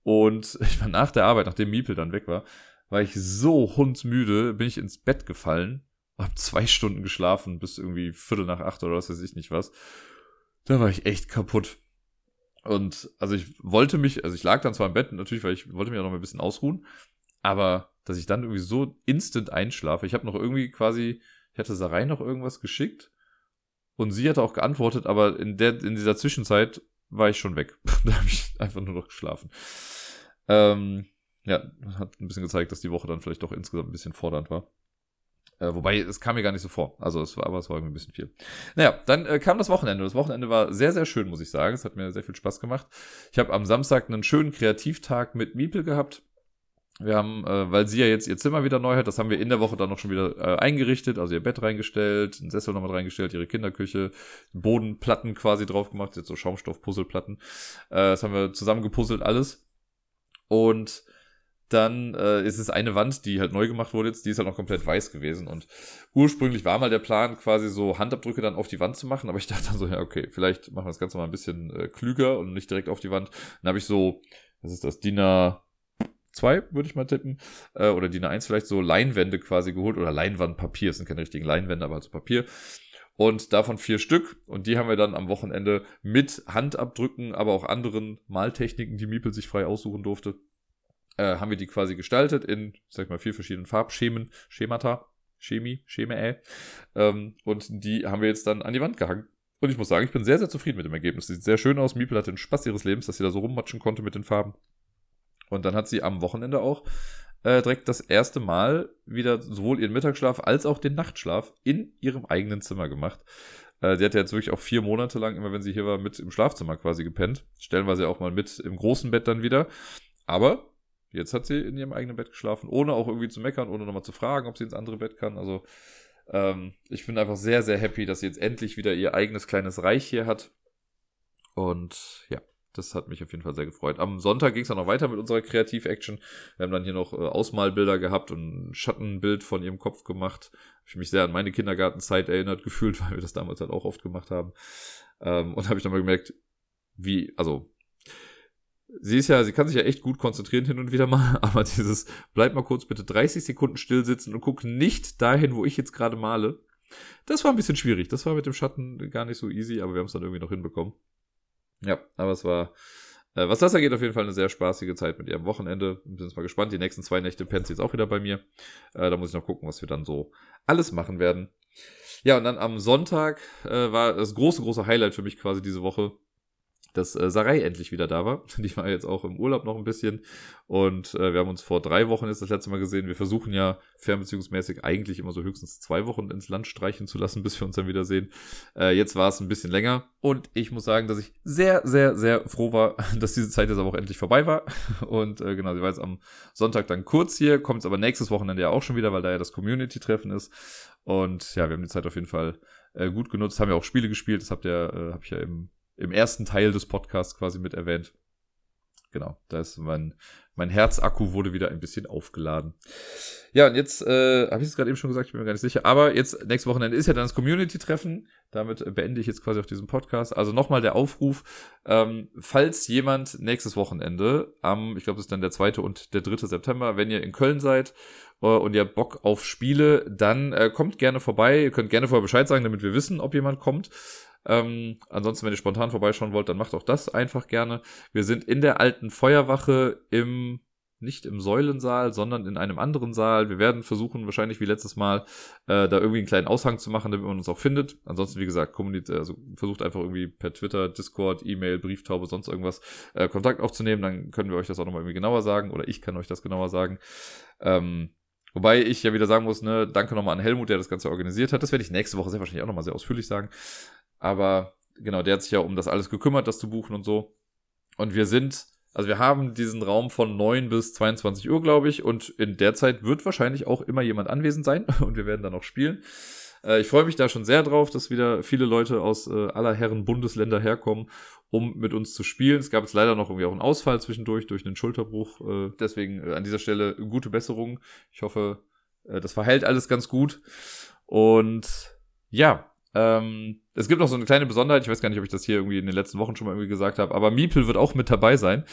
Und [laughs] ich war nach der Arbeit, nachdem Miepel dann weg war, war ich so hundsmüde, bin ich ins Bett gefallen, hab zwei Stunden geschlafen, bis irgendwie Viertel nach acht oder was weiß ich nicht was. Da war ich echt kaputt. Und also ich wollte mich, also ich lag dann zwar im Bett, natürlich, weil ich wollte mich auch noch mal ein bisschen ausruhen, aber dass ich dann irgendwie so instant einschlafe. Ich habe noch irgendwie quasi, ich hatte Sarai noch irgendwas geschickt und sie hatte auch geantwortet, aber in, der, in dieser Zwischenzeit war ich schon weg. [laughs] da habe ich einfach nur noch geschlafen. Ähm, ja, hat ein bisschen gezeigt, dass die Woche dann vielleicht doch insgesamt ein bisschen fordernd war. Äh, wobei, es kam mir gar nicht so vor. Also, es war, aber es war irgendwie ein bisschen viel. Naja, dann äh, kam das Wochenende. Das Wochenende war sehr, sehr schön, muss ich sagen. Es hat mir sehr viel Spaß gemacht. Ich habe am Samstag einen schönen Kreativtag mit Miepel gehabt. Wir haben, äh, weil sie ja jetzt ihr Zimmer wieder neu hat, das haben wir in der Woche dann noch schon wieder äh, eingerichtet, also ihr Bett reingestellt, einen Sessel nochmal reingestellt, ihre Kinderküche, Bodenplatten quasi drauf gemacht, jetzt so Schaumstoff-Puzzleplatten. Äh, das haben wir zusammen gepuzzelt alles. Und dann äh, ist es eine Wand, die halt neu gemacht wurde jetzt, die ist halt noch komplett weiß gewesen. Und ursprünglich war mal der Plan, quasi so Handabdrücke dann auf die Wand zu machen, aber ich [laughs] dachte dann so, ja, okay, vielleicht machen wir das Ganze mal ein bisschen äh, klüger und nicht direkt auf die Wand. Dann habe ich so, was ist das, DIN A 2, würde ich mal tippen, äh, oder DIN A1 vielleicht so Leinwände quasi geholt oder Leinwandpapier, es sind keine richtigen Leinwände, aber also Papier. Und davon vier Stück. Und die haben wir dann am Wochenende mit Handabdrücken, aber auch anderen Maltechniken, die Miepel sich frei aussuchen durfte, äh, haben wir die quasi gestaltet in, sag ich mal, vier verschiedenen Farbschemen, Schemata, Chemie, Scheme, äh. Ähm, und die haben wir jetzt dann an die Wand gehangen. Und ich muss sagen, ich bin sehr, sehr zufrieden mit dem Ergebnis. Sieht sehr schön aus. Miepel hatte den Spaß ihres Lebens, dass sie da so rummatschen konnte mit den Farben. Und dann hat sie am Wochenende auch äh, direkt das erste Mal wieder sowohl ihren Mittagsschlaf als auch den Nachtschlaf in ihrem eigenen Zimmer gemacht. Äh, die hat ja jetzt wirklich auch vier Monate lang, immer wenn sie hier war, mit im Schlafzimmer quasi gepennt. Stellenweise auch mal mit im großen Bett dann wieder. Aber Jetzt hat sie in ihrem eigenen Bett geschlafen, ohne auch irgendwie zu meckern, ohne nochmal zu fragen, ob sie ins andere Bett kann. Also ähm, ich bin einfach sehr, sehr happy, dass sie jetzt endlich wieder ihr eigenes kleines Reich hier hat. Und ja, das hat mich auf jeden Fall sehr gefreut. Am Sonntag ging es dann noch weiter mit unserer Kreativ-Action. Wir haben dann hier noch äh, Ausmalbilder gehabt und ein Schattenbild von ihrem Kopf gemacht. Ich mich sehr an meine Kindergartenzeit erinnert [laughs] gefühlt, weil wir das damals halt auch oft gemacht haben. Ähm, und habe ich dann mal gemerkt, wie, also sie ist ja, sie kann sich ja echt gut konzentrieren hin und wieder mal, [laughs] aber dieses, bleib mal kurz bitte 30 Sekunden still sitzen und guck nicht dahin, wo ich jetzt gerade male. Das war ein bisschen schwierig. Das war mit dem Schatten gar nicht so easy, aber wir haben es dann irgendwie noch hinbekommen. Ja, aber es war, äh, was das angeht, auf jeden Fall eine sehr spaßige Zeit mit ihr am Wochenende. Bin jetzt mal gespannt. Die nächsten zwei Nächte pennt sie jetzt auch wieder bei mir. Äh, da muss ich noch gucken, was wir dann so alles machen werden. Ja, und dann am Sonntag äh, war das große, große Highlight für mich quasi diese Woche dass äh, Sarai endlich wieder da war. [laughs] Die war jetzt auch im Urlaub noch ein bisschen. Und äh, wir haben uns vor drei Wochen jetzt das letzte Mal gesehen. Wir versuchen ja fernbeziehungsmäßig eigentlich immer so höchstens zwei Wochen ins Land streichen zu lassen, [laughs] bis wir uns dann wiedersehen. Äh, jetzt war es ein bisschen länger. Und ich muss sagen, dass ich sehr, sehr, sehr froh war, [laughs] dass diese Zeit jetzt aber auch endlich vorbei war. Und äh, genau, sie war jetzt am Sonntag dann kurz hier, kommt jetzt aber nächstes Wochenende ja auch schon wieder, weil da ja das Community-Treffen ist. Und ja, wir haben die Zeit auf jeden Fall äh, gut genutzt, haben ja auch Spiele gespielt, das habt ihr, äh, hab ich ja im im ersten Teil des Podcasts quasi mit erwähnt. Genau, da ist mein, mein Herzakku wurde wieder ein bisschen aufgeladen. Ja, und jetzt, äh, habe ich es gerade eben schon gesagt, ich bin mir gar nicht sicher, aber jetzt, nächste Wochenende ist ja dann das Community-Treffen. Damit beende ich jetzt quasi auch diesen Podcast. Also nochmal der Aufruf, ähm, falls jemand nächstes Wochenende, am, ich glaube, das ist dann der zweite und der dritte September, wenn ihr in Köln seid äh, und ihr Bock auf Spiele, dann äh, kommt gerne vorbei. Ihr könnt gerne vorher Bescheid sagen, damit wir wissen, ob jemand kommt. Ähm, ansonsten, wenn ihr spontan vorbeischauen wollt, dann macht auch das einfach gerne. Wir sind in der alten Feuerwache im nicht im Säulensaal, sondern in einem anderen Saal. Wir werden versuchen, wahrscheinlich wie letztes Mal, äh, da irgendwie einen kleinen Aushang zu machen, damit man uns auch findet. Ansonsten, wie gesagt, also versucht einfach irgendwie per Twitter, Discord, E-Mail, Brieftaube, sonst irgendwas äh, Kontakt aufzunehmen. Dann können wir euch das auch nochmal irgendwie genauer sagen oder ich kann euch das genauer sagen. Ähm, Wobei ich ja wieder sagen muss, ne, danke nochmal an Helmut, der das Ganze organisiert hat. Das werde ich nächste Woche sehr wahrscheinlich auch nochmal sehr ausführlich sagen. Aber genau, der hat sich ja um das alles gekümmert, das zu buchen und so. Und wir sind Also wir haben diesen Raum von 9 bis 22 Uhr, glaube ich. Und in der Zeit wird wahrscheinlich auch immer jemand anwesend sein. [laughs] Und wir werden dann auch spielen. Äh, ich freue mich da schon sehr drauf, dass wieder viele Leute aus äh, aller Herren Bundesländer herkommen, um mit uns zu spielen. Es gab jetzt leider noch irgendwie auch einen Ausfall zwischendurch durch einen Schulterbruch. Äh, deswegen an dieser Stelle gute Besserung. Ich hoffe, das verheilt alles ganz gut. Und ja, ähm, es gibt noch so eine kleine Besonderheit, ich weiß gar nicht, ob ich das hier irgendwie in den letzten Wochen schon mal irgendwie gesagt habe, aber Miepel wird auch mit dabei sein,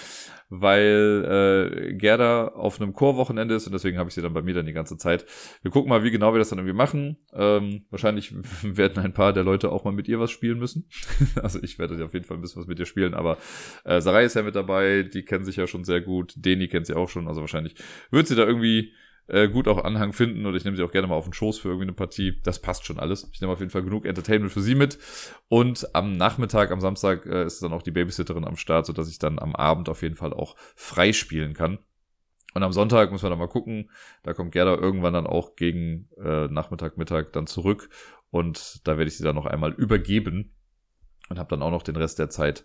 weil äh, Gerda auf einem Chorwochenende ist und deswegen habe ich sie dann bei mir dann die ganze Zeit. Wir gucken mal, wie genau wir das dann irgendwie machen. Ähm, wahrscheinlich [laughs] werden ein paar der Leute auch mal mit ihr was spielen müssen. [laughs] also ich werde auf jeden Fall ein bisschen was mit ihr spielen, aber äh, Sarai ist ja mit dabei, die kennen sich ja schon sehr gut, Deni kennt sie auch schon, also wahrscheinlich wird sie da irgendwie äh, gut auch Anhang finden oder ich nehme sie auch gerne mal auf den Schoß für irgendwie eine Partie. Das passt schon alles. Ich nehme auf jeden Fall genug Entertainment für sie mit. Und am Nachmittag, am Samstag, äh, ist dann auch die Babysitterin am Start, sodass ich dann am Abend auf jeden Fall auch frei spielen kann. Und am Sonntag muss man dann mal gucken. Da kommt Gerda irgendwann dann auch gegen äh, Nachmittag, Mittag dann zurück. Und da werde ich sie dann noch einmal übergeben. Und habe dann auch noch den Rest der Zeit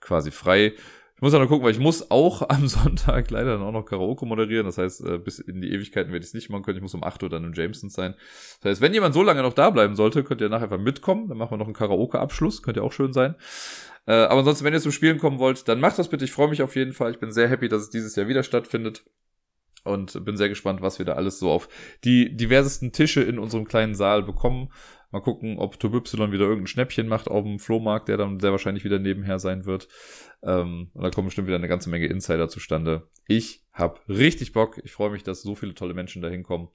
quasi frei. Ich muss auch noch gucken, weil ich muss auch [laughs] am Sonntag leider dann auch noch Karaoke moderieren. Das heißt, äh, bis in die Ewigkeiten werde ich es nicht machen können. Ich muss um 8 Uhr dann im Jamesons sein. Das heißt, wenn jemand so lange noch da bleiben sollte, könnt ihr nachher einfach mitkommen. Dann machen wir noch einen Karaoke-Abschluss. Könnte ja auch schön sein. Äh, aber ansonsten, wenn ihr zum Spielen kommen wollt, dann macht das bitte. Ich freue mich auf jeden Fall. Ich bin sehr happy, dass es dieses Jahr wieder stattfindet. Und bin sehr gespannt, was wir da alles so auf die diversesten Tische in unserem kleinen Saal bekommen. Mal gucken, ob Tob Y wieder irgendein Schnäppchen macht auf dem Flohmarkt, der dann sehr wahrscheinlich wieder nebenher sein wird. Ähm, und da kommen bestimmt wieder eine ganze Menge Insider zustande. Ich habe richtig Bock. Ich freue mich, dass so viele tolle Menschen da hinkommen.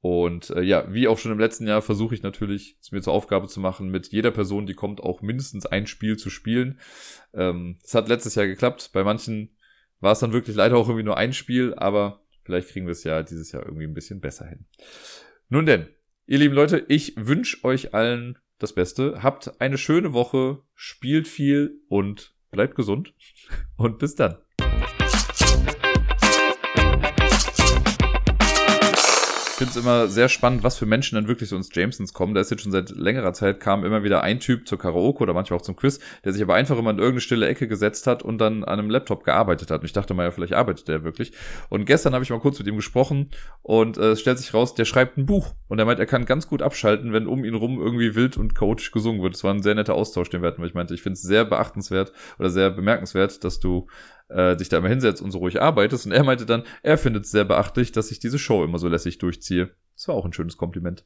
Und äh, ja, wie auch schon im letzten Jahr versuche ich natürlich, es mir zur Aufgabe zu machen, mit jeder Person, die kommt, auch mindestens ein Spiel zu spielen. Ähm, es hat letztes Jahr geklappt. Bei manchen war es dann wirklich leider auch irgendwie nur ein Spiel, aber vielleicht kriegen wir es ja dieses Jahr irgendwie ein bisschen besser hin. Nun denn, Ihr lieben Leute, ich wünsche euch allen das Beste. Habt eine schöne Woche, spielt viel und bleibt gesund. [laughs] Und bis dann. Finde es immer sehr spannend, was für Menschen dann wirklich so ins Jamesons kommen. Da ist jetzt schon seit längerer Zeit, kam immer wieder ein Typ zur Karaoke oder manchmal auch zum Quiz, der sich aber einfach immer in irgendeine stille Ecke gesetzt hat und dann an einem Laptop gearbeitet hat. Und ich dachte mal, ja, vielleicht arbeitet der wirklich. Und gestern habe ich mal kurz mit ihm gesprochen und äh, es stellt sich raus, der schreibt ein Buch. Und er meint, er kann ganz gut abschalten, wenn um ihn rum irgendwie wild und coach gesungen wird. Es war ein sehr netter Austausch, den wir hatten, weil ich meinte, ich finde es sehr beachtenswert oder sehr bemerkenswert, dass du äh, dich da immer hinsetzt und so ruhig arbeitest. Und er meinte dann, er findet es sehr beachtlich, dass ich diese Show immer so lässig durchziehe. Das war auch ein schönes Kompliment.